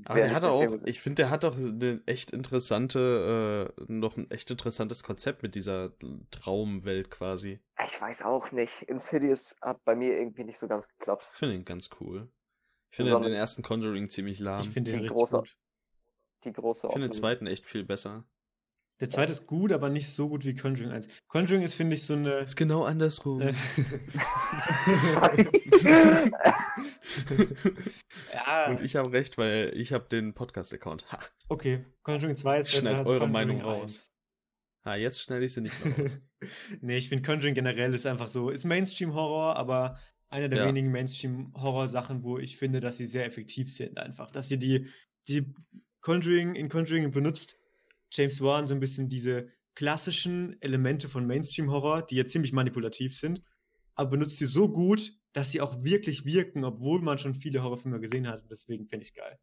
S1: Aber der hat auch, ich finde, der hat doch eine echt interessante, äh, noch ein echt interessantes Konzept mit dieser Traumwelt quasi.
S3: Ich weiß auch nicht. Insidious hat bei mir irgendwie nicht so ganz geklappt.
S1: Finde ihn ganz cool. Ich finde den ersten Conjuring ziemlich lahm.
S2: Ich finde
S3: den die große, gut. Die große
S1: Ich finde den zweiten echt viel besser.
S2: Der zweite ist gut, aber nicht so gut wie Conjuring 1. Conjuring ist, finde ich, so eine.
S1: Ist genau andersrum. Äh, ja. Und ich habe recht, weil ich habe den Podcast-Account.
S2: Okay, Conjuring 2 ist
S1: Schnell eure Conjuring Meinung 1. raus. Ha, jetzt schneide ich sie nicht mehr raus. *laughs*
S2: nee, ich finde Conjuring generell ist einfach so, ist Mainstream-Horror, aber eine der ja. wenigen Mainstream-Horror-Sachen, wo ich finde, dass sie sehr effektiv sind einfach. Dass sie die, die Conjuring in Conjuring benutzt James Wan so ein bisschen diese klassischen Elemente von Mainstream-Horror, die ja ziemlich manipulativ sind, aber benutzt sie so gut, dass sie auch wirklich wirken, obwohl man schon viele Horrorfilme gesehen hat. Und deswegen finde ich es geil.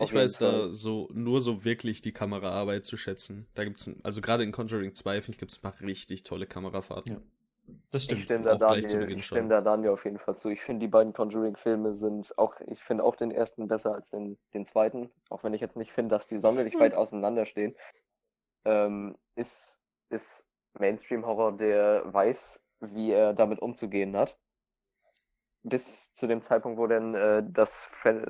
S1: Ich weiß da so nur so wirklich die Kameraarbeit zu schätzen. Da gibt's also gerade in Conjuring 2 finde ich gibt es ein paar richtig tolle Kamerafahrten. Ja.
S3: Das stimmt. Ich stimme da, Daniel, ich stimme da Daniel auf jeden Fall zu. Ich finde, die beiden Conjuring-Filme sind auch, ich finde auch den ersten besser als den, den zweiten, auch wenn ich jetzt nicht finde, dass die sonderlich weit *laughs* auseinanderstehen. Ähm, ist, ist Mainstream-Horror, der weiß, wie er damit umzugehen hat bis zu dem Zeitpunkt, wo dann äh, das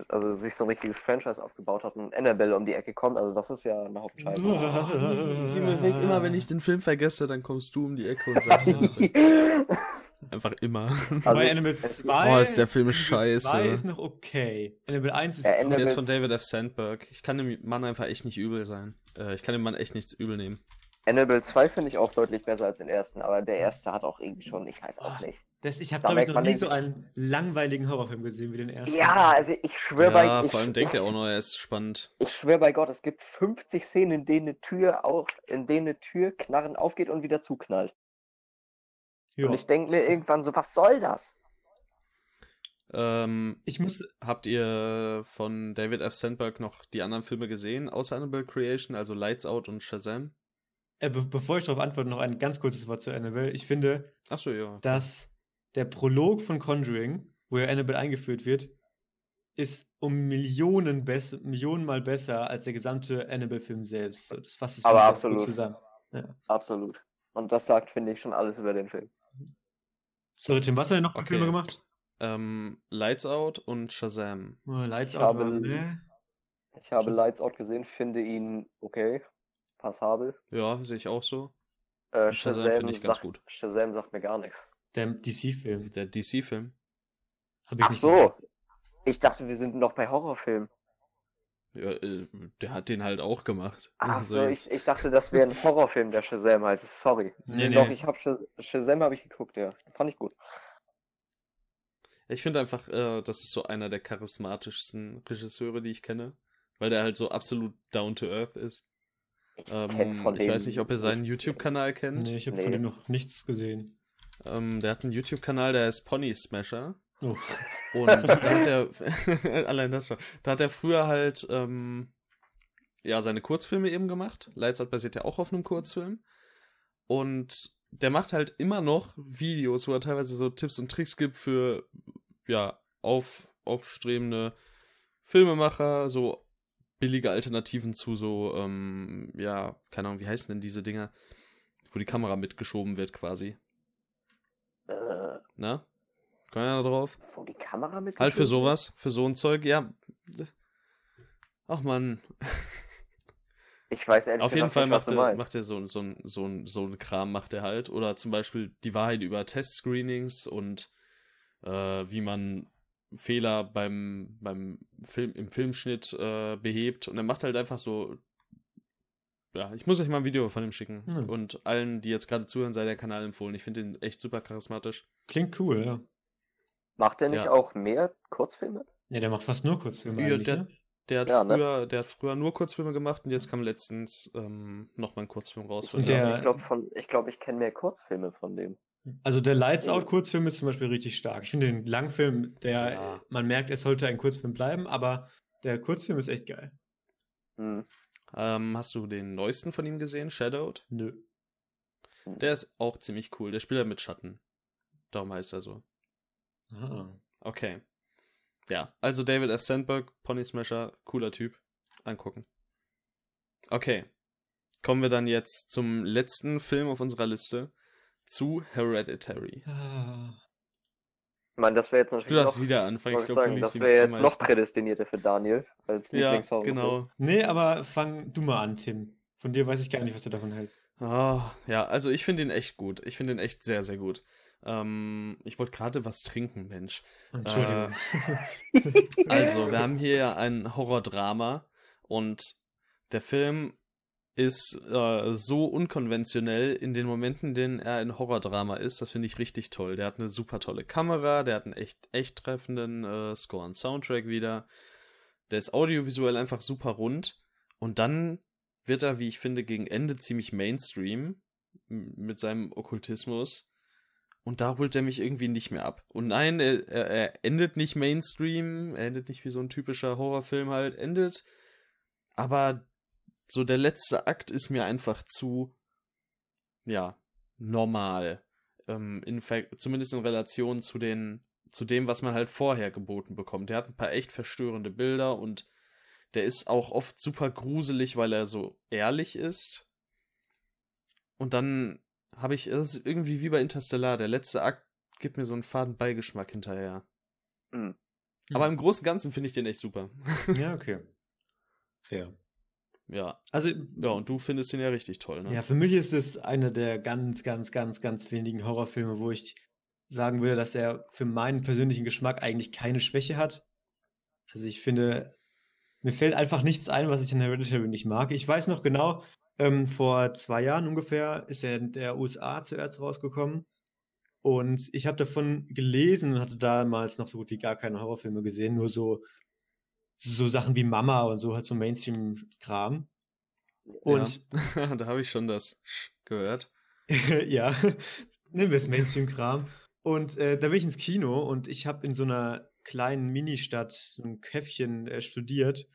S3: also sich so ein richtiges Franchise aufgebaut hat und Annabelle um die Ecke kommt. Also das ist ja eine Hauptscheiße.
S1: Geh mir weg, immer wenn ich den Film vergesse, dann kommst du um die Ecke und sagst *laughs* Einfach immer.
S2: Also Bei Annabelle 2
S1: oh, ist der Film scheiße. 2
S2: ist noch okay. Annabelle 1 ist
S1: ja, Annabelle Der ist von David F. Sandberg. Ich kann dem Mann einfach echt nicht übel sein. Äh, ich kann dem Mann echt nichts übel nehmen.
S3: Annabelle 2 finde ich auch deutlich besser als den ersten, aber der erste hat auch irgendwie schon, ich weiß auch ah, nicht.
S2: Das, ich habe, glaube ich, noch nie so einen langweiligen Horrorfilm gesehen wie den ersten.
S3: Ja, also ich schwöre ja,
S1: bei
S3: Ja,
S1: vor allem denkt er auch noch, er ist spannend.
S3: Ich schwöre bei Gott, es gibt 50 Szenen, in denen eine Tür auch, in denen eine Tür knarren aufgeht und wieder zuknallt. Ja. Und ich denke mir irgendwann so, was soll das?
S1: Ähm, ich muss... Habt ihr von David F. Sandberg noch die anderen Filme gesehen, außer Annabelle Creation, also Lights Out und Shazam?
S2: Äh, be bevor ich darauf antworte, noch ein ganz kurzes Wort zu Annabelle. Ich finde,
S1: so, ja.
S2: dass der Prolog von Conjuring, wo ja Annabelle eingeführt wird, ist um Millionen, besser, Millionen mal besser als der gesamte Annabelle-Film selbst. Das fasst es
S3: Aber absolut. zusammen. Ja. Absolut. Und das sagt, finde ich, schon alles über den Film.
S2: Sorry, Tim, was hat er noch für okay. Filme gemacht?
S1: Ähm, Lights Out und Shazam.
S2: Oh, Lights
S3: ich
S2: Out
S3: habe, war, ne? Ich habe Lights Out gesehen, finde ihn okay passabel.
S1: Ja, sehe ich auch so.
S3: Äh, Shazam, finde ich ganz sagt, gut. Shazam sagt mir gar nichts.
S2: Der DC-Film.
S1: Der DC-Film.
S3: Ach so. Gesehen. Ich dachte, wir sind noch bei Horrorfilmen.
S1: Ja, äh, der hat den halt auch gemacht.
S3: Ach also so, ich, ich dachte, das wäre ein *laughs* Horrorfilm, der Shazam heißt. Sorry. Nee, nee. Doch, ich habe Shazam habe ich geguckt, ja. Fand ich gut.
S1: Ich finde einfach, äh, das ist so einer der charismatischsten Regisseure, die ich kenne. Weil der halt so absolut down to earth ist. Ich, ähm, ich weiß nicht, ob ihr seinen YouTube-Kanal kennt.
S2: Nee, ich habe nee. von dem noch nichts gesehen.
S1: Ähm, der hat einen YouTube-Kanal, der ist Pony Smasher. Oh. Und da hat er, *laughs* allein das schon, da hat er früher halt, ähm, ja, seine Kurzfilme eben gemacht. Lights Out basiert ja auch auf einem Kurzfilm. Und der macht halt immer noch Videos, wo er teilweise so Tipps und Tricks gibt für, ja, auf, aufstrebende Filmemacher, so billige Alternativen zu so, ähm, ja, keine Ahnung, wie heißen denn diese Dinger, wo die Kamera mitgeschoben wird quasi. Äh. Na? Wir da drauf?
S3: Wo die Kamera mitgeschoben
S1: Halt für sowas, für so ein Zeug, ja. Ach man.
S3: Ich weiß ehrlich
S1: Auf jeden Fall macht er, macht er so, so, so, so ein Kram, macht er halt. Oder zum Beispiel die Wahrheit über Testscreenings und äh, wie man Fehler beim, beim Film, im Filmschnitt äh, behebt und er macht halt einfach so. Ja, ich muss euch mal ein Video von ihm schicken. Hm. Und allen, die jetzt gerade zuhören, sei der Kanal empfohlen. Ich finde ihn echt super charismatisch.
S2: Klingt cool, ja.
S3: Macht er nicht ja. auch mehr Kurzfilme?
S2: Ja, der macht fast nur Kurzfilme.
S1: Ja, der, ne? der, hat ja, ne? früher, ne? der hat früher nur Kurzfilme gemacht und jetzt kam letztens ähm, nochmal ein Kurzfilm raus.
S3: Von der, ich glaube, ich, glaub, ich kenne mehr Kurzfilme von dem.
S2: Also der Lights Out Kurzfilm ist zum Beispiel richtig stark. Ich finde den Langfilm, der ja. man merkt, es sollte ein Kurzfilm bleiben, aber der Kurzfilm ist echt geil.
S1: Hm. Ähm, hast du den neuesten von ihm gesehen, Shadowed?
S2: Nö.
S1: Der ist auch ziemlich cool. Der spielt ja mit Schatten. Darum heißt er so.
S2: Ah.
S1: Okay. Ja, also David F. Sandberg, Pony Smasher, cooler Typ. Angucken. Okay. Kommen wir dann jetzt zum letzten Film auf unserer Liste zu Hereditary. Ah.
S3: Ich meine, das wäre jetzt natürlich.
S1: Du darfst noch, wieder anfangen.
S3: Ich glaube, das wäre jetzt noch prädestinierter für Daniel als
S1: Ja, genau.
S2: Nee, aber fang du mal an, Tim. Von dir weiß ich gar nicht, was du davon hältst.
S1: Oh, ja, also ich finde ihn echt gut. Ich finde ihn echt sehr, sehr gut. Ähm, ich wollte gerade was trinken, Mensch.
S2: Entschuldigung.
S1: Äh, *laughs* also, wir haben hier ja ein Horrordrama und der Film ist äh, so unkonventionell in den Momenten, in denen er ein Horrordrama ist. Das finde ich richtig toll. Der hat eine super tolle Kamera, der hat einen echt, echt treffenden äh, Score und Soundtrack wieder. Der ist audiovisuell einfach super rund. Und dann wird er, wie ich finde, gegen Ende ziemlich Mainstream mit seinem Okkultismus. Und da holt er mich irgendwie nicht mehr ab. Und nein, er, er, endet nicht Mainstream, er endet nicht wie so ein typischer Horrorfilm halt endet. Aber so der letzte Akt ist mir einfach zu, ja, normal. Ähm, in, zumindest in Relation zu den, zu dem, was man halt vorher geboten bekommt. Der hat ein paar echt verstörende Bilder und der ist auch oft super gruselig, weil er so ehrlich ist. Und dann habe ich, es ist irgendwie wie bei Interstellar, der letzte Akt gibt mir so einen faden Beigeschmack hinterher. Mhm. Aber im Großen und Ganzen finde ich den echt super.
S2: Ja, okay. Fair.
S1: Ja. Also, ja, und du findest ihn ja richtig toll, ne?
S2: Ja, für mich ist es einer der ganz, ganz, ganz, ganz wenigen Horrorfilme, wo ich sagen würde, dass er für meinen persönlichen Geschmack eigentlich keine Schwäche hat. Also ich finde, mir fällt einfach nichts ein, was ich in Hereditary nicht mag. Ich weiß noch genau, ähm, vor zwei Jahren ungefähr ist er in der USA zuerst rausgekommen. Und ich habe davon gelesen und hatte damals noch so gut wie gar keine Horrorfilme gesehen, nur so, so Sachen wie Mama und so, halt so Mainstream-Kram.
S1: Und ja, *laughs* da habe ich schon das gehört. *laughs*
S2: ja, *laughs* nehmen wir es Mainstream-Kram. Und äh, da bin ich ins Kino und ich habe in so einer kleinen Ministadt, so ein Käffchen äh, studiert.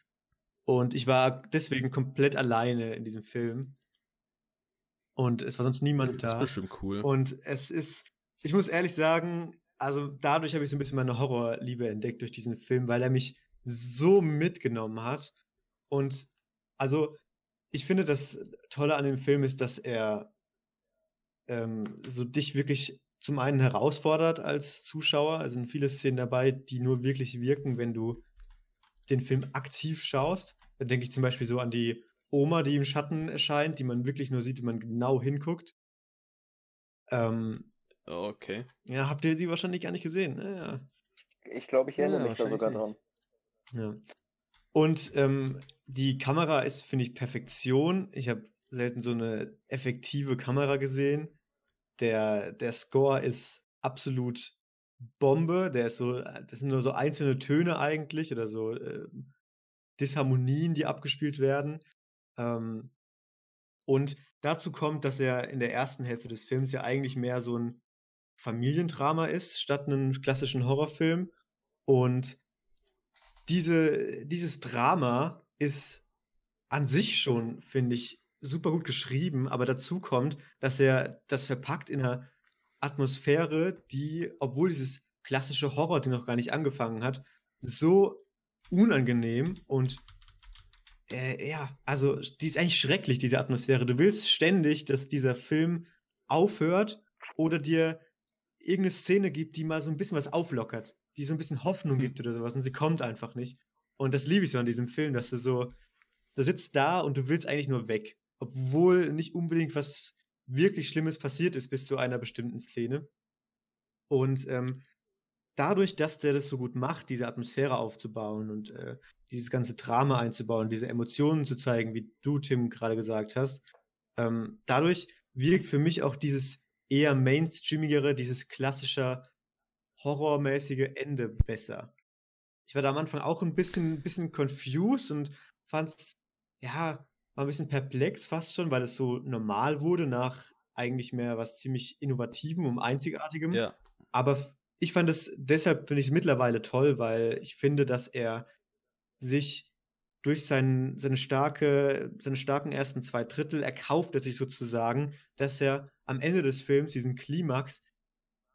S2: Und ich war deswegen komplett alleine in diesem Film. Und es war sonst niemand da.
S1: Das ist bestimmt cool.
S2: Und es ist, ich muss ehrlich sagen, also dadurch habe ich so ein bisschen meine Horrorliebe entdeckt durch diesen Film, weil er mich so mitgenommen hat. Und also, ich finde, das Tolle an dem Film ist, dass er ähm, so dich wirklich zum einen herausfordert als Zuschauer. Also sind viele Szenen dabei, die nur wirklich wirken, wenn du den Film aktiv schaust. Da denke ich zum Beispiel so an die Oma, die im Schatten erscheint, die man wirklich nur sieht, wenn man genau hinguckt. Ähm,
S1: okay.
S2: Ja, habt ihr sie wahrscheinlich gar nicht gesehen? Ja.
S3: Ich glaube, ich erinnere ja, mich da sogar dran.
S2: Ja. Und ähm, die Kamera ist, finde ich, Perfektion. Ich habe selten so eine effektive Kamera gesehen der, der Score ist absolut Bombe. Der ist so, das sind nur so einzelne Töne eigentlich oder so äh, Disharmonien, die abgespielt werden. Ähm, und dazu kommt, dass er in der ersten Hälfte des Films ja eigentlich mehr so ein Familiendrama ist, statt einem klassischen Horrorfilm. Und diese, dieses Drama ist an sich schon, finde ich, super gut geschrieben, aber dazu kommt, dass er das verpackt in einer Atmosphäre, die, obwohl dieses klassische Horror, die noch gar nicht angefangen hat, so unangenehm und äh, ja, also die ist eigentlich schrecklich, diese Atmosphäre. Du willst ständig, dass dieser Film aufhört oder dir irgendeine Szene gibt, die mal so ein bisschen was auflockert, die so ein bisschen Hoffnung hm. gibt oder sowas und sie kommt einfach nicht. Und das liebe ich so an diesem Film, dass du so, du sitzt da und du willst eigentlich nur weg obwohl nicht unbedingt was wirklich Schlimmes passiert ist bis zu einer bestimmten Szene. Und ähm, dadurch, dass der das so gut macht, diese Atmosphäre aufzubauen und äh, dieses ganze Drama einzubauen, diese Emotionen zu zeigen, wie du, Tim, gerade gesagt hast, ähm, dadurch wirkt für mich auch dieses eher mainstreamigere, dieses klassische horrormäßige Ende besser. Ich war da am Anfang auch ein bisschen, bisschen confused und fand es, ja, war ein bisschen perplex fast schon, weil es so normal wurde nach eigentlich mehr was ziemlich Innovativem und Einzigartigem.
S1: Ja.
S2: Aber ich fand es, deshalb finde ich es mittlerweile toll, weil ich finde, dass er sich durch seinen, seine starke, seine starken ersten zwei Drittel erkauft er sich sozusagen, dass er am Ende des Films diesen Klimax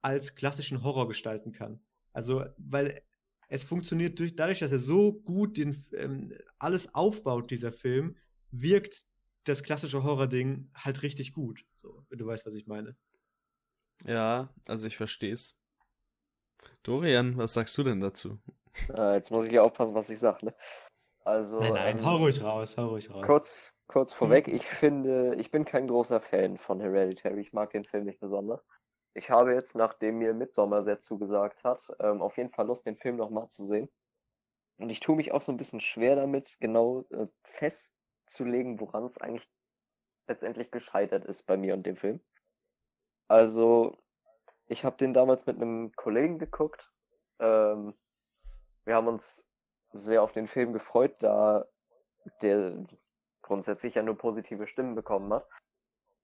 S2: als klassischen Horror gestalten kann. Also, weil es funktioniert durch, dadurch, dass er so gut den, ähm, alles aufbaut, dieser Film, wirkt das klassische Horror-Ding halt richtig gut. So, wenn du weißt, was ich meine.
S1: Ja, also ich versteh's. Dorian, was sagst du denn dazu?
S3: Äh, jetzt muss ich ja aufpassen, was ich sage, ne? Also.
S2: Nein, nein, ähm, hau ruhig raus, hau ruhig raus.
S3: Kurz, kurz vorweg, ich finde, ich bin kein großer Fan von Hereditary. Ich mag den Film nicht besonders. Ich habe jetzt, nachdem mir Midsommar sehr zugesagt hat, ähm, auf jeden Fall Lust, den Film nochmal zu sehen. Und ich tue mich auch so ein bisschen schwer damit, genau äh, festzulegen, woran es eigentlich letztendlich gescheitert ist bei mir und dem Film. Also, ich habe den damals mit einem Kollegen geguckt. Ähm, wir haben uns sehr auf den Film gefreut, da der grundsätzlich ja nur positive Stimmen bekommen hat.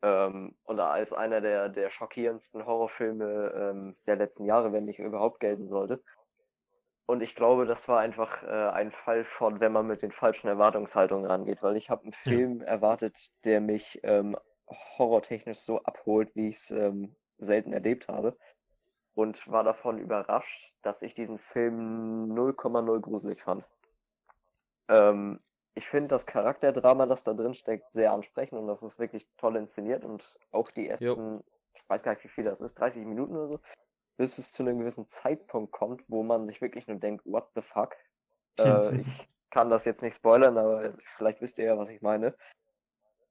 S3: Ähm, und als einer der, der schockierendsten Horrorfilme ähm, der letzten Jahre, wenn nicht überhaupt gelten sollte. Und ich glaube, das war einfach äh, ein Fall von, wenn man mit den falschen Erwartungshaltungen rangeht, weil ich habe einen Film ja. erwartet, der mich ähm, horrortechnisch so abholt, wie ich es ähm, selten erlebt habe. Und war davon überrascht, dass ich diesen Film 0,0 gruselig fand. Ähm, ich finde das Charakterdrama, das da drin steckt, sehr ansprechend und das ist wirklich toll inszeniert und auch die ersten, jo. ich weiß gar nicht, wie viel das ist, 30 Minuten oder so, bis es zu einem gewissen Zeitpunkt kommt, wo man sich wirklich nur denkt, what the fuck? *laughs* äh, ich kann das jetzt nicht spoilern, aber vielleicht wisst ihr ja, was ich meine.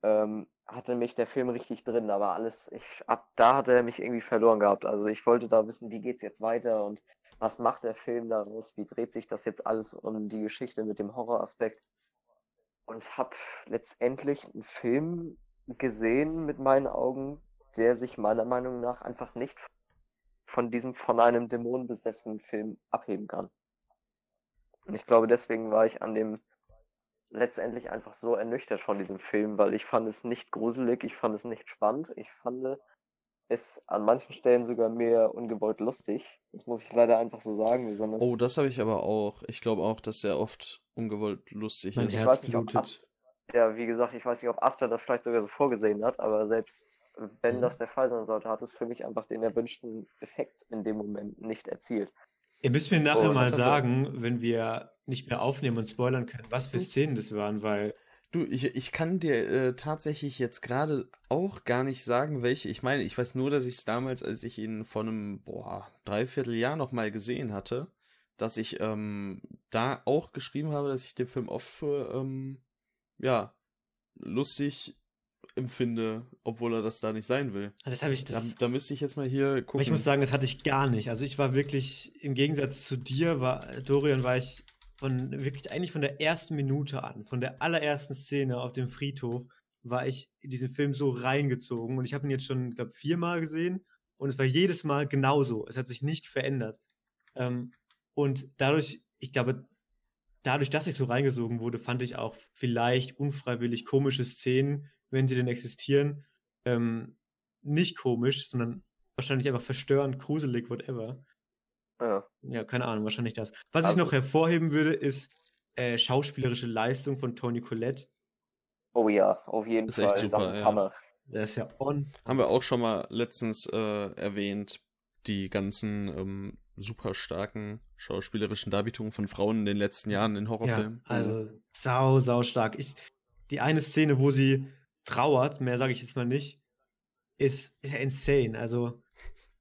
S3: Ähm, hatte mich der Film richtig drin, aber alles, ich, ab da hat er mich irgendwie verloren gehabt. Also ich wollte da wissen, wie geht's jetzt weiter und was macht der Film daraus? Wie dreht sich das jetzt alles um die Geschichte mit dem Horroraspekt? Und habe letztendlich einen Film gesehen mit meinen Augen, der sich meiner Meinung nach einfach nicht von diesem von einem Dämon besessenen Film abheben kann. Und ich glaube, deswegen war ich an dem letztendlich einfach so ernüchtert von diesem Film, weil ich fand es nicht gruselig, ich fand es nicht spannend, ich fand es an manchen Stellen sogar mehr ungewollt lustig. Das muss ich leider einfach so sagen. Besonders
S1: oh, das habe ich aber auch. Ich glaube auch, dass er oft ungewollt lustig
S3: mein
S1: ist.
S3: Ich weiß nicht, ob Ast ja, wie gesagt, ich weiß nicht, ob Asta das vielleicht sogar so vorgesehen hat, aber selbst wenn mhm. das der Fall sein sollte, hat es für mich einfach den erwünschten Effekt in dem Moment nicht erzielt.
S2: Ihr müsst mir nachher oh, mal sagen, wenn wir nicht mehr aufnehmen und spoilern können, was für hm. Szenen das waren, weil
S1: Du, ich, ich kann dir äh, tatsächlich jetzt gerade auch gar nicht sagen, welche. Ich meine, ich weiß nur, dass ich es damals, als ich ihn vor einem, boah, Dreivierteljahr nochmal gesehen hatte, dass ich ähm, da auch geschrieben habe, dass ich den Film oft für, ähm, ja, lustig empfinde, obwohl er das da nicht sein will.
S2: Ah, das habe ich
S1: das. Da, da, müsste ich jetzt mal hier
S2: gucken. ich muss sagen, das hatte ich gar nicht. Also ich war wirklich im Gegensatz zu dir, war Dorian, war ich von wirklich eigentlich von der ersten Minute an, von der allerersten Szene auf dem Friedhof, war ich in diesen Film so reingezogen. Und ich habe ihn jetzt schon, glaube viermal gesehen und es war jedes Mal genauso. Es hat sich nicht verändert. Ähm, und dadurch, ich glaube, dadurch, dass ich so reingesogen wurde, fand ich auch vielleicht unfreiwillig komische Szenen, wenn sie denn existieren, ähm, nicht komisch, sondern wahrscheinlich einfach verstörend, gruselig, whatever. Ja. ja, keine Ahnung, wahrscheinlich das. Was also, ich noch hervorheben würde, ist äh, schauspielerische Leistung von Tony Collette.
S3: Oh ja, auf jeden ist Fall. Echt super, das ist ja. Hammer.
S2: Der ist ja on.
S1: Haben wir auch schon mal letztens äh, erwähnt, die ganzen ähm, super starken schauspielerischen Darbietungen von Frauen in den letzten Jahren in Horrorfilmen.
S2: Ja, also sau, sau stark. Ich, die eine Szene, wo sie trauert, mehr sage ich jetzt mal nicht, ist insane. Also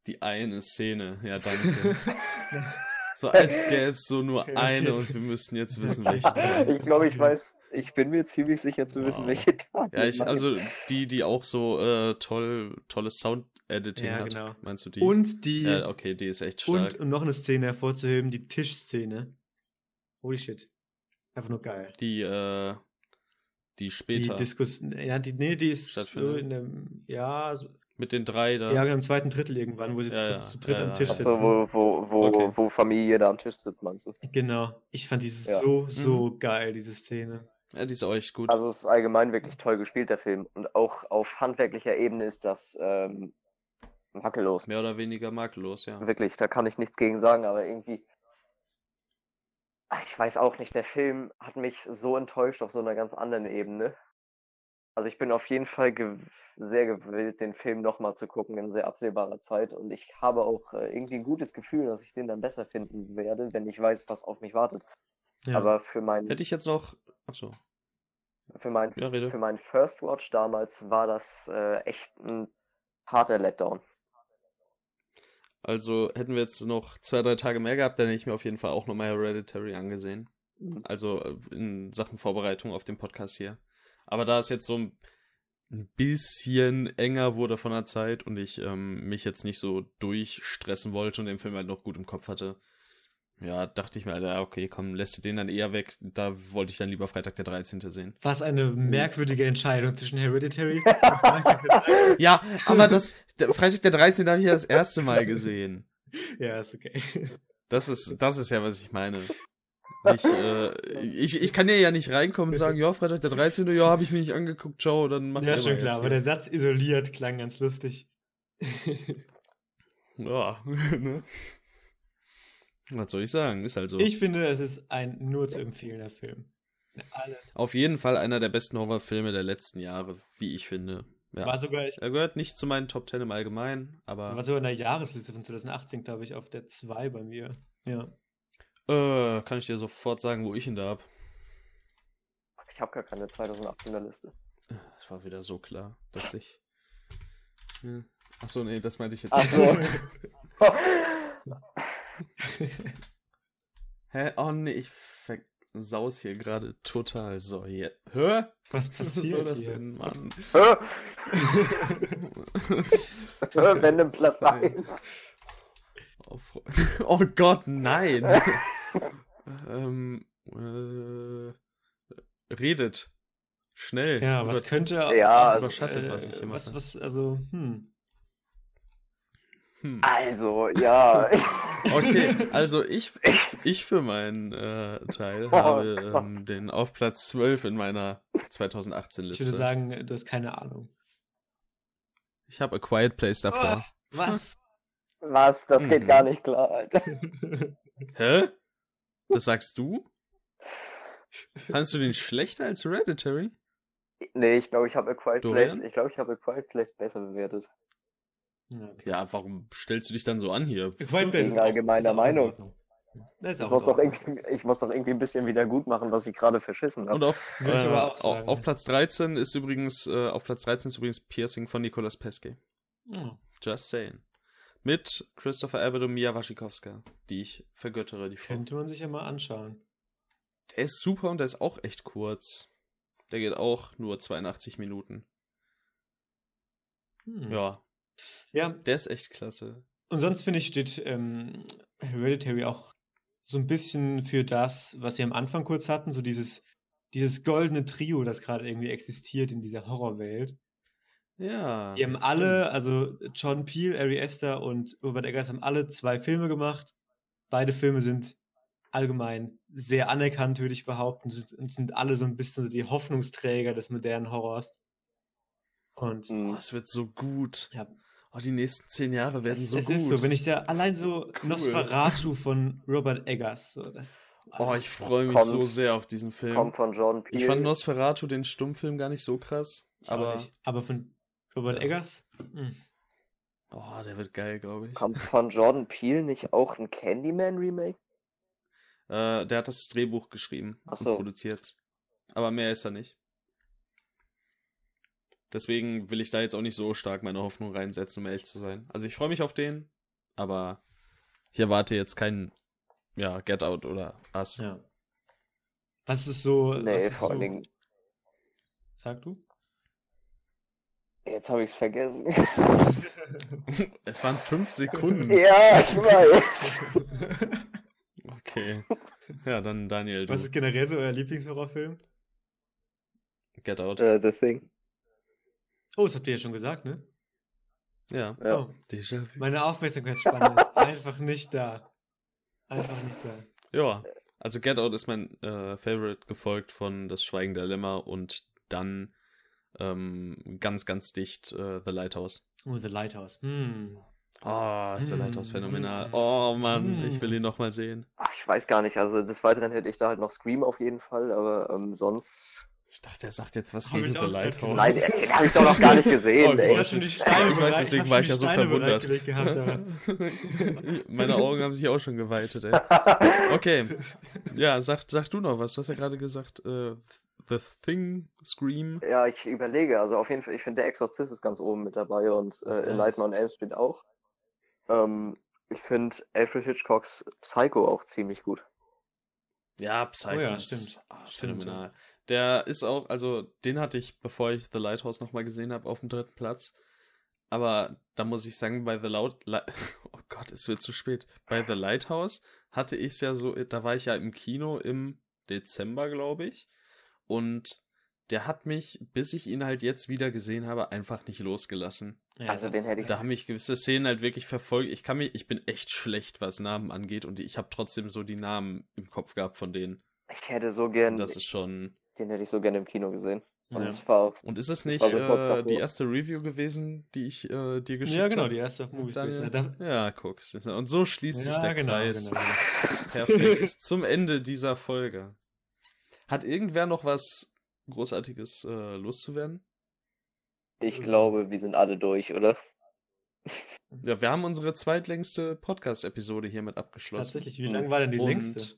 S1: die eine Szene, ja, danke. *laughs* so als *laughs* gäbe es so nur eine und wir müssten jetzt wissen, welche. *laughs*
S3: Ich glaube, ich weiß, ich bin mir ziemlich sicher zu wissen, wow. welche
S1: da Ja, ich, also die, die auch so äh, toll, tolles Sound-Editing ja, hat. Genau. Meinst du die?
S2: Und die.
S1: Ja, okay, die ist echt stark.
S2: Und, und noch eine Szene hervorzuheben, die Tischszene. Holy shit. Einfach nur geil.
S1: Die, äh, die später.
S2: Die Diskussion, ja, die, nee, die ist so in dem, ja, so,
S1: mit den drei da.
S2: Ja, im zweiten Drittel irgendwann, wo sie ja, zu, zu dritt ja, am Tisch sitzen.
S3: Achso, wo, wo, wo, okay. wo Familie da am Tisch sitzt, meinst du?
S2: Genau. Ich fand dieses so, so mhm. geil, diese Szene.
S1: Ja, die ist auch echt gut.
S3: Also es ist allgemein wirklich toll gespielt, der Film. Und auch auf handwerklicher Ebene ist das ähm, makellos.
S1: Mehr oder weniger makellos, ja.
S3: Wirklich, da kann ich nichts gegen sagen, aber irgendwie. Ich weiß auch nicht, der Film hat mich so enttäuscht auf so einer ganz anderen Ebene. Also ich bin auf jeden Fall sehr gewillt, den Film nochmal zu gucken in sehr absehbarer Zeit. Und ich habe auch äh, irgendwie ein gutes Gefühl, dass ich den dann besser finden werde, wenn ich weiß, was auf mich wartet. Ja. Aber für meinen.
S1: Hätte ich jetzt noch. Achso.
S3: Für, mein, ja, für meinen First Watch damals war das äh, echt ein harter Letdown.
S1: Also hätten wir jetzt noch zwei, drei Tage mehr gehabt, dann hätte ich mir auf jeden Fall auch nochmal Hereditary angesehen. Mhm. Also äh, in Sachen Vorbereitung auf den Podcast hier. Aber da es jetzt so ein, bisschen enger wurde von der Zeit und ich ähm, mich jetzt nicht so durchstressen wollte und den Film halt noch gut im Kopf hatte, ja, dachte ich mir, Alter, okay, komm, lässt du den dann eher weg. Da wollte ich dann lieber Freitag der 13. sehen.
S2: Was eine merkwürdige Entscheidung zwischen Hereditary. *laughs*
S1: ja, aber das, der, Freitag der 13. habe ich ja das erste Mal gesehen.
S2: Ja, ist okay.
S1: Das ist, das ist ja, was ich meine. Ich, äh, ich, ich kann ja nicht reinkommen und sagen, ja, Freitag der 13. Ja, habe ich mir nicht angeguckt, ciao, dann mach
S2: Ja, schon klar, aber der Satz isoliert klang ganz lustig.
S1: ja, *laughs* ne? Was soll ich sagen? Ist halt so.
S2: Ich finde, es ist ein nur zu empfehlender Film.
S1: Alle. Auf jeden Fall einer der besten Horrorfilme der letzten Jahre, wie ich finde. Ja.
S2: War sogar ich,
S1: er gehört nicht zu meinen Top 10 im Allgemeinen, aber.
S2: War sogar in der Jahresliste von 2018, glaube ich, auf der 2 bei mir. Ja.
S1: Äh, kann ich dir sofort sagen, wo ich ihn da hab.
S3: Ich habe gar keine 2018er Liste.
S1: Es war wieder so klar, dass ich. Hm. Achso, nee, das meinte ich jetzt
S3: nicht. Ach so. *laughs*
S1: Hä? Oh nee, ich versaus hier gerade total. So, hier. Hä?
S2: Was *laughs* passiert Was soll das
S1: hier? denn, Mann? *laughs*
S3: Wenn im Platz 1.
S1: Oh, oh, Gott, nein! Ähm, äh, redet. Schnell.
S2: Ja, was könnte
S3: ja,
S1: überschattet, äh, was ich hier
S2: mache. Was, was, also, hm.
S3: Hm. Also, ja. *laughs*
S1: okay, also ich, ich, ich für meinen äh, Teil oh, habe ähm, den auf Platz 12 in meiner 2018-Liste.
S2: Ich würde sagen, du hast keine Ahnung.
S1: Ich habe A Quiet Place davor.
S2: Oh, was?
S3: Was? Das hm. geht gar nicht klar, Alter.
S1: Hä? Das sagst du? Fandest du den schlechter als Hereditary?
S3: Nee, ich glaube, ich habe A Quiet Dorian? Place. Ich glaube, ich habe A Quiet Place besser bewertet.
S1: Okay. Ja, warum stellst du dich dann so an hier?
S3: Wegen allgemeiner Meinung. Ich muss, doch irgendwie, ich muss doch irgendwie ein bisschen wieder gut machen, was ich gerade verschissen habe.
S1: Und auf, äh, auf Platz 13 ist übrigens, äh, auf Platz 13 ist übrigens Piercing von Nicolas Pesce. Oh. Just saying. Mit Christopher Abbott und Mia Wasikowska, die ich vergöttere, die
S2: Frau. Könnte man sich ja mal anschauen.
S1: Der ist super und der ist auch echt kurz. Der geht auch nur 82 Minuten. Hm. Ja, ja. Der ist echt klasse.
S2: Und sonst finde ich, steht ähm, Hereditary auch so ein bisschen für das, was wir am Anfang kurz hatten, so dieses, dieses goldene Trio, das gerade irgendwie existiert in dieser Horrorwelt.
S1: Ja.
S2: Die haben stimmt. alle, also John Peel, Ari Esther und Robert Eggers haben alle zwei Filme gemacht. Beide Filme sind allgemein sehr anerkannt, würde ich behaupten, und sind alle so ein bisschen so die Hoffnungsträger des modernen Horrors.
S1: Und oh, es wird so gut. Ja, oh, die nächsten zehn Jahre werden
S2: es,
S1: so
S2: es
S1: gut.
S2: Ist so, wenn ich da allein so cool. Nosferatu von Robert Eggers, so das.
S1: Oh, ich freue mich kommt, so sehr auf diesen Film.
S3: Kommt von Jordan Peele.
S1: Ich fand Nosferatu, den Stummfilm, gar nicht so krass.
S2: Ich
S1: aber,
S2: aber von Robert ja. Eggers? Hm.
S1: Oh, der wird geil, glaube ich.
S3: Kommt von Jordan Peele nicht auch ein Candyman-Remake?
S1: Äh, der hat das Drehbuch geschrieben
S3: Ach so.
S1: und produziert. Aber mehr ist er nicht. Deswegen will ich da jetzt auch nicht so stark meine Hoffnung reinsetzen, um ehrlich zu sein. Also ich freue mich auf den, aber ich erwarte jetzt keinen, ja, Get Out oder Us.
S2: Ja. Was ist so.
S3: Nee, vor allen so... Dingen.
S2: Sag du?
S3: Jetzt habe ich es vergessen. *laughs*
S1: es waren fünf Sekunden.
S3: ja, ich weiß. *laughs*
S1: okay. Ja, dann Daniel.
S2: Du. Was ist generell so euer Lieblingshorrorfilm?
S1: Get Out.
S3: Uh, the Thing.
S2: Oh, das habt ihr ja schon gesagt, ne?
S1: Ja.
S3: ja.
S1: Oh. Déjà vu.
S2: Meine Aufmerksamkeitsspanne ist einfach nicht da. Einfach nicht da.
S1: Ja, also Get Out ist mein äh, Favorite, gefolgt von Das Schweigen der Lämmer und dann ähm, ganz, ganz dicht äh, The Lighthouse.
S2: Oh, The Lighthouse. Hm.
S1: Oh, ist hm. The Lighthouse phänomenal. Hm. Oh Mann, hm. ich will ihn nochmal sehen.
S3: Ach, ich weiß gar nicht. Also des Weiteren hätte ich da halt noch Scream auf jeden Fall, aber ähm, sonst
S1: ich dachte, er sagt jetzt was hab gegen The Lighthouse.
S3: Nein, den habe ich doch noch gar nicht gesehen. oh,
S2: ey. Schon die Steine
S1: ich weiß, deswegen war ich ja so verwundert. Gehabt, Meine Augen haben sich auch schon geweitet, ey. *laughs* Okay. Ja, sag, sag du noch was. Du hast ja gerade gesagt, äh, The Thing, Scream.
S3: Ja, ich überlege. Also auf jeden Fall, ich finde, der Exorzist ist ganz oben mit dabei und äh, Nightmare on Elm Street auch. Ähm, ich finde Alfred Hitchcocks Psycho auch ziemlich gut.
S1: Ja, Psycho. Oh ja, stimmt. Ah, phänomenal. Der ist auch, also den hatte ich, bevor ich The Lighthouse nochmal gesehen habe, auf dem dritten Platz. Aber da muss ich sagen, bei The Loud, *laughs* oh Gott, es wird zu spät. Bei The Lighthouse hatte ich es ja so, da war ich ja im Kino im Dezember, glaube ich. Und der hat mich, bis ich ihn halt jetzt wieder gesehen habe, einfach nicht losgelassen.
S3: Ja, also den hätte ich.
S1: Da haben mich gewisse Szenen halt wirklich verfolgt. Ich kann mich, ich bin echt schlecht, was Namen angeht, und ich habe trotzdem so die Namen im Kopf gehabt von denen.
S3: Ich hätte so gern.
S1: Das ist schon.
S3: Den hätte ich so gerne im Kino gesehen.
S1: Und, ja. war auch, und ist es nicht so äh, die erste Review gewesen, die ich äh, dir geschickt habe? Ja,
S2: genau, habe? die erste Movies.
S1: Ja, guck. Und so schließt ja, sich der genau, Kreis. Genau. Perfekt. Zum Ende dieser Folge. Hat irgendwer noch was Großartiges äh, loszuwerden?
S3: Ich glaube, wir sind alle durch, oder?
S1: Ja, wir haben unsere zweitlängste Podcast-Episode hiermit abgeschlossen.
S2: Tatsächlich, wie lang war denn die Und längste?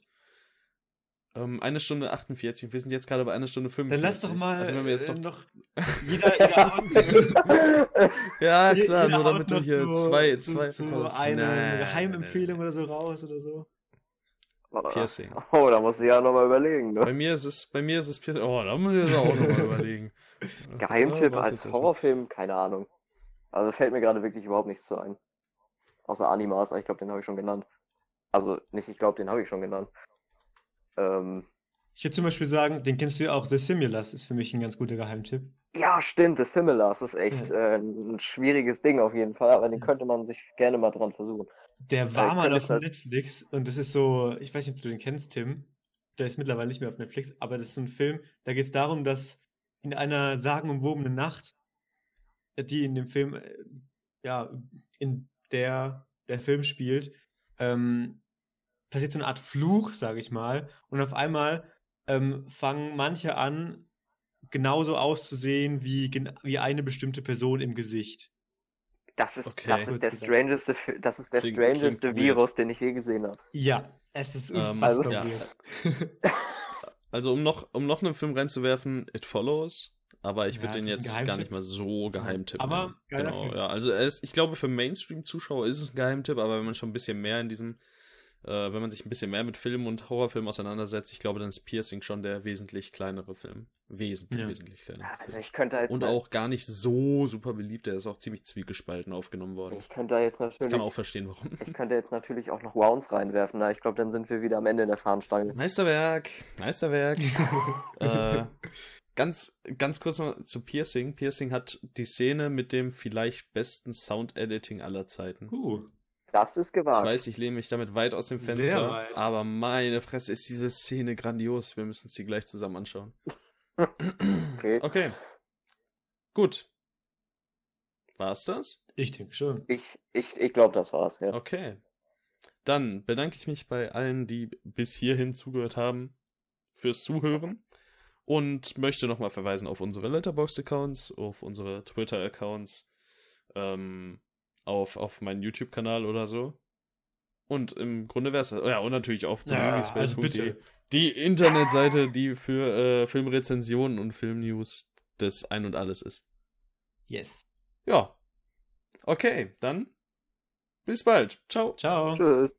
S1: Ähm, eine Stunde 48. Wir sind jetzt gerade bei einer Stunde 45.
S2: Dann lass doch mal
S1: also wenn wir jetzt
S2: äh,
S1: noch, *laughs*
S2: jeder, jeder *laughs*
S1: Ja, klar, nur damit du hier zwei, zwei
S2: zu, zu eine nein, Geheimempfehlung oder so raus oder so.
S1: Piercing. *laughs*
S3: Oh, da muss ich ja nochmal überlegen. Ne?
S1: Bei mir ist es, bei mir ist es Piercing. Oh, da muss ich auch nochmal *laughs* überlegen.
S3: Geheimtipp ja, als Horrorfilm, keine Ahnung. Also fällt mir gerade wirklich überhaupt nichts zu ein. Außer Animas, ich glaube, den habe ich schon genannt. Also nicht, ich glaube, den habe ich schon genannt. Ähm,
S2: ich würde zum Beispiel sagen, den kennst du ja auch, The Simulars ist für mich ein ganz guter Geheimtipp.
S3: Ja, stimmt, The Simulars ist echt ja. äh, ein schwieriges Ding auf jeden Fall, aber den könnte man sich gerne mal dran versuchen.
S2: Der war mal auf halt... Netflix und das ist so, ich weiß nicht, ob du den kennst, Tim. Der ist mittlerweile nicht mehr auf Netflix, aber das ist so ein Film, da geht es darum, dass in einer sagenumwobenen Nacht, die in dem Film, äh, ja, in der der Film spielt, ähm, passiert so eine Art Fluch, sage ich mal. Und auf einmal ähm, fangen manche an, genauso auszusehen wie, wie eine bestimmte Person im Gesicht.
S3: Das ist, okay. das ist der strangeste, das ist der klingt, strangeste klingt Virus, weird. den ich je gesehen habe.
S2: Ja, es ist
S1: ähm, also, ja. *laughs* also um noch, um noch einen Film reinzuwerfen, It Follows. Aber ich ja, würde den jetzt gar nicht mal so Geheimtipp
S2: aber,
S1: Genau, ja. Also ist, ich glaube, für Mainstream-Zuschauer ist es ein Geheimtipp, aber wenn man schon ein bisschen mehr in diesem äh, wenn man sich ein bisschen mehr mit Filmen und Horrorfilmen auseinandersetzt, ich glaube, dann ist Piercing schon der wesentlich kleinere Film. Wesentlich, ja. wesentlich kleinere
S3: ja, also ich könnte halt
S1: Und auch gar nicht so super beliebt, der ist auch ziemlich zwiegespalten aufgenommen worden.
S3: Ich könnte da jetzt natürlich.
S1: Ich kann auch verstehen, warum.
S3: Ich könnte jetzt natürlich auch noch Wounds reinwerfen, na, ich glaube, dann sind wir wieder am Ende in der Fahnenstange.
S1: Meisterwerk, Meisterwerk. *laughs* äh, ganz, ganz kurz noch zu Piercing. Piercing hat die Szene mit dem vielleicht besten Sound-Editing aller Zeiten.
S2: Uh.
S3: Das ist gewagt.
S1: Ich weiß, ich lehne mich damit weit aus dem Fenster, aber meine Fresse ist diese Szene grandios. Wir müssen sie gleich zusammen anschauen. okay. *clears throat* okay. Gut. War's das?
S2: Ich denke schon.
S3: Ich, ich, ich glaube, das war's, ja.
S1: Okay. Dann bedanke ich mich bei allen, die bis hierhin zugehört haben, fürs Zuhören und möchte nochmal verweisen auf unsere Letterboxd-Accounts, auf unsere Twitter-Accounts. Ähm, auf, auf meinen YouTube-Kanal oder so. Und im Grunde wäre es Ja, und natürlich auf
S2: ja, also
S1: die, die Internetseite, die für äh, Filmrezensionen und Filmnews das Ein und Alles ist.
S2: Yes.
S1: Ja. Okay, dann bis bald. Ciao.
S2: Ciao.
S3: Tschüss.